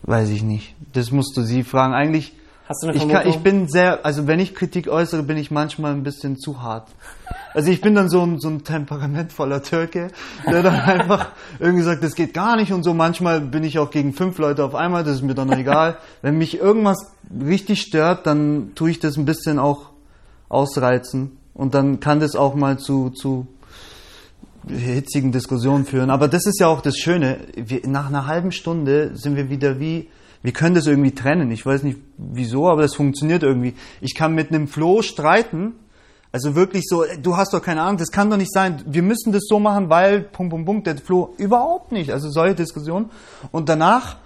Weiß ich nicht. Das musst du sie fragen. Eigentlich, hast du eine ich, kann, ich bin sehr, also wenn ich Kritik äußere, bin ich manchmal ein bisschen zu hart. Also ich bin dann so ein, so ein temperamentvoller Türke, der dann (laughs) einfach irgendwie sagt, das geht gar nicht und so. Manchmal bin ich auch gegen fünf Leute auf einmal, das ist mir dann egal. Wenn mich irgendwas richtig stört, dann tue ich das ein bisschen auch ausreizen und dann kann das auch mal zu, zu hitzigen Diskussionen führen. Aber das ist ja auch das Schöne. Wir, nach einer halben Stunde sind wir wieder wie, wir können das irgendwie trennen. Ich weiß nicht wieso, aber das funktioniert irgendwie. Ich kann mit einem Flo streiten. Also wirklich so, du hast doch keine Ahnung, das kann doch nicht sein. Wir müssen das so machen, weil, Punkt, Punkt, Punkt, der Flo überhaupt nicht. Also solche Diskussionen. Und danach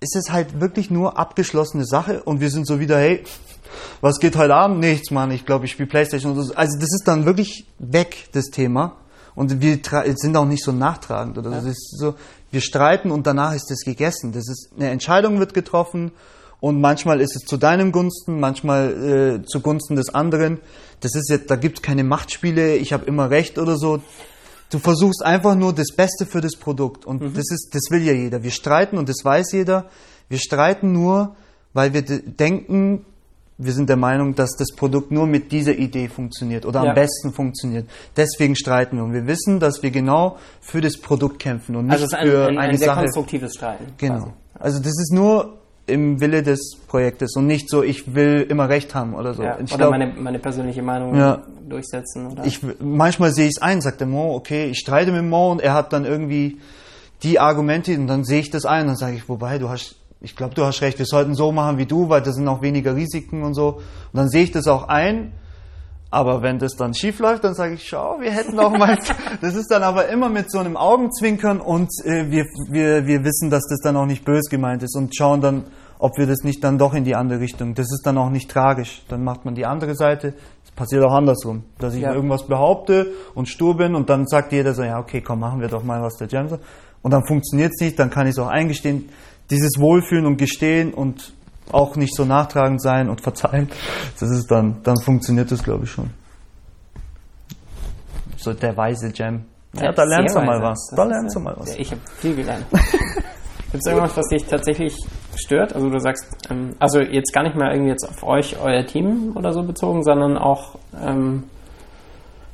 ist es halt wirklich nur abgeschlossene Sache und wir sind so wieder, hey, was geht heute Abend? Nichts, Mann. Ich glaube, ich spiele Playstation. oder so. Also das ist dann wirklich weg, das Thema. Und wir sind auch nicht so nachtragend oder so. Das ist so. Wir streiten und danach ist das gegessen. Das ist eine Entscheidung wird getroffen und manchmal ist es zu deinem Gunsten, manchmal äh, zugunsten des anderen. Das ist jetzt, da gibt es keine Machtspiele. Ich habe immer recht oder so. Du versuchst einfach nur das Beste für das Produkt und das ist, das will ja jeder. Wir streiten und das weiß jeder. Wir streiten nur, weil wir de- denken, wir sind der Meinung, dass das Produkt nur mit dieser Idee funktioniert oder Ja. am besten funktioniert. Deswegen streiten wir und wir wissen, dass wir genau für das Produkt kämpfen und nicht also es ist ein, für ein, ein eine sehr Sache. konstruktives Streiten. Genau. quasi. Also das ist nur im Wille des Projektes und nicht so, ich will immer Recht haben oder so. Ja, ich oder glaub, meine, meine persönliche Meinung Ja. durchsetzen. Oder? ich, manchmal sehe ich es ein, sagt der Mo, okay, ich streite mit Mo und er hat dann irgendwie die Argumente und dann sehe ich das ein und dann sage ich, wobei, du hast, ich glaube, du hast recht, wir sollten so machen wie du, weil da sind auch weniger Risiken und so. Und dann sehe ich das auch ein, aber wenn das dann schief läuft, dann sage ich, schau, wir hätten auch mal, (laughs) das ist dann aber immer mit so einem Augenzwinkern und äh, wir, wir, wir wissen, dass das dann auch nicht bös gemeint ist und schauen dann, ob wir das nicht dann doch in die andere Richtung. Das ist dann auch nicht tragisch. Dann macht man die andere Seite. Es passiert auch andersrum, dass ich Ja. irgendwas behaupte und stur bin und dann sagt jeder so, ja, okay, komm, machen wir doch mal, was der Jam sagt. Und dann funktioniert es nicht, dann kann ich es auch eingestehen. Dieses Wohlfühlen und Gestehen und auch nicht so nachtragend sein und verzeihen, das ist dann, dann funktioniert das, glaube ich, schon. So der weise Jam. Ja, da lernst du mal was. Das Da lernst du mal was. Ich habe viel gelernt. (laughs) Gibt es irgendwas, was dich tatsächlich stört? Also du sagst, ähm, also jetzt gar nicht mal irgendwie jetzt auf euch, euer Team oder so bezogen, sondern auch ähm,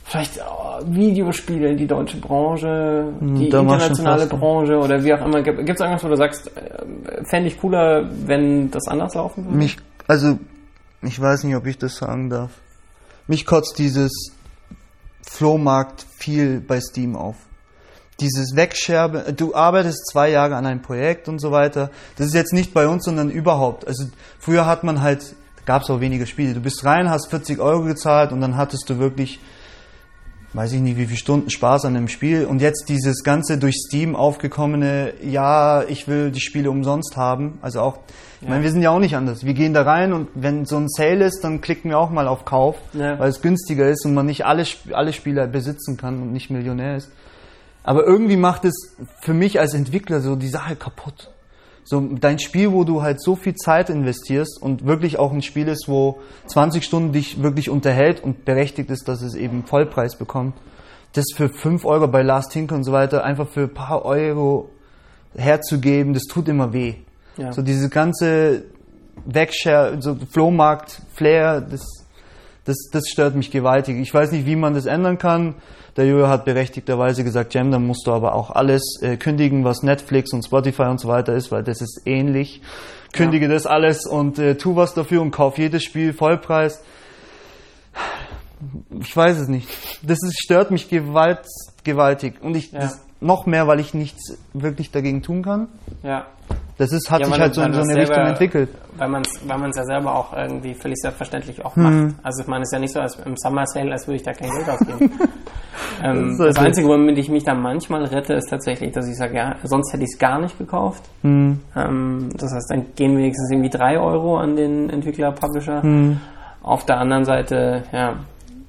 vielleicht oh, Videospiele, die deutsche Branche, die Hm, da ich schon internationale. Branche oder wie auch immer. Gibt es irgendwas, wo du sagst, äh, fände ich cooler, wenn das anders laufen würde? Mich, also, ich weiß nicht, ob ich das sagen darf. Mich kotzt dieses Flohmarkt viel bei Steam auf. Dieses Wegscherben, du arbeitest zwei Jahre an einem Projekt und so weiter. Das ist jetzt nicht bei uns, sondern überhaupt. Also früher hat man halt, gab es auch weniger Spiele. Du bist rein, hast 40 Euro gezahlt und dann hattest du wirklich, weiß ich nicht, wie viele Stunden Spaß an einem Spiel. Und jetzt dieses ganze durch Steam aufgekommene, ja, ich will die Spiele umsonst haben. Also auch, ich meine, wir sind ja auch nicht anders. Wir gehen da rein und wenn so ein Sale ist, dann klicken wir auch mal auf Kauf, Ja. weil es günstiger ist und man nicht alle, alle Spieler besitzen kann und nicht Millionär ist. Aber irgendwie macht es für mich als Entwickler so die Sache kaputt. So dein Spiel, wo du halt so viel Zeit investierst und wirklich auch ein Spiel ist, wo 20 Stunden dich wirklich unterhält und berechtigt ist, dass es eben Vollpreis bekommt. Das für 5 Euro bei Last Tinker und so weiter einfach für ein paar Euro herzugeben, das tut immer weh. Ja. So diese ganze Wegshare, so Flohmarkt, Flair, das, das, das stört mich gewaltig. Ich weiß nicht, wie man das ändern kann. Der Jojo hat berechtigterweise gesagt, Jam, dann musst du aber auch alles äh, kündigen, was Netflix und Spotify und so weiter ist, weil das ist ähnlich. Kündige das alles und äh, tu was dafür und kauf jedes Spiel Vollpreis. Ich weiß es nicht. Das ist, stört mich gewalt, gewaltig. Und ich, Ja. das, noch mehr, weil ich nichts wirklich dagegen tun kann. Ja. Das ist, hat Ja, sich halt so in so eine Richtung selber- entwickelt. Weil man es weil man's ja selber auch irgendwie völlig selbstverständlich auch Mhm. macht. Also ich meine, es ist ja nicht so, als im Summer Sale, als würde ich da kein Geld ausgeben. (laughs) ähm, Das das Einzige, womit ich mich da manchmal rette, ist tatsächlich, dass ich sage, ja, sonst hätte ich es gar nicht gekauft. Mhm. Ähm, das heißt, dann gehen wenigstens irgendwie drei Euro an den Entwickler, Publisher. Mhm. Auf der anderen Seite, ja,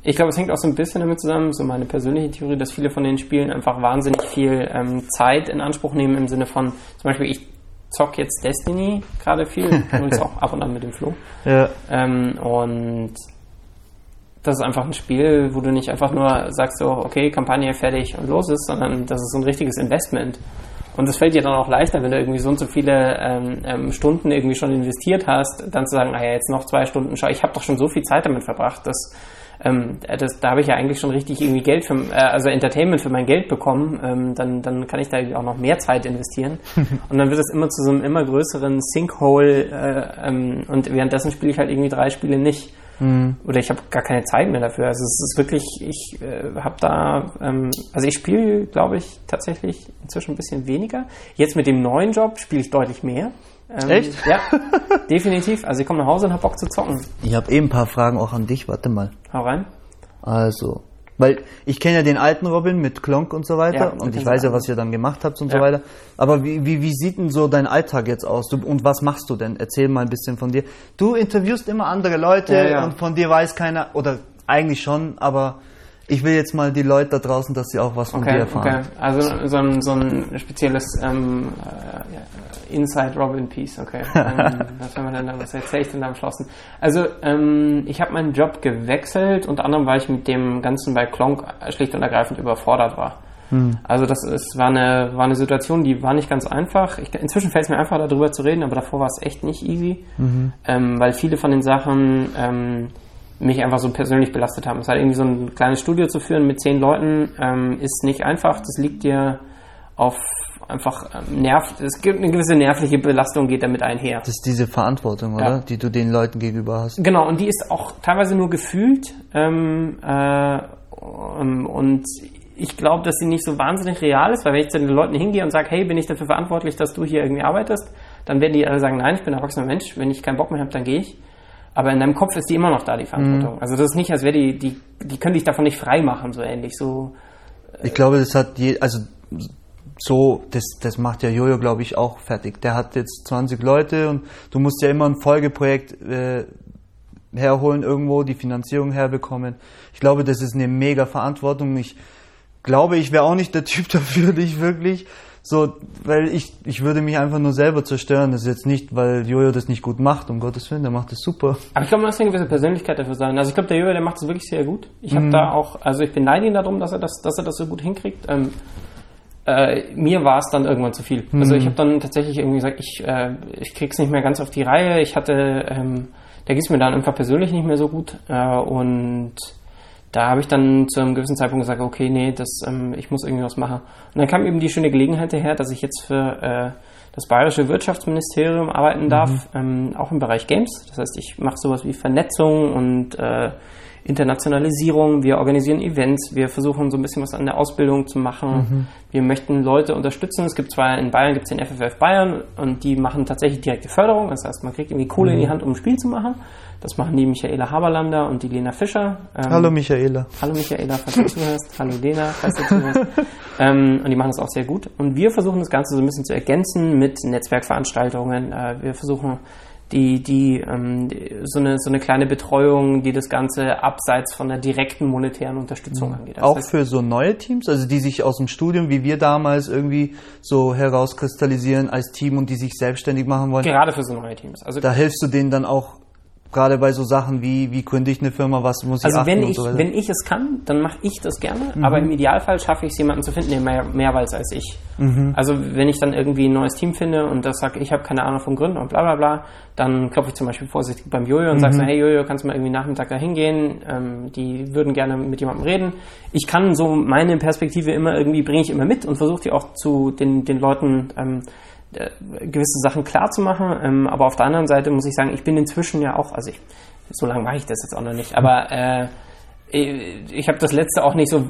ich glaube, es hängt auch so ein bisschen damit zusammen, so meine persönliche Theorie, dass viele von den Spielen einfach wahnsinnig viel ähm, Zeit in Anspruch nehmen im Sinne von, zum Beispiel, ich zock jetzt Destiny gerade viel, (laughs) übrigens auch ab und an mit dem Flo. Ja. Ähm, und das ist einfach ein Spiel, wo du nicht einfach nur sagst so, okay, Kampagne fertig und los ist, sondern das ist so ein richtiges Investment. Und es fällt dir dann auch leichter, wenn du irgendwie so und so viele ähm, ähm, Stunden irgendwie schon investiert hast, dann zu sagen, naja, jetzt noch zwei Stunden, schau, ich habe doch schon so viel Zeit damit verbracht, dass ähm, das, da habe ich ja eigentlich schon richtig irgendwie Geld für, äh, also Entertainment für mein Geld bekommen, ähm, dann, dann kann ich da auch noch mehr Zeit investieren. (laughs) und dann wird es immer zu so einem immer größeren Sinkhole äh, ähm, und währenddessen spiele ich halt irgendwie drei Spiele nicht. Oder ich habe gar keine Zeit mehr dafür. Also es ist wirklich, ich äh, habe da, ähm, also ich spiele, glaube ich, tatsächlich inzwischen ein bisschen weniger. Jetzt mit dem neuen Job spiele ich deutlich mehr. Ähm, Echt? Ja, (laughs) definitiv. Also ich komme nach Hause und habe Bock zu zocken. Ich habe eben ein paar Fragen auch an dich. Warte mal. Hau rein. Also, weil ich kenne ja den alten Robin mit Klonk und so weiter Ja, und ich weiß ja, was ihr dann gemacht habt und Ja. so weiter. Aber wie, wie, wie sieht denn so dein Alltag jetzt aus? Du, und was machst du denn? Erzähl mal ein bisschen von dir. Du interviewst immer andere Leute Ja, ja. und von dir weiß keiner, oder eigentlich schon, aber ich will jetzt mal die Leute da draußen, dass sie auch was von dir Okay, erfahren. okay. Also so ein, so ein spezielles ähm, äh, Inside Robin Piece, okay. (laughs) Ähm, was, haben wir denn da, was erzähle ich denn da am Schlossen? Also ähm, ich habe meinen Job gewechselt, unter anderem, weil ich mit dem Ganzen bei Klonk schlicht und ergreifend überfordert war. Also das ist, war, eine, war eine Situation, die war nicht ganz einfach. Ich, inzwischen fällt es mir einfach darüber zu reden, aber davor war es echt nicht easy, ähm, weil viele von den Sachen ähm, mich einfach so persönlich belastet haben. Es hat irgendwie so ein kleines Studio zu führen mit zehn Leuten, ähm, ist nicht einfach. Das liegt dir auf einfach ähm, Nerv. Es gibt eine gewisse nervliche Belastung, geht damit einher. Das ist diese Verantwortung, oder? Ja. Die du den Leuten gegenüber hast. Genau, und die ist auch teilweise nur gefühlt. Ähm, äh, ähm, und ich glaube, dass sie nicht so wahnsinnig real ist, weil wenn ich zu den Leuten hingehe und sage, hey, bin ich dafür verantwortlich, dass du hier irgendwie arbeitest, dann werden die alle sagen, nein, ich bin ein erwachsener Mensch, wenn ich keinen Bock mehr habe, dann gehe ich. Aber in deinem Kopf ist die immer noch da, die Verantwortung. Also das ist nicht, als wäre die, die, die können dich davon nicht frei machen, so ähnlich. So, Ich glaube, das hat je, also so, das, das macht ja Jojo, glaube ich, auch fertig. Der hat jetzt 20 Leute und du musst ja immer ein Folgeprojekt äh, herholen irgendwo, die Finanzierung herbekommen. Ich glaube, das ist eine mega Verantwortung. Ich glaube, ich wäre auch nicht der Typ (laughs) dafür, nicht wirklich. So, weil ich, ich würde mich einfach nur selber zerstören. Das ist jetzt nicht, weil Jojo das nicht gut macht, um Gottes Willen, der macht das super. Aber ich glaube, man muss eine gewisse Persönlichkeit dafür sein. Also ich glaube, der Jürgen, der macht das wirklich sehr gut. Ich habe da auch, also ich beneide ihn darum, dass er das, dass er das so gut hinkriegt. Ähm, äh, mir war es dann irgendwann zu viel. Also ich habe dann tatsächlich irgendwie gesagt, ich, äh, ich krieg's nicht mehr ganz auf die Reihe. Ich hatte, ähm, da ging es mir dann einfach persönlich nicht mehr so gut. Äh, und da habe ich dann zu einem gewissen Zeitpunkt gesagt, okay, nee, das, ähm, ich muss irgendwie was machen. Und dann kam eben die schöne Gelegenheit daher, dass ich jetzt für äh, das Bayerische Wirtschaftsministerium arbeiten darf, ähm, auch im Bereich Games. Das heißt, ich mache sowas wie Vernetzung und äh, Internationalisierung. Wir organisieren Events. Wir versuchen so ein bisschen was an der Ausbildung zu machen. Wir möchten Leute unterstützen. Es gibt zwar in Bayern gibt es den FFF Bayern und die machen tatsächlich direkte Förderung. Das heißt, man kriegt irgendwie Kohle in die Hand, um ein Spiel zu machen. Das machen die Michaela Haberlander und die Lena Fischer. Ähm, Hallo Michaela. Hallo Michaela, falls du zuhörst. (laughs) Hallo Lena, falls du zuhörst. ähm, und die machen das auch sehr gut. Und wir versuchen das Ganze so ein bisschen zu ergänzen mit Netzwerkveranstaltungen. Äh, wir versuchen die, die, ähm, so, eine, so eine kleine Betreuung, die das Ganze abseits von der direkten monetären Unterstützung angeht. Das Auch heißt, für so neue Teams, also die sich aus dem Studium, wie wir damals irgendwie so herauskristallisieren als Team und die sich selbstständig machen wollen. gerade für so neue Teams. Also Da hilfst du denen dann auch gerade bei so Sachen wie, wie gründe ich eine Firma, was muss ich Also achten wenn ich, so wenn ich es kann, dann mache ich das gerne. Mhm. Aber im Idealfall schaffe ich es, jemanden zu finden, der mehr, mehr weiß als ich. Mhm. Also wenn ich dann irgendwie ein neues Team finde und das sagt, ich habe keine Ahnung vom Gründen und bla bla bla, dann klopfe ich zum Beispiel vorsichtig beim Jojo und sage Mhm. so, hey Jojo, kannst du mal irgendwie Nachmittag da hingehen? Ähm, die würden gerne mit jemandem reden. Ich kann so meine Perspektive immer irgendwie, bringe ich immer mit und versuche die auch zu den, den Leuten ähm, äh, gewisse Sachen klar zu machen. Ähm, aber auf der anderen Seite muss ich sagen, ich bin inzwischen ja auch, also ich, so lange mache ich das jetzt auch noch nicht, aber äh, ich habe das letzte auch nicht so,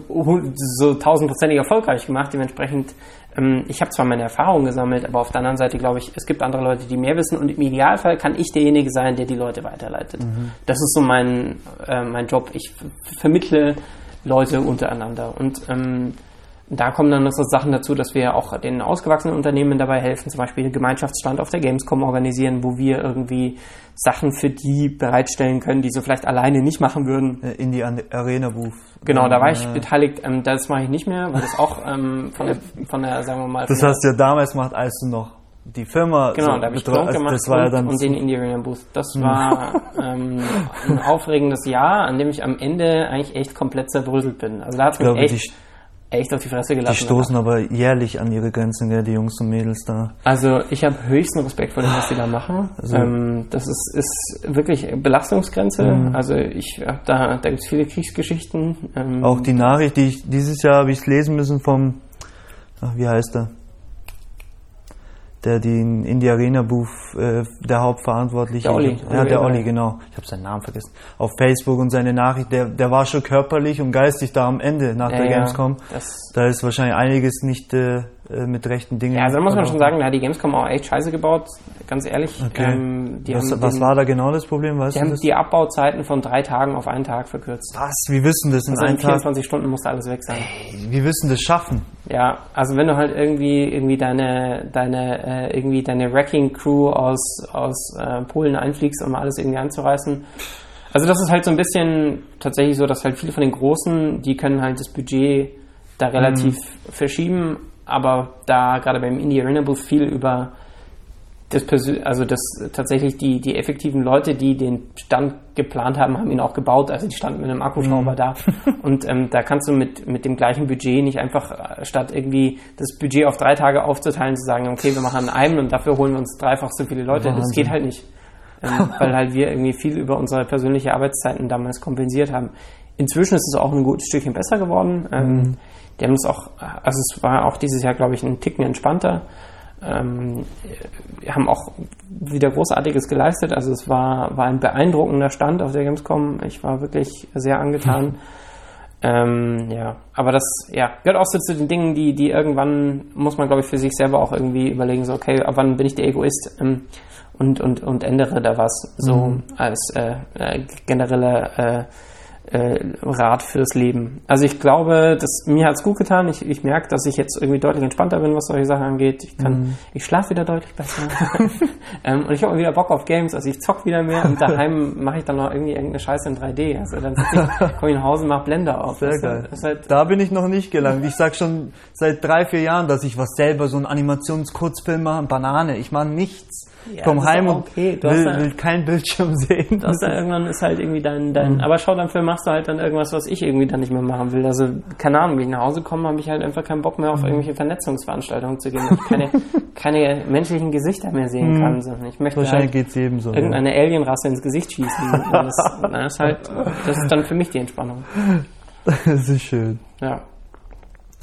so tausendprozentig erfolgreich gemacht. Dementsprechend, ähm, ich habe zwar meine Erfahrungen gesammelt, aber auf der anderen Seite glaube ich, es gibt andere Leute, die mehr wissen und im Idealfall kann ich derjenige sein, der die Leute weiterleitet. Mhm. Das ist so mein, äh, mein Job. Ich vermittle Leute untereinander und ähm, da kommen dann noch so Sachen dazu, dass wir auch den ausgewachsenen Unternehmen dabei helfen, zum Beispiel einen Gemeinschaftsstand auf der Gamescom organisieren, wo wir irgendwie Sachen für die bereitstellen können, die sie vielleicht alleine nicht machen würden. Äh, in die Arena Booth. Genau, da war ich beteiligt. Ähm, das mache ich nicht mehr, weil das auch ähm, von, der, von der, sagen wir mal. Das hast du ja damals gemacht, als du noch die Firma. Genau, so da habe ich Clone gemacht das war und, dann und den Indie Arena Booth. Das war (laughs) ähm, ein aufregendes Jahr, an dem ich am Ende eigentlich echt komplett zerbröselt bin. Also da hat mich echt echt auf die Fresse gelassen. Die stoßen aber jährlich an ihre Grenzen, gell, die Jungs und Mädels da. Also ich habe höchsten Respekt vor dem, was die da machen. Also ähm, das ist, ist wirklich Belastungsgrenze. Mhm. Also ich habe da, da gibt es viele Kriegsgeschichten. Ähm, Auch die Nachricht, die ich dieses Jahr habe ich lesen müssen vom, ach, wie heißt er? Der den in die Arena Booth, äh, der Hauptverantwortliche. Der Olli. Ja, der Olli, genau. Ich habe seinen Namen vergessen. Auf Facebook und seine Nachricht, der, der war schon körperlich und geistig da am Ende nach ja, der Gamescom. Ja, da ist wahrscheinlich einiges nicht äh, äh, mit rechten Dingen. Ja, also da muss man schon sagen, da hat die Gamescom auch echt scheiße gebaut, ganz ehrlich. Okay. Ähm, was, was den, war da genau das Problem? Weißt die haben das? die Abbauzeiten von drei Tagen auf einen Tag verkürzt. Was? Wie wissen das in also in 24 Tag? Stunden musste alles weg sein. Hey, wie wissen das schaffen? Ja, also wenn du halt irgendwie irgendwie deine deine äh, irgendwie deine Wrecking Crew aus aus äh, Polen einfliegst, um alles irgendwie anzureißen. Also das ist halt so ein bisschen tatsächlich so, dass halt viele von den Großen, die können halt das Budget da relativ mhm. verschieben aber da gerade beim Indie Renewable viel über das also das tatsächlich die, die effektiven Leute, die den Stand geplant haben, haben ihn auch gebaut. Also die standen mit einem Akkuschrauber mhm. da. (laughs) Und ähm, da kannst du mit, mit dem gleichen Budget nicht einfach, äh, statt irgendwie das Budget auf drei Tage aufzuteilen, zu sagen, okay, wir machen einen und dafür holen wir uns dreifach so viele Leute. Wahnsinn. Das geht halt nicht. Ähm, (laughs) weil halt wir irgendwie viel über unsere persönliche Arbeitszeiten damals kompensiert haben. Inzwischen ist es auch ein gutes Stückchen besser geworden. Ähm, mhm. Die haben es auch, also es war auch dieses Jahr, glaube ich, ein Ticken entspannter. Ähm, haben auch wieder Großartiges geleistet. Also es war, war ein beeindruckender Stand auf der Gamescom. Ich war wirklich sehr angetan. (laughs) ähm, ja, aber das ja, gehört auch so zu den Dingen, die, die irgendwann muss man, glaube ich, für sich selber auch irgendwie überlegen, so, okay, ab wann bin ich der Egoist ähm, und, und, und ändere da was, so mhm. als äh, äh, generelle äh, äh, Rat fürs Leben. Also ich glaube, dass mir hat es gut getan. Ich, ich merke, dass ich jetzt irgendwie deutlich entspannter bin, was solche Sachen angeht. Ich kann, mhm. ich schlafe wieder deutlich besser. (laughs) ähm, und ich habe wieder Bock auf Games. Also ich zock wieder mehr und daheim (laughs) mache ich dann noch irgendwie irgendeine Scheiße in 3D. Also dann komme ich nach Hause und mache Blender auf. Sehr geil. Halt da bin ich noch nicht gelangt. Ich sag schon seit drei, vier Jahren, dass ich was selber, so einen Animationskurzfilm mache, Banane. Ich mache nichts. Ja, komm heim und okay. will, dann, will kein Bildschirm (laughs) sehen. Das dann irgendwann ist halt irgendwie dein, dein mhm. aber schau, dafür machst du halt dann irgendwas, was ich irgendwie dann nicht mehr machen will. Also, keine Ahnung, wenn ich nach Hause komme, habe ich halt einfach keinen Bock mehr auf mhm. irgendwelche Vernetzungsveranstaltungen zu gehen, weil ich keine, (laughs) keine menschlichen Gesichter mehr sehen kann. Mhm. Sondern ich möchte Wahrscheinlich halt geht's jedem so. Irgendeine ja. Alienrasse ins Gesicht schießen. (laughs) das, das, ist halt, das ist dann für mich die Entspannung. Das ist schön. Ja.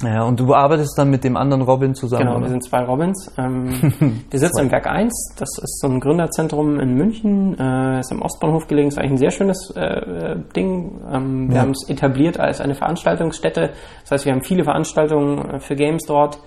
Ja, und du arbeitest dann mit dem anderen Robin zusammen? Genau, oder? wir sind zwei Robins. Ähm, (laughs) wir sitzen im Werk 1, das ist so ein Gründerzentrum in München, äh, ist am Ostbahnhof gelegen, ist eigentlich ein sehr schönes äh, Ding. Ähm, wir ja. haben es etabliert als eine Veranstaltungsstätte, das heißt, wir haben viele Veranstaltungen äh, für Games dort.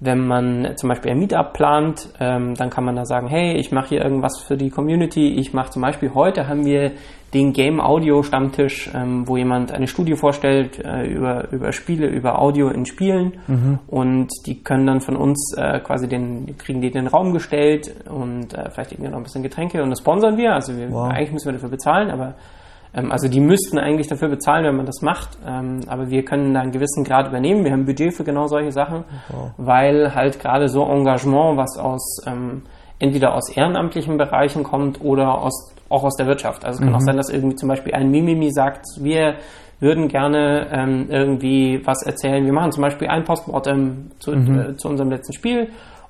Wenn man zum Beispiel ein Meetup plant, ähm, dann kann man da sagen, hey, ich mache hier irgendwas für die Community. Ich mache zum Beispiel heute haben wir den Game Audio Stammtisch, ähm, wo jemand eine Studie vorstellt äh, über, über Spiele, über Audio in Spielen mhm. und die können dann von uns äh, quasi den, kriegen die den Raum gestellt und äh, vielleicht irgendwie noch ein bisschen Getränke und das sponsern wir. Also wir, wow. eigentlich müssen wir dafür bezahlen, aber also die müssten eigentlich dafür bezahlen, wenn man das macht, ähm, aber wir können da einen gewissen Grad übernehmen. Wir haben Budget für genau solche Sachen, wow. weil halt gerade so Engagement, was aus ähm, entweder aus ehrenamtlichen Bereichen kommt oder aus, auch aus der Wirtschaft. Also es kann mhm. auch sein, dass irgendwie zum Beispiel ein Mimimi sagt, wir würden gerne ähm, irgendwie was erzählen. Wir machen zum Beispiel ein Postmortem zu, mhm. äh, zu unserem letzten Spiel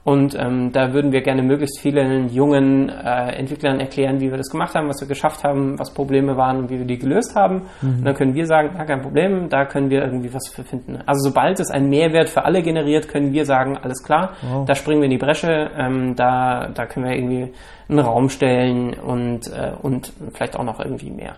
und ähm, da würden wir gerne möglichst vielen jungen äh, Entwicklern erklären, wie wir das gemacht haben, was wir geschafft haben, was Probleme waren und wie wir die gelöst haben. Mhm. Und dann können wir sagen, ja, kein Problem, da können wir irgendwie was für finden. Also sobald es einen Mehrwert für alle generiert, können wir sagen, alles klar, wow. da springen wir in die Bresche, ähm, da, da können wir irgendwie einen Raum stellen und, äh, und vielleicht auch noch irgendwie mehr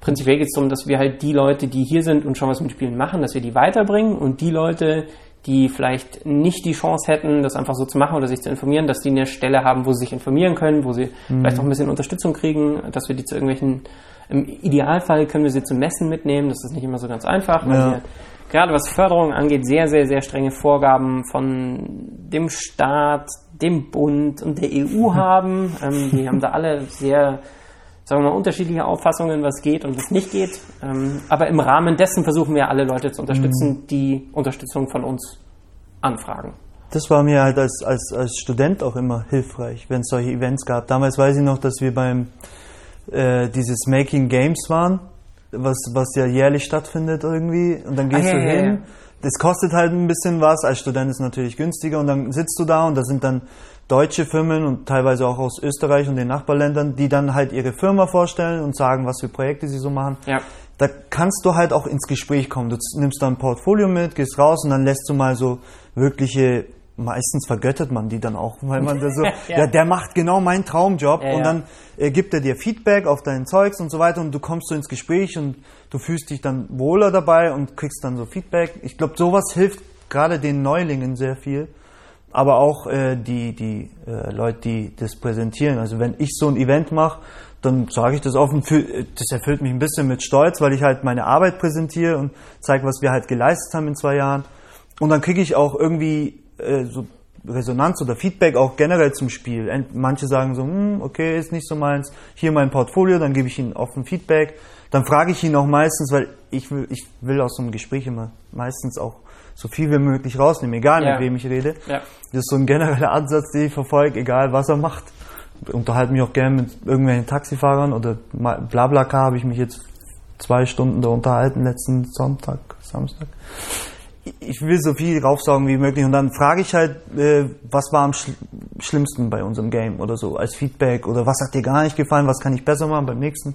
prinzipiell geht es darum, dass wir halt die Leute, die hier sind und schon was mit Spielen machen, dass wir die weiterbringen und die Leute, die vielleicht nicht die Chance hätten, das einfach so zu machen oder sich zu informieren, dass die eine Stelle haben, wo sie sich informieren können, wo sie mhm. vielleicht auch ein bisschen Unterstützung kriegen, dass wir die zu irgendwelchen, im Idealfall können wir sie zu Messen mitnehmen, das ist nicht immer so ganz einfach, weil ja. wir gerade was Förderung angeht, sehr, sehr, sehr strenge Vorgaben von dem Staat, dem Bund und der EU (laughs) haben. Ähm, die haben da alle sehr sagen wir mal, unterschiedliche Auffassungen, was geht und was nicht geht. Ähm, aber im Rahmen dessen versuchen wir alle Leute zu unterstützen, mhm. die Unterstützung von uns anfragen. Das war mir halt als, als, als Student auch immer hilfreich, wenn es solche Events gab. Damals weiß ich noch, dass wir beim äh, dieses Making Games waren, was, was ja jährlich stattfindet irgendwie. Und dann gehst ah, du ja, hin. Ja, ja. Das kostet halt ein bisschen was. Als Student ist es natürlich günstiger. Und dann sitzt du da und da sind dann deutsche Firmen und teilweise auch aus Österreich und den Nachbarländern, die dann halt ihre Firma vorstellen und sagen, was für Projekte sie so machen. Ja. Da kannst du halt auch ins Gespräch kommen. Du nimmst dann ein Portfolio mit, gehst raus und dann lässt du mal so wirkliche meistens vergöttert man die dann auch, weil man (laughs) da so, ja. ja. der macht genau meinen Traumjob ja, und dann äh, gibt er dir Feedback auf dein Zeugs und so weiter und du kommst so ins Gespräch und du fühlst dich dann wohler dabei und kriegst dann so Feedback. Ich glaube, sowas hilft gerade den Neulingen sehr viel aber auch äh, die, die äh, Leute, die das präsentieren. Also wenn ich so ein Event mache, dann sage ich das offen, das erfüllt mich ein bisschen mit Stolz, weil ich halt meine Arbeit präsentiere und zeige, was wir halt geleistet haben in zwei Jahren. Und dann kriege ich auch irgendwie äh, so Resonanz oder Feedback auch generell zum Spiel. Manche sagen so, hm, okay, ist nicht so meins, hier mein Portfolio, dann gebe ich ihnen offen Feedback. Dann frage ich ihn auch meistens, weil ich will, ich will aus so einem Gespräch immer meistens auch so viel wie möglich rausnehmen, egal ja. mit wem ich rede. Ja. Das ist so ein genereller Ansatz, den ich verfolge, egal was er macht. Ich unterhalte mich auch gerne mit irgendwelchen Taxifahrern oder Blablacar habe ich mich jetzt zwei Stunden da unterhalten, letzten Sonntag, Samstag. Ich will so viel raufsaugen wie möglich und dann frage ich halt, äh, was war am schlimmsten bei unserem Game oder so als Feedback oder was hat dir gar nicht gefallen, was kann ich besser machen beim nächsten.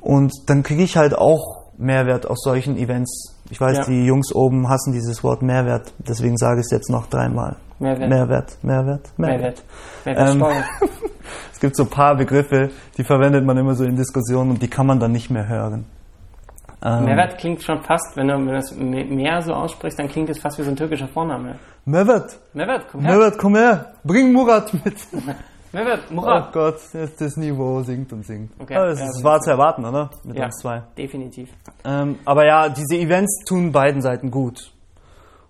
Und dann kriege ich halt auch Mehrwert aus solchen Events ich weiß, ja. die Jungs oben hassen dieses Wort Mehrwert, deswegen sage ich es jetzt noch dreimal. Mehrwert. Mehrwert, Mehrwert, Mehrwert. Mehrwert. Ähm, (laughs) es gibt so ein paar Begriffe, die verwendet man immer so in Diskussionen und die kann man dann nicht mehr hören. Ähm, klingt schon fast, wenn du, wenn du das mehr so aussprichst, dann klingt es fast wie so ein türkischer Vorname. Mehrwert. Mehrwert, komm her. Mehrwert, komm her. Bring Murat mit. (laughs) Mehrwert, Murat. Oh Gott, jetzt das Niveau sinkt und sinkt. Okay. Aber das, ja, war zu erwarten, oder? Mit ja, uns zwei. definitiv. Ähm, aber ja, diese Events tun beiden Seiten gut.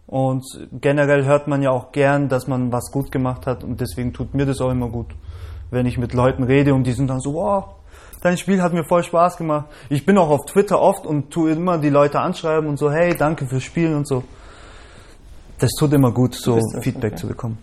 Und generell hört man ja auch gern, dass man was gut gemacht hat und deswegen tut mir das auch immer gut, wenn ich mit Leuten rede und die sind dann so, wow, dein Spiel hat mir voll Spaß gemacht. Ich bin auch auf Twitter oft und tue immer die Leute anschreiben und so, hey, danke fürs Spielen und so. Das tut immer gut, so Feedback okay. zu bekommen.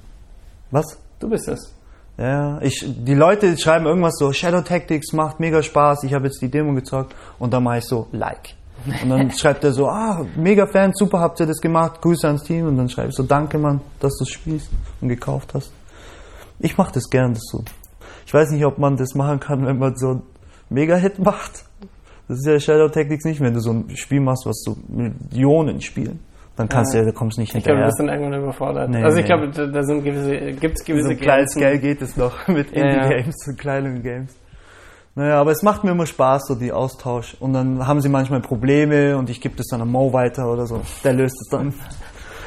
Was? Du bist das. Ja, ich, die Leute schreiben irgendwas so, Shadow Tactics macht mega Spaß, ich habe jetzt die Demo gezockt und dann mache ich so, like. Und dann (laughs) schreibt er so, ah, mega Fan, super habt ihr das gemacht, Grüße ans Team. Und dann schreibe ich so, danke Mann, dass du spielst und gekauft hast. Ich mache das gern, das so. Ich weiß nicht, ob man das machen kann, wenn man so Mega-Hit macht. Das ist ja Shadow Tactics nicht, wenn du so ein Spiel machst, was so Millionen spielen dann kannst ja. du, da kommst du nicht hinterher. Ich glaube, du bist dann irgendwann überfordert. Nee, also ich nee. glaube, da, sind gewisse, gibt es gewisse so ein kleines Geld geht es noch mit Indie-Games, so kleinen Games. Naja, aber es macht mir immer Spaß, so die Austausch. Und dann haben sie manchmal Probleme und ich gebe das dann an Mo weiter oder so. Der löst es dann.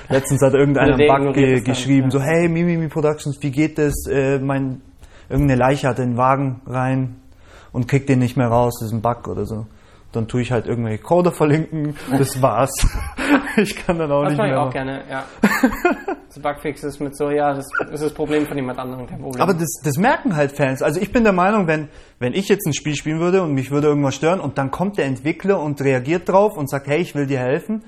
Letztens hat irgendeiner (laughs) einen Bug ge geschrieben, dann, ja. so, hey, Mimimi Productions, wie geht das? Äh, mein, irgendeine Leiche hat in den Wagen rein und kriegt den nicht mehr raus, das ist ein Bug oder so dann tue ich halt irgendwelche Coder verlinken, das war's. (laughs) ich kann dann auch das nicht mehr. Das mache ich auch gerne, ja. (laughs) so Bugfixes mit so, ja, das ist das Problem von jemand anderem, kein Problem. Aber das, das merken halt Fans. Also ich bin der Meinung, wenn, wenn ich jetzt ein Spiel spielen würde und mich würde irgendwas stören und dann kommt der Entwickler und reagiert drauf und sagt, hey, ich will dir helfen,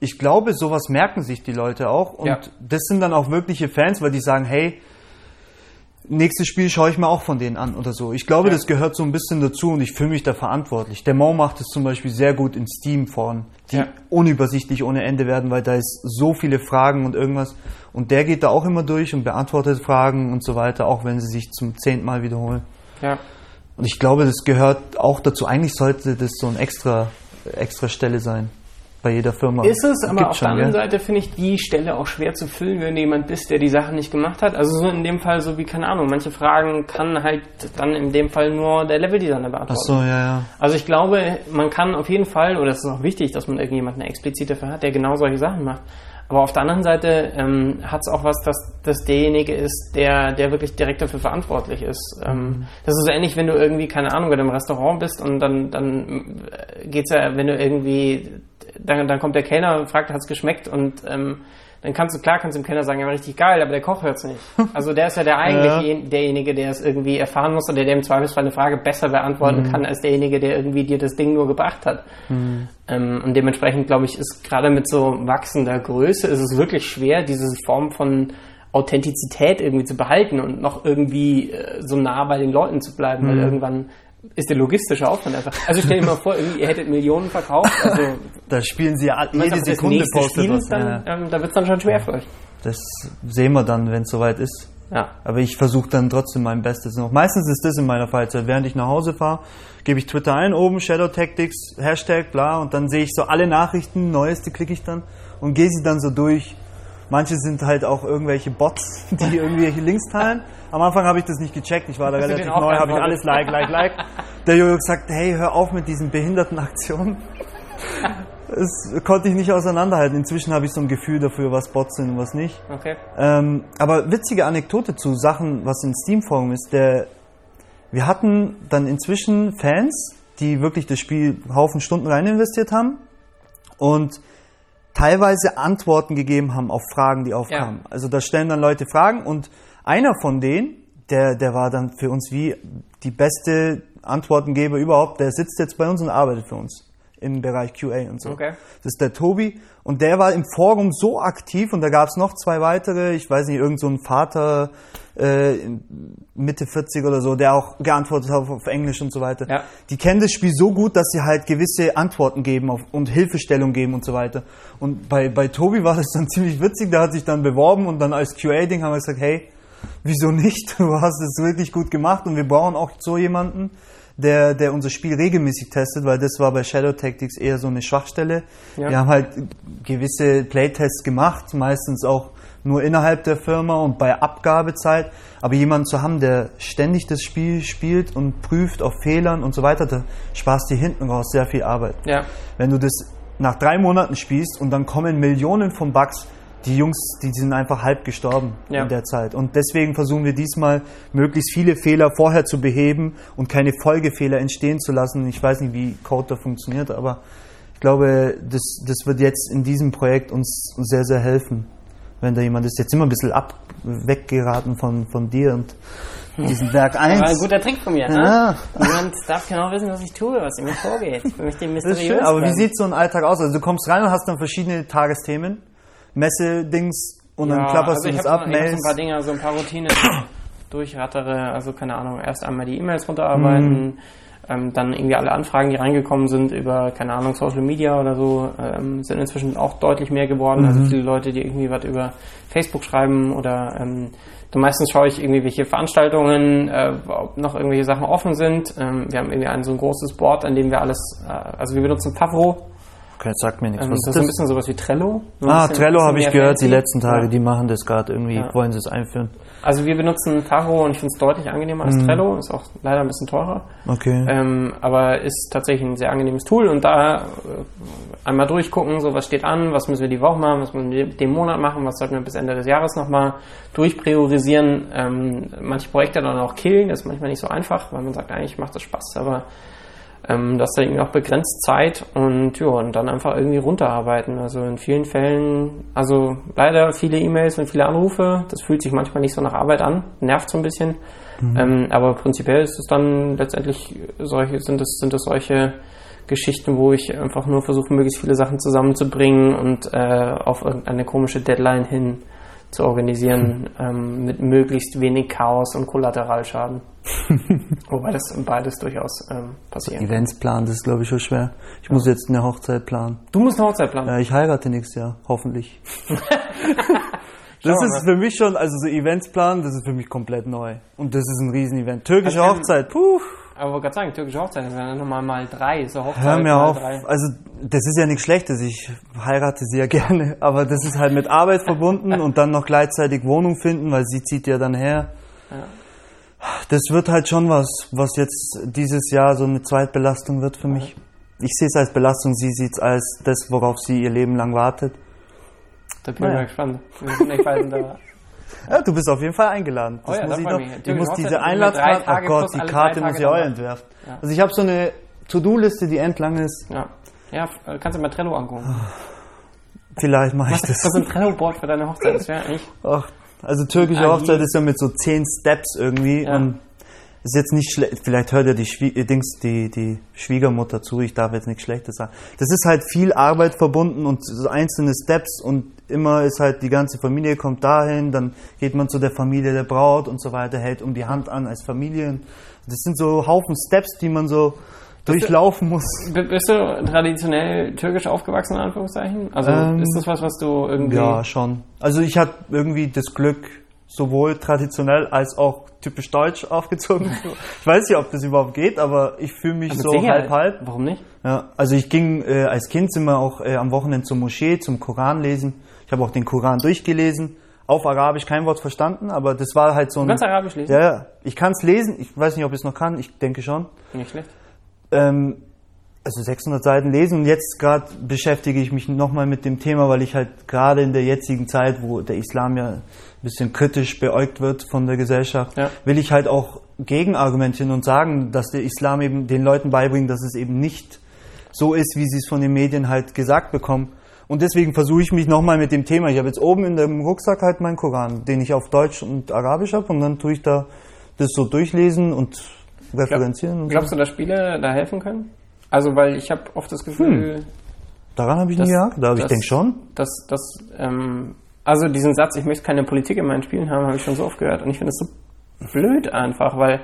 ich glaube, sowas merken sich die Leute auch und ja. das sind dann auch wirkliche Fans, weil die sagen, hey, nächstes Spiel schaue ich mir auch von denen an oder so. Ich glaube, ja. das gehört so ein bisschen dazu und ich fühle mich da verantwortlich. Der Mo macht es zum Beispiel sehr gut in Steam-Foren, die ja. unübersichtlich ohne Ende werden, weil da ist so viele Fragen und irgendwas. Und der geht da auch immer durch und beantwortet Fragen und so weiter, auch wenn sie sich zum zehnten Mal wiederholen. Ja. Und ich glaube, das gehört auch dazu. Eigentlich sollte das so eine extra, extra Stelle sein. Bei jeder Firma. Ist es, aber auf schon, der anderen? Seite finde ich die Stelle auch schwer zu füllen, wenn du jemand bist, der die Sache nicht gemacht hat. Also so in dem Fall so wie, keine Ahnung, manche Fragen kann halt dann in dem Fall nur der Leveldesigner beantworten. Ach so, ja, ja. Also ich glaube, man kann auf jeden Fall, oder es ist auch wichtig, dass man irgendjemanden explizit dafür hat, der genau solche Sachen macht. Aber auf der anderen Seite ähm, hat es auch was, dass das derjenige ist, der, der wirklich direkt dafür verantwortlich ist. Ähm, das ist so ähnlich, wenn du irgendwie, keine Ahnung, in einem Restaurant bist und dann, dann äh, geht's ja, wenn du irgendwie, dann, dann kommt der Kellner und fragt, hat's geschmeckt und ähm, dann kannst du, klar kannst du dem Kellner sagen, ja, richtig geil, aber der Koch hört's nicht. (laughs) Also der ist ja der eigentlich Ja. jen- derjenige, der es irgendwie erfahren muss oder der im Zweifelsfall eine Frage besser beantworten kann, als derjenige, der irgendwie dir das Ding nur gebracht hat. Ähm, und dementsprechend, glaube ich, ist gerade mit so wachsender Größe ist es wirklich schwer, diese Form von Authentizität irgendwie zu behalten und noch irgendwie äh, so nah bei den Leuten zu bleiben, weil irgendwann ist der logistische Aufwand einfach. Also stell dir mal vor, ihr hättet Millionen verkauft, also (laughs) Da spielen sie ja jede Sekunde postet Spiel was. dann, Ja, ja. ähm, da wird es dann schon schwer für euch. Das sehen wir dann, wenn es soweit ist. Ja. Aber ich versuche dann trotzdem mein Bestes noch. Meistens ist das in meiner Freizeit. Während ich nach Hause fahre, gebe ich Twitter ein, oben Shadow Tactics, Hashtag, bla, und dann sehe ich so alle Nachrichten, neueste klicke ich dann und gehe sie dann so durch. Manche sind halt auch irgendwelche Bots, (laughs) die (laughs) irgendwelche Links teilen. Am Anfang habe ich das nicht gecheckt, ich war da Hast relativ neu, habe ich alles like, like, like. (laughs) Der Jojo gesagt, hey, hör auf mit diesen behinderten Aktionen. Das konnte ich nicht auseinanderhalten. Inzwischen habe ich so ein Gefühl dafür, was Bots sind und was nicht. Okay. Ähm, aber witzige Anekdote zu Sachen, was in Steam Forum ist. Der, wir hatten dann inzwischen Fans, die wirklich das Spiel Haufen Stunden rein investiert haben und teilweise Antworten gegeben haben auf Fragen, die aufkamen. Also da stellen dann Leute Fragen und einer von denen, der, der war dann für uns wie die beste Antwortengeber überhaupt, der sitzt jetzt bei uns und arbeitet für uns im Bereich QA und so. Okay. Das ist der Tobi. Und der war im Forum so aktiv und da gab es noch zwei weitere, ich weiß nicht, irgend so ein Vater äh, Mitte 40 oder so, der auch geantwortet hat auf Englisch und so weiter. Ja. Die kennen das Spiel so gut, dass sie halt gewisse Antworten geben auf, und Hilfestellung geben und so weiter. Und bei, bei Tobi war das dann (laughs) ziemlich witzig, der hat sich dann beworben und dann als QA-Ding haben wir gesagt, hey, wieso nicht? (laughs) Du hast es wirklich gut gemacht und wir brauchen auch so jemanden, der, der unser Spiel regelmäßig testet, weil das war bei Shadow Tactics eher so eine Schwachstelle. Ja. Wir haben halt gewisse Playtests gemacht, meistens auch nur innerhalb der Firma und bei Abgabezeit. Aber jemanden zu haben, der ständig das Spiel spielt und prüft auf Fehlern und so weiter, da sparst dir hinten raus sehr viel Arbeit. Ja. Wenn du das nach drei Monaten spielst und dann kommen Millionen von Bugs, die Jungs, die sind einfach halb gestorben Ja. in der Zeit. Und deswegen versuchen wir diesmal möglichst viele Fehler vorher zu beheben und keine Folgefehler entstehen zu lassen. Ich weiß nicht, wie Code da funktioniert, aber ich glaube, das, das wird jetzt in diesem Projekt uns sehr, sehr helfen. Wenn da jemand ist, jetzt immer ein bisschen ab, weggeraten von, von dir und diesen Werk 1. War ein guter Trick von mir, ne? Ja. Niemand darf genau wissen, was ich tue, was in mir vorgeht. Ich möchte Das ist mysteriös schön, aber wie sieht so ein Alltag aus? Also du kommst rein und hast dann verschiedene Tagesthemen, Messe-Dings und dann klapperst also du hab ab, so, ich so ein paar Dinge, so ein paar Routinen durchrattere. Also keine Ahnung, erst einmal die E-Mails runterarbeiten, Mhm. ähm, dann irgendwie alle Anfragen, die reingekommen sind über, keine Ahnung, Social Media oder so, ähm, sind inzwischen auch deutlich mehr geworden. Also Mhm. viele Leute, die irgendwie was über Facebook schreiben oder ähm, dann meistens schaue ich irgendwie, welche Veranstaltungen, äh, ob noch irgendwelche Sachen offen sind. Ähm, wir haben irgendwie ein so ein großes Board, an dem wir alles, äh, also wir benutzen Pavro. Okay, sagt mir nichts. Ähm, Was das ist ist ein das? bisschen sowas wie Trello. Ah, bisschen- Trello habe ich gehört, die letzten Tage, Ja. die machen das gerade irgendwie, Ja. wollen sie es einführen. Also wir benutzen Paro und ich finde es deutlich angenehmer Mhm. als Trello, ist auch leider ein bisschen teurer, Okay. ähm, aber ist tatsächlich ein sehr angenehmes Tool und da äh, einmal durchgucken, so was steht an, was müssen wir die Woche machen, was müssen wir den Monat machen, was sollten wir bis Ende des Jahres nochmal durchpriorisieren, ähm, manche Projekte dann auch killen, das ist manchmal nicht so einfach, weil man sagt, eigentlich macht das Spaß, aber ähm, das dann irgendwie auch begrenzt Zeit und ja, und dann einfach irgendwie runterarbeiten. Also in vielen Fällen, also leider viele E-Mails und viele Anrufe, das fühlt sich manchmal nicht so nach Arbeit an, nervt so ein bisschen. Ähm, aber prinzipiell ist es dann letztendlich solche, sind es, sind es solche Geschichten, wo ich einfach nur versuche, möglichst viele Sachen zusammenzubringen und äh, auf irgendeine komische Deadline hin zu organisieren, (laughs) ähm, mit möglichst wenig Chaos und Kollateralschaden. (laughs) Wobei das beides durchaus ähm, passieren kann. Events planen, das ist glaube ich schon schwer. Ich muss jetzt eine Hochzeit planen. Du musst eine Hochzeit planen. Ja, ich heirate nächstes Jahr, hoffentlich. (laughs) Das ist für mich schon, also so Events planen, das ist für mich komplett neu. Und das ist ein Riesenevent. Türkische Also Hochzeit, puh. Aber ich gerade sagen, türkische Hochzeit ist ja nochmal mal drei. So Hochzeit Hör mir auf. drei. Also, das ist ja nichts Schlechtes. Ich heirate sie ja (laughs) gerne. Aber das ist halt mit Arbeit verbunden und dann noch gleichzeitig Wohnung finden, weil sie zieht ja dann her. Ja. Das wird halt schon was, was jetzt dieses Jahr so eine Zweitbelastung wird für mich. Ich sehe es als Belastung, sie sieht es als das, worauf sie ihr Leben lang wartet. Da bin ich mal gespannt. Ich bin echt weit da. (laughs) Ja, du bist auf jeden Fall eingeladen. Oh ja, da ich noch. Ich muss Hochzeit diese Einladskarte, oh Tage Gott, die Karte muss ich auch entwerfen. Ja. Also ich habe so eine To-Do-Liste, die endlang ist. Ja. Ja, äh, kannst du mal Trello angucken. Vielleicht mache ich Was das. ist ein Trello-Board für deine Hochzeit? Das wäre (laughs) eigentlich. Ach, also türkische Ah, Hochzeit ist ja mit so zehn Steps irgendwie Ja. und ist jetzt nicht schlecht. Vielleicht hört ja die, Schwie äh, Dings, die, die Schwiegermutter zu. Ich darf jetzt nichts Schlechtes sagen. Das ist halt viel Arbeit verbunden und so einzelne Steps und immer ist halt die ganze Familie kommt dahin, dann geht man zu der Familie der Braut und so weiter, hält um die Hand an als Familie. Das sind so Haufen Steps, die man so durchlaufen muss. Bist du traditionell türkisch aufgewachsen, in Anführungszeichen? Also Ähm, ist das was, was du irgendwie. Ja, schon. Also ich hatte irgendwie das Glück, sowohl traditionell als auch typisch deutsch (laughs) aufgezogen. Ich weiß nicht, ob das überhaupt geht, aber ich fühle mich Mit so halb halb. Warum nicht? Ja, also ich ging äh, als Kind sind wir auch äh, am Wochenende zur Moschee zum Koran lesen. Ich habe auch den Koran durchgelesen, auf Arabisch kein Wort verstanden, aber das war halt so ein. Du kannst Arabisch lesen? ja, ja, ich kann es lesen. Ich weiß nicht, ob ich es noch kann. Ich denke schon. Nicht schlecht. Ähm, also 600 Seiten lesen und jetzt gerade beschäftige ich mich nochmal mit dem Thema, weil ich halt gerade in der jetzigen Zeit, wo der Islam ja ein bisschen kritisch beäugt wird von der Gesellschaft, Ja. will ich halt auch gegenargumentieren und sagen, dass der Islam eben den Leuten beibringt, dass es eben nicht so ist, wie sie es von den Medien halt gesagt bekommen. Und deswegen versuche ich mich nochmal mit dem Thema. Ich habe jetzt oben in dem Rucksack halt meinen Koran, den ich auf Deutsch und Arabisch habe und dann tue ich da das so durchlesen und referenzieren. und Glaubst du, dass Spiele da helfen können? Also, weil ich habe oft das Gefühl, Daran habe ich nie gedacht, aber ich denke schon. dass, dass ähm, also diesen Satz, ich möchte keine Politik in meinen Spielen haben, habe ich schon so oft gehört. Und ich finde es so blöd einfach, weil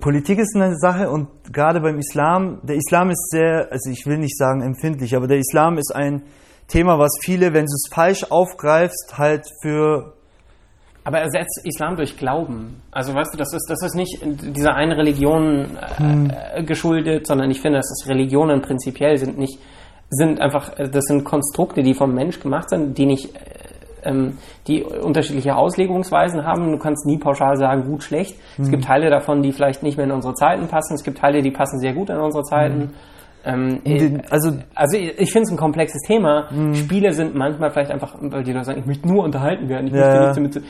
Politik ist eine Sache und gerade beim Islam, der Islam ist sehr, also ich will nicht sagen empfindlich, aber der Islam ist ein Thema, was viele, wenn du es falsch aufgreifst, halt für Aber ersetzt Islam durch Glauben. Also weißt du, das ist, das ist nicht dieser einen Religion äh, geschuldet, sondern ich finde, dass es Religionen prinzipiell sind nicht, sind einfach, das sind Konstrukte, die vom Mensch gemacht sind, die nicht, äh, ähm, die unterschiedliche Auslegungsweisen haben. Du kannst nie pauschal sagen, gut, schlecht. Es gibt Teile davon, die vielleicht nicht mehr in unsere Zeiten passen. Es gibt Teile, die passen sehr gut in unsere Zeiten. Ähm, den- also also ich, ich finde es ein komplexes Thema. Spiele sind manchmal vielleicht einfach, weil die Leute sagen, ich möchte nur unterhalten werden. Ich Ja, zu.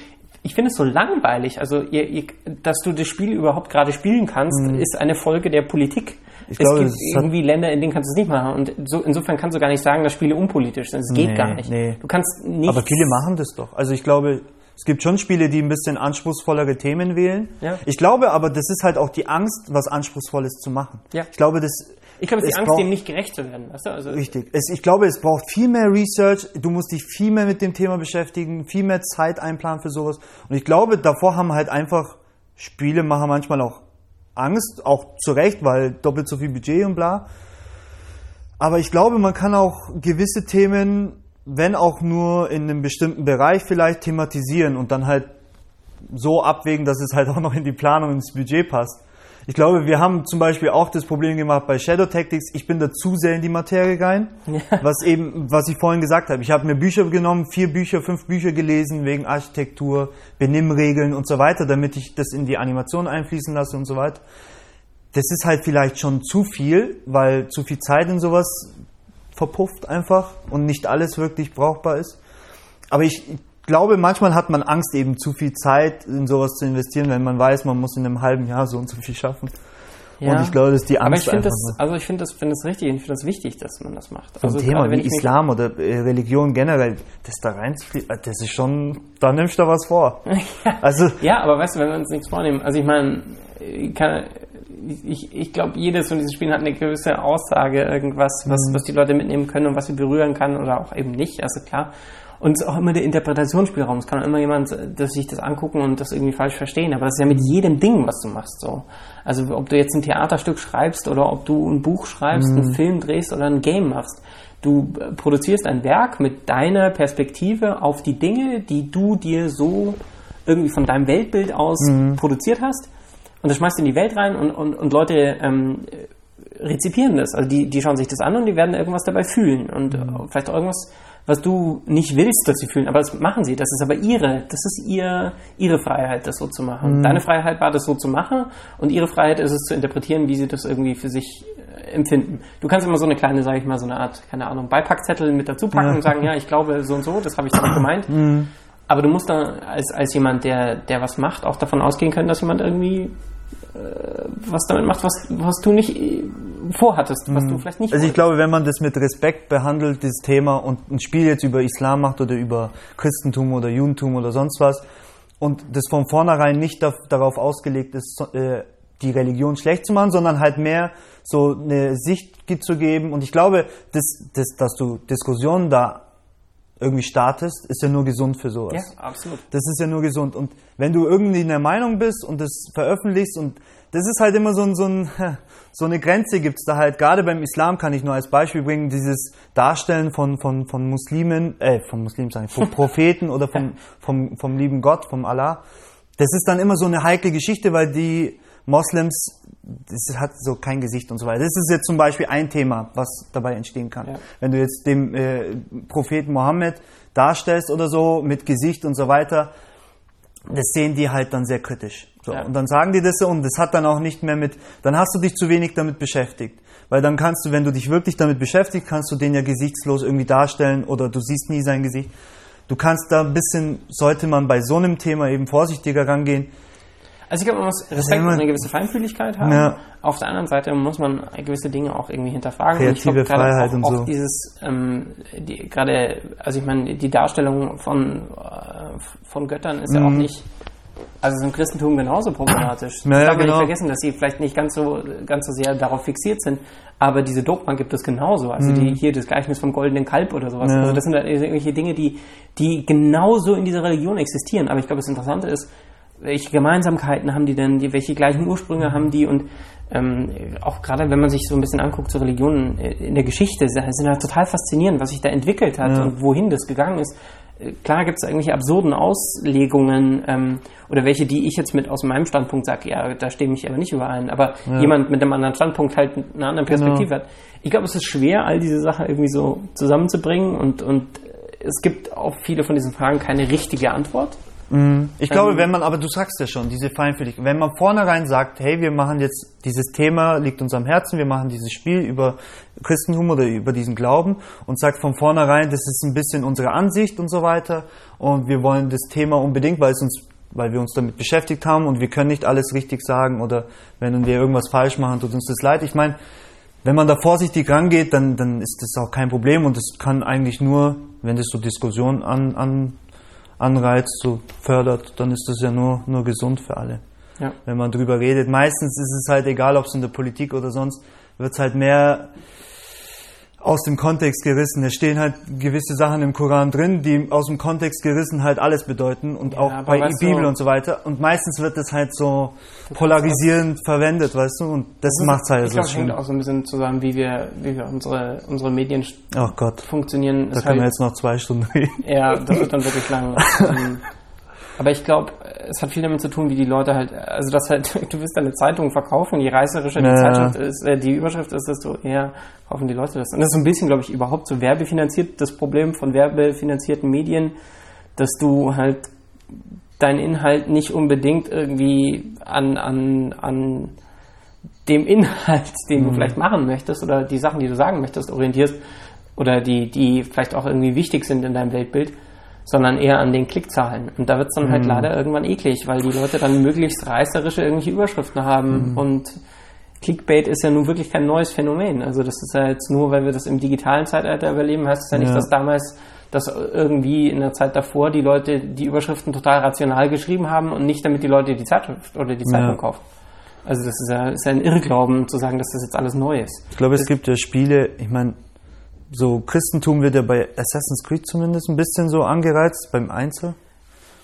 Ich finde es so langweilig. Also ihr, ihr, dass du das Spiel überhaupt gerade spielen kannst, ist eine Folge der Politik. Ich es glaube, gibt es irgendwie Länder, in denen kannst du es nicht machen. Und so, insofern kannst du gar nicht sagen, dass Spiele unpolitisch sind. Es geht Nee, gar nicht. nee. Du kannst nicht. aber viele machen das doch. Also ich glaube, es gibt schon Spiele, die ein bisschen anspruchsvollere Themen wählen. Ja. Ich glaube aber, das ist halt auch die Angst, was Anspruchsvolles zu machen. Ja. Ich glaube, das ich glaube, es ist die Angst, braucht- dem nicht gerecht zu werden. Weißt du? also, Richtig. Es, ich glaube, es braucht viel mehr Research. Du musst dich viel mehr mit dem Thema beschäftigen, viel mehr Zeit einplanen für sowas. Und ich glaube, davor haben halt einfach Spiele machen manchmal auch Angst, auch zu Recht, weil doppelt so viel Budget und bla. Aber ich glaube, man kann auch gewisse Themen, wenn auch nur in einem bestimmten Bereich vielleicht thematisieren und dann halt so abwägen, dass es halt (laughs) auch noch in die Planung ins Budget passt. Ich glaube, wir haben zum Beispiel auch das Problem gemacht bei Shadow Tactics. Ich bin da zu sehr in die Materie rein, was eben, was ich vorhin gesagt habe. Ich habe mir Bücher genommen, vier Bücher, fünf Bücher gelesen wegen Architektur, Benimmregeln und so weiter, damit ich das in die Animation einfließen lasse und so weiter. Das ist halt vielleicht schon zu viel, weil zu viel Zeit in sowas verpufft einfach und nicht alles wirklich brauchbar ist. Aber ich glaube, manchmal hat man Angst, eben zu viel Zeit in sowas zu investieren, wenn man weiß, man muss in einem halben Jahr so und so viel schaffen. Und ich glaube, das ist die aber ich Angst finde das, also ich finde das, finde das richtig und ich finde das wichtig, dass man das macht. so ein also Thema gerade wenn wie Islam oder äh, Religion generell, das da reinzufließen, das ist schon, da nimmst du was vor. (laughs) Also, Ja, aber weißt du, wenn wir uns nichts vornehmen, also ich meine, ich, ich glaube, jedes von diesen Spielen hat eine gewisse Aussage, irgendwas, was, Mhm. was die Leute mitnehmen können und was sie berühren kann oder auch eben nicht, also klar. Und es ist auch immer der Interpretationsspielraum. Es kann auch immer jemand, dass sich das angucken und das irgendwie falsch verstehen. Aber das ist ja mit jedem Ding, was du machst, so. Also ob du jetzt ein Theaterstück schreibst oder ob du ein Buch schreibst, Mhm. einen Film drehst oder ein Game machst. Du äh, produzierst ein Werk mit deiner Perspektive auf die Dinge, die du dir so irgendwie von deinem Weltbild aus produziert hast. und das schmeißt du in die Welt rein und, und, und Leute ähm, rezipieren das. Also die, die schauen sich das an und die werden irgendwas dabei fühlen und mhm. vielleicht auch irgendwas, was du nicht willst, dass sie fühlen, aber das machen sie. Das ist aber ihre, das ist ihr, ihre Freiheit, das so zu machen. Mhm. Deine Freiheit war, das so zu machen und ihre Freiheit ist es zu interpretieren, wie sie das irgendwie für sich äh, empfinden. Du kannst immer so eine kleine, sage ich mal, so eine Art, keine Ahnung, Beipackzettel mit dazu packen ja. und sagen, ja, ich glaube so und so, das habe ich damit gemeint. Mhm. Aber du musst da als, als jemand, der, der was macht, auch davon ausgehen können, dass jemand irgendwie was damit macht, was, was du nicht äh, vorhattest, was du mhm. vielleicht nicht Also ich glaube, wenn man das mit Respekt behandelt, das Thema, und ein Spiel jetzt über Islam macht oder über Christentum oder Judentum oder sonst was, und das von vornherein nicht darauf ausgelegt ist, äh, die Religion schlecht zu machen, sondern halt mehr so eine Sicht zu geben. Und ich glaube, dass, dass, dass du Diskussionen da irgendwie startest, ist ja nur gesund für sowas. Ja, absolut. Das ist ja nur gesund. Und wenn du irgendwie in der Meinung bist und das veröffentlichst und das ist halt immer so, ein, so, ein, (laughs) so eine Grenze gibt es da halt, gerade beim Islam kann ich nur als Beispiel bringen, dieses Darstellen von, von, von Muslimen, äh, von Muslimen sagen, von (laughs) Propheten oder vom, vom, vom lieben Gott, vom Allah. Das ist dann immer so eine heikle Geschichte, weil die Moslems, das hat so kein Gesicht und so weiter. Das ist jetzt zum Beispiel ein Thema, was dabei entstehen kann. Ja. Wenn du jetzt den äh, Propheten Mohammed darstellst oder so mit Gesicht und so weiter, das sehen die halt dann sehr kritisch. So. Ja. Und dann sagen die das und das hat dann auch nicht mehr mit, dann hast du dich zu wenig damit beschäftigt. Weil dann kannst du, wenn du dich wirklich damit beschäftigst, kannst du den ja gesichtslos irgendwie darstellen oder du siehst nie sein Gesicht. Du kannst da ein bisschen, sollte man bei so einem Thema eben vorsichtiger rangehen, also ich glaube, man muss Respekt und eine gewisse Feinfühligkeit haben. Ja. Auf der anderen Seite muss man gewisse Dinge auch irgendwie hinterfragen. Kreative und ich glaub, Freiheit auch, und so. Dieses, ähm, die, gerade, also ich meine, die Darstellung von, äh, von Göttern ist mhm. ja auch mhm. nicht, also ist im Christentum genauso problematisch. Ja, ich darf genau. nicht vergessen, dass sie vielleicht nicht ganz so, ganz so sehr darauf fixiert sind, aber diese Dogma gibt es genauso. Also mhm. die, hier das Gleichnis vom goldenen Kalb oder sowas. Ja. Also das sind halt irgendwelche Dinge, die, die genauso in dieser Religion existieren. Aber ich glaube, das Interessante ist, welche Gemeinsamkeiten haben die denn, die, welche gleichen Ursprünge haben die und ähm, auch gerade wenn man sich so ein bisschen anguckt zu Religionen äh, in der Geschichte, sind halt total faszinierend, was sich da entwickelt hat ja. und wohin das gegangen ist. Äh, klar gibt es irgendwelche absurden Auslegungen ähm, oder welche, die ich jetzt mit aus meinem Standpunkt sage, ja, da stehe ich aber nicht überein, aber ja. jemand mit einem anderen Standpunkt halt eine andere Perspektive genau. hat. Ich glaube, es ist schwer, all diese Sachen irgendwie so zusammenzubringen und, und es gibt auf viele von diesen Fragen keine richtige Antwort. Mhm. Ich glaube, wenn man, aber du sagst ja schon, diese Feinfühligkeit, wenn man vornherein sagt, hey, wir machen jetzt dieses Thema, liegt uns am Herzen, wir machen dieses Spiel über Christentum oder über diesen Glauben und sagt von vornherein, das ist ein bisschen unsere Ansicht und so weiter und wir wollen das Thema unbedingt, weil es uns weil wir uns damit beschäftigt haben und wir können nicht alles richtig sagen oder wenn wir irgendwas falsch machen, tut uns das leid. Ich meine, wenn man da vorsichtig rangeht, dann, dann ist das auch kein Problem und das kann eigentlich nur, wenn das so Diskussionen an, an anreizt, so fördert, dann ist das ja nur, nur gesund für alle. Ja. Wenn man drüber redet. Meistens ist es halt egal, ob es in der Politik oder sonst, wird es halt mehr aus dem Kontext gerissen. Es stehen halt gewisse Sachen im Koran drin, die aus dem Kontext gerissen halt alles bedeuten und ja, auch bei Bibel du, und so weiter. Und meistens wird das halt so polarisierend verwendet, weißt du, und das macht es halt ich so glaub, schlimm. hängt auch so ein bisschen zusammen, wie wir, wie wir unsere, unsere Medien oh Gott. funktionieren. Da können halt, wir jetzt noch zwei Stunden reden. Ja, das wird dann wirklich lang. (laughs) Aber ich glaube, es hat viel damit zu tun, wie die Leute halt, also das halt, (laughs) du wirst deine Zeitung verkaufen, je reißerischer die ja. Zeitschrift ist, äh, die Überschrift ist, desto eher kaufen die Leute das. Und das ist so ein bisschen, glaube ich, überhaupt so werbefinanziert, das Problem von werbefinanzierten Medien, dass du halt deinen Inhalt nicht unbedingt irgendwie an, an, an dem Inhalt, den mhm. du vielleicht machen möchtest oder die Sachen, die du sagen möchtest, orientierst oder die, die vielleicht auch irgendwie wichtig sind in deinem Weltbild, sondern eher an den Klickzahlen. Und da wird es dann halt mhm. halt leider irgendwann eklig, weil die Leute dann möglichst reißerische irgendwelche Überschriften haben mhm. und Clickbait ist ja nun wirklich kein neues Phänomen. Also das ist ja jetzt nur, weil wir das im digitalen Zeitalter überleben, heißt das ja nicht, ja. dass damals, dass irgendwie in der Zeit davor die Leute die Überschriften total rational geschrieben haben und nicht damit die Leute die Zeitschrift oder die Zeitung ja. kaufen. Also das ist ja, ist ja ein Irrglauben zu sagen, dass das jetzt alles neu ist. Ich glaube, es gibt ja Spiele, ich meine, so Christentum wird ja bei Assassin's Creed zumindest ein bisschen so angereizt beim Einzel.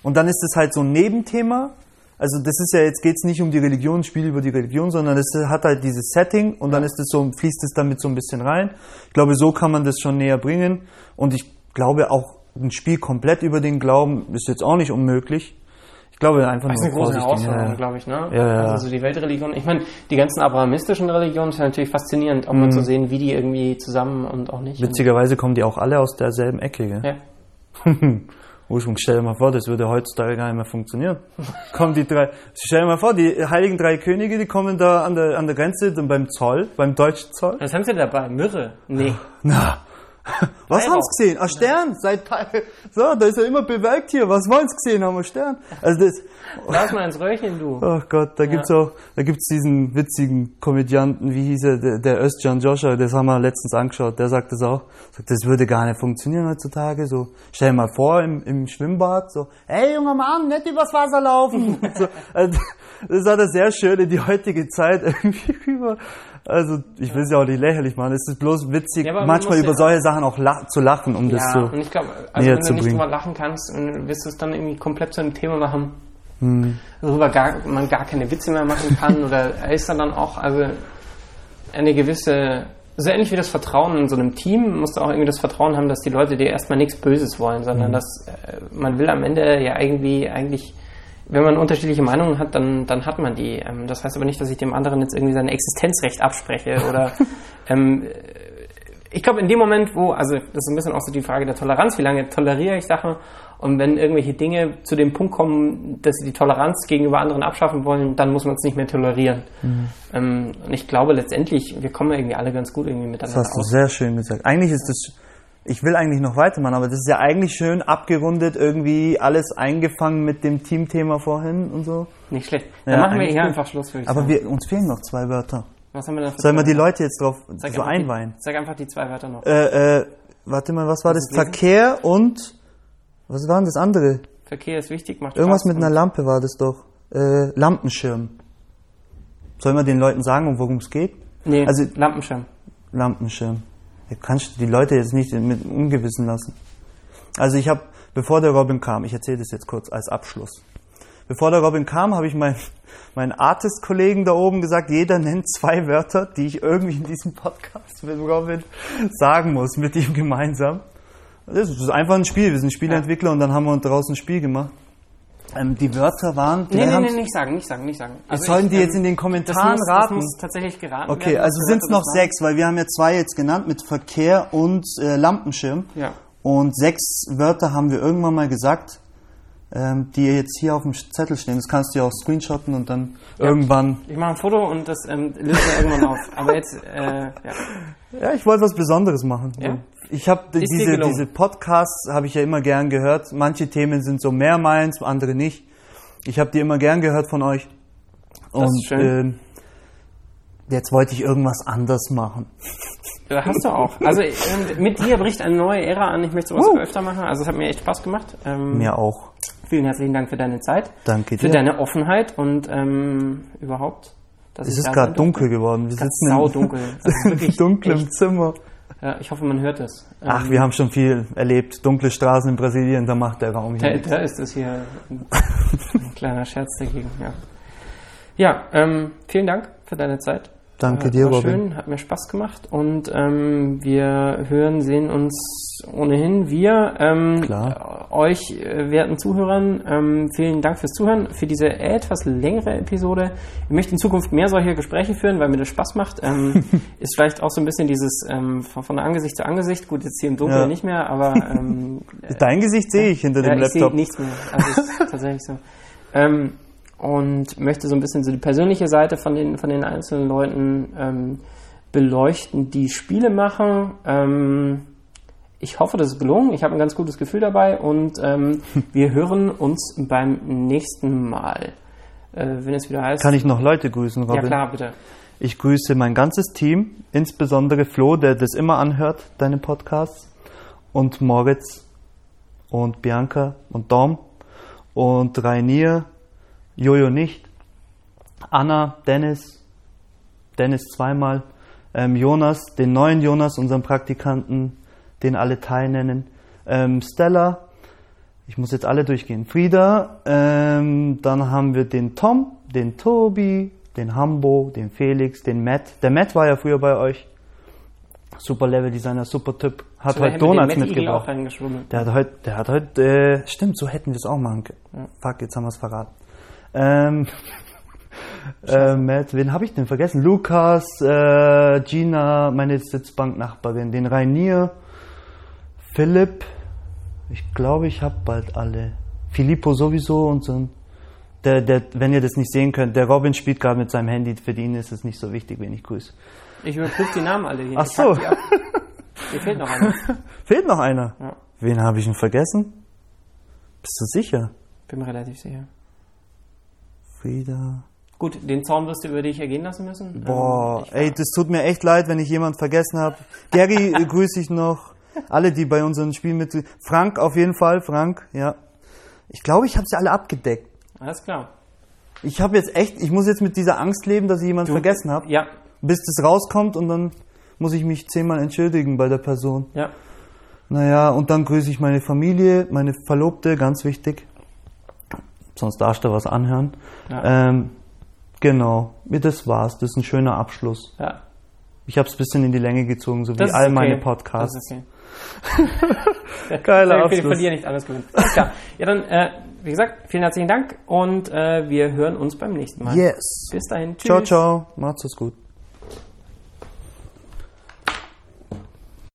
Und dann ist es halt so ein Nebenthema. Also das ist ja jetzt geht's nicht um die Religion, Spiel über die Religion, sondern es hat halt dieses Setting und dann ist es so fließt es damit so ein bisschen rein. Ich glaube, so kann man das schon näher bringen und ich glaube auch ein Spiel komplett über den Glauben ist jetzt auch nicht unmöglich. Ich glaube einfach Das ist nur eine große Herausforderung, ja. glaube ich, ne? Ja, ja. Also so die Weltreligion. Ich meine, die ganzen abrahamistischen Religionen sind natürlich faszinierend, auch mal zu sehen, wie die irgendwie zusammen und auch nicht. Witzigerweise kommen die auch alle aus derselben Ecke, gell? Ja. (laughs) Ursprung, stell dir mal vor, das würde heutzutage gar nicht mehr funktionieren. (laughs) kommen die drei, stell dir mal vor, die heiligen drei Könige, die kommen da an der, an der Grenze, dann beim Zoll, beim deutschen Zoll. Was haben sie dabei? Myrrhe? Nee. (laughs) Na, was haben sie gesehen? Ein Stern, seit, (laughs) so, da ist er immer bewölkt hier, was wollen sie gesehen haben, ein Stern. Also das, Lass mal ins Röhrchen, du. Ach Gott, da gibt's auch, da gibt's diesen witzigen Komödianten, wie hieß er, der, der Özcan Joshua, das haben wir letztens angeschaut, der sagt das auch, sagt, das würde gar nicht funktionieren heutzutage, so, stell dir mal vor, im, im Schwimmbad, so, hey junger Mann, nicht übers Wasser laufen. (laughs) so, also, das hat er sehr schön in die heutige Zeit (laughs) irgendwie rüber. Also, ich will es ja auch nicht lächerlich machen, es ist bloß witzig, Ja, manchmal über ja- solche Sachen auch lach, zu lachen, um das Ja, so. und ich glaube, also wenn zu du nicht bringen. drüber lachen kannst, wirst du es dann irgendwie komplett zu einem Thema machen, Hm. worüber gar, man gar keine Witze mehr machen kann (laughs) oder ist dann dann auch, also eine gewisse, so ähnlich wie das Vertrauen in so einem Team, musst du auch irgendwie das Vertrauen haben, dass die Leute dir erstmal nichts Böses wollen, sondern Hm. dass äh, man will am Ende ja irgendwie eigentlich wenn man unterschiedliche Meinungen hat, dann, dann hat man die. Ähm, das heißt aber nicht, dass ich dem anderen jetzt irgendwie sein Existenzrecht abspreche oder (laughs) ähm, ich glaube, in dem Moment, wo, also das ist ein bisschen auch so die Frage der Toleranz, wie lange toleriere ich Sachen und wenn irgendwelche Dinge zu dem Punkt kommen, dass sie die Toleranz gegenüber anderen abschaffen wollen, dann muss man es nicht mehr tolerieren. Ähm, und ich glaube letztendlich, wir kommen irgendwie alle ganz gut irgendwie Das miteinander hast du aus. sehr schön gesagt. Eigentlich ist das, ich will eigentlich noch weitermachen, aber das ist ja eigentlich schön abgerundet, irgendwie alles eingefangen mit dem Teamthema vorhin und so. Nicht schlecht. Ja, Dann machen wir hier einfach Schluss, würde ich Aber sagen. wir, uns fehlen noch zwei Wörter. Was haben wir für Sollen wir die Leute jetzt drauf Sag so einfach die- einweihen? Sag einfach die zwei Wörter noch. Äh, äh, warte mal, was war das? Verkehr und, was war denn das andere? Verkehr ist wichtig, macht Irgendwas Spaß mit einer Lampe war das doch. Äh, Lampenschirm. Sollen wir den Leuten sagen, worum es geht? Nee, Also- Lampenschirm. Lampenschirm. Ja, kannst du die Leute jetzt nicht mit ungewissen lassen. Also ich habe, bevor der Robin kam, ich erzähle das jetzt kurz als Abschluss. Bevor der Robin kam, habe ich meinen (laughs) meinen Artist-Kollegen da oben gesagt, jeder nennt zwei Wörter, die ich irgendwie in diesem Podcast mit Robin sagen muss, mit ihm gemeinsam. Das ist einfach ein Spiel, wir sind Spieleentwickler und dann haben wir uns draußen ein Spiel gemacht. Ähm, die Wörter waren... die Nee, nee, nee, nicht sagen, nicht sagen, nicht sagen. Also sollen ich, die jetzt ähm, in den das Kommentaren muss, raten? Das muss tatsächlich geraten Okay, werden. also sind es noch das sechs, weil wir haben ja zwei jetzt genannt mit Verkehr und äh, Lampenschirm. Ja. Und sechs Wörter haben wir irgendwann mal gesagt, ähm, die jetzt hier auf dem Zettel stehen. Das kannst du ja auch screenshotten und dann irgendwann. Ich mache ein Foto und das ähm, löst er irgendwann auf. Aber jetzt, äh, ja. Ja, ich wollte was Besonderes machen. Ja? Ich habe diese, diese Podcasts habe ich ja immer gern gehört. Manche Themen sind so mehr meins, andere nicht. Ich habe die immer gern gehört von euch. Das ist schön. ähm, jetzt wollte ich irgendwas anders machen. Ja, hast du auch. Also ähm, mit dir bricht eine neue Ära an. Ich möchte sowas Uh. öfter machen. Also es hat mir echt Spaß gemacht. Ähm, Mir auch. Vielen herzlichen Dank für deine Zeit. Danke Für dir. deine Offenheit und ähm, überhaupt. Dass Es ist gerade dunkel geworden. Wir sitzen saudunkel. Also in wirklich (laughs) dunklem echt- Zimmer. Ja, ich hoffe, man hört es. Ähm, Ach, wir haben schon viel erlebt. Dunkle Straßen in Brasilien, da macht der Raum hier. Da, da ist es hier ein, ein kleiner Scherz dagegen. Ja, ja ähm, vielen Dank für deine Zeit. Danke War- dir, war Robin. schön, hat mir Spaß gemacht und ähm, wir hören, sehen uns ohnehin. Wir, ähm, Klar. äh, euch äh, werten Zuhörern, ähm, vielen Dank fürs Zuhören, für diese etwas längere Episode. Ich möchte in Zukunft mehr solche Gespräche führen, weil mir das Spaß macht. Ähm, (laughs) ist vielleicht auch so ein bisschen dieses ähm, von, von Angesicht zu Angesicht. Gut, jetzt hier im Dunkeln Ja. nicht mehr, aber (laughs) ähm, Dein Gesicht sehe ich hinter ja, dem ich sehe Laptop. nichts mehr. Also ist (laughs) tatsächlich so. Ähm, und möchte so ein bisschen so die persönliche Seite von den, von den einzelnen Leuten ähm, beleuchten, die Spiele machen. Ähm, ich hoffe, das ist gelungen. Ich habe ein ganz gutes Gefühl dabei und ähm, (laughs) wir hören uns beim nächsten Mal. Äh, wenn es wieder heißt. Kann ich noch Leute grüßen, Robin? ja, klar, bitte. Ich grüße mein ganzes Team, insbesondere Flo, der das immer anhört, deine Podcasts, und Moritz und Bianca und Dom und Rainier, Jojo nicht, Anna, Dennis, Dennis zweimal, ähm, Jonas, den neuen Jonas, unseren Praktikanten, den alle Teil nennen, ähm, Stella, ich muss jetzt alle durchgehen. Frieda, ähm, dann haben wir den Tom, den Tobi, den Hambo, den Felix, den Matt. Der Matt war ja früher bei euch. Super Level Designer, super Typ. Hat Vielleicht heute Donuts mitgebracht. Der hat heute, der hat heute, äh, stimmt, so hätten wir es auch machen können. Fuck, jetzt haben wir es verraten. Ähm, (laughs) äh, Matt, wen habe ich denn vergessen? Lukas, äh, Gina, meine Sitzbanknachbarin, den Rainier, Philipp, ich glaube, ich habe bald alle. Filippo sowieso und so. ein- Der, der, wenn ihr das nicht sehen könnt, der Robin spielt gerade mit seinem Handy. Für ihn ist es nicht so wichtig, wen ich grüße. Ich überprüfe die Namen alle hier. Ach so. Hier fehlt noch einer. (laughs) Fehlt noch einer. Ja. Wen habe ich denn vergessen? Bist du sicher? Bin mir relativ sicher. Frieda. Gut, den Zaun wirst du über dich ergehen lassen müssen. Boah, Ähm, ey, das tut mir echt leid, wenn ich jemand vergessen habe. Gary (laughs) äh, grüße ich noch. Alle, die bei unseren Spielen mit. Frank auf jeden Fall, Frank, ja. Ich glaube, ich habe sie alle abgedeckt. Alles klar. Ich habe jetzt echt, ich muss jetzt mit dieser Angst leben, dass ich jemanden vergessen habe, Ja, bis das rauskommt und dann muss ich mich zehnmal entschuldigen bei der Person. ja. Naja, und dann grüße ich meine Familie, meine Verlobte, ganz wichtig. Sonst darfst du was anhören. Ja. Ähm, genau, das war's. Das ist ein schöner Abschluss. ja. Ich habe es ein bisschen in die Länge gezogen, so wie Das ist all okay. meine Das Podcasts. ist okay. (laughs) Geiler Ich Abschluss. verliere nicht alles gewinnt. Alles klar. Ja, dann, äh, wie gesagt, vielen herzlichen Dank und äh, wir hören uns beim nächsten Mal. Yes. Bis dahin. Tschüss. Ciao, ciao. Macht's es gut.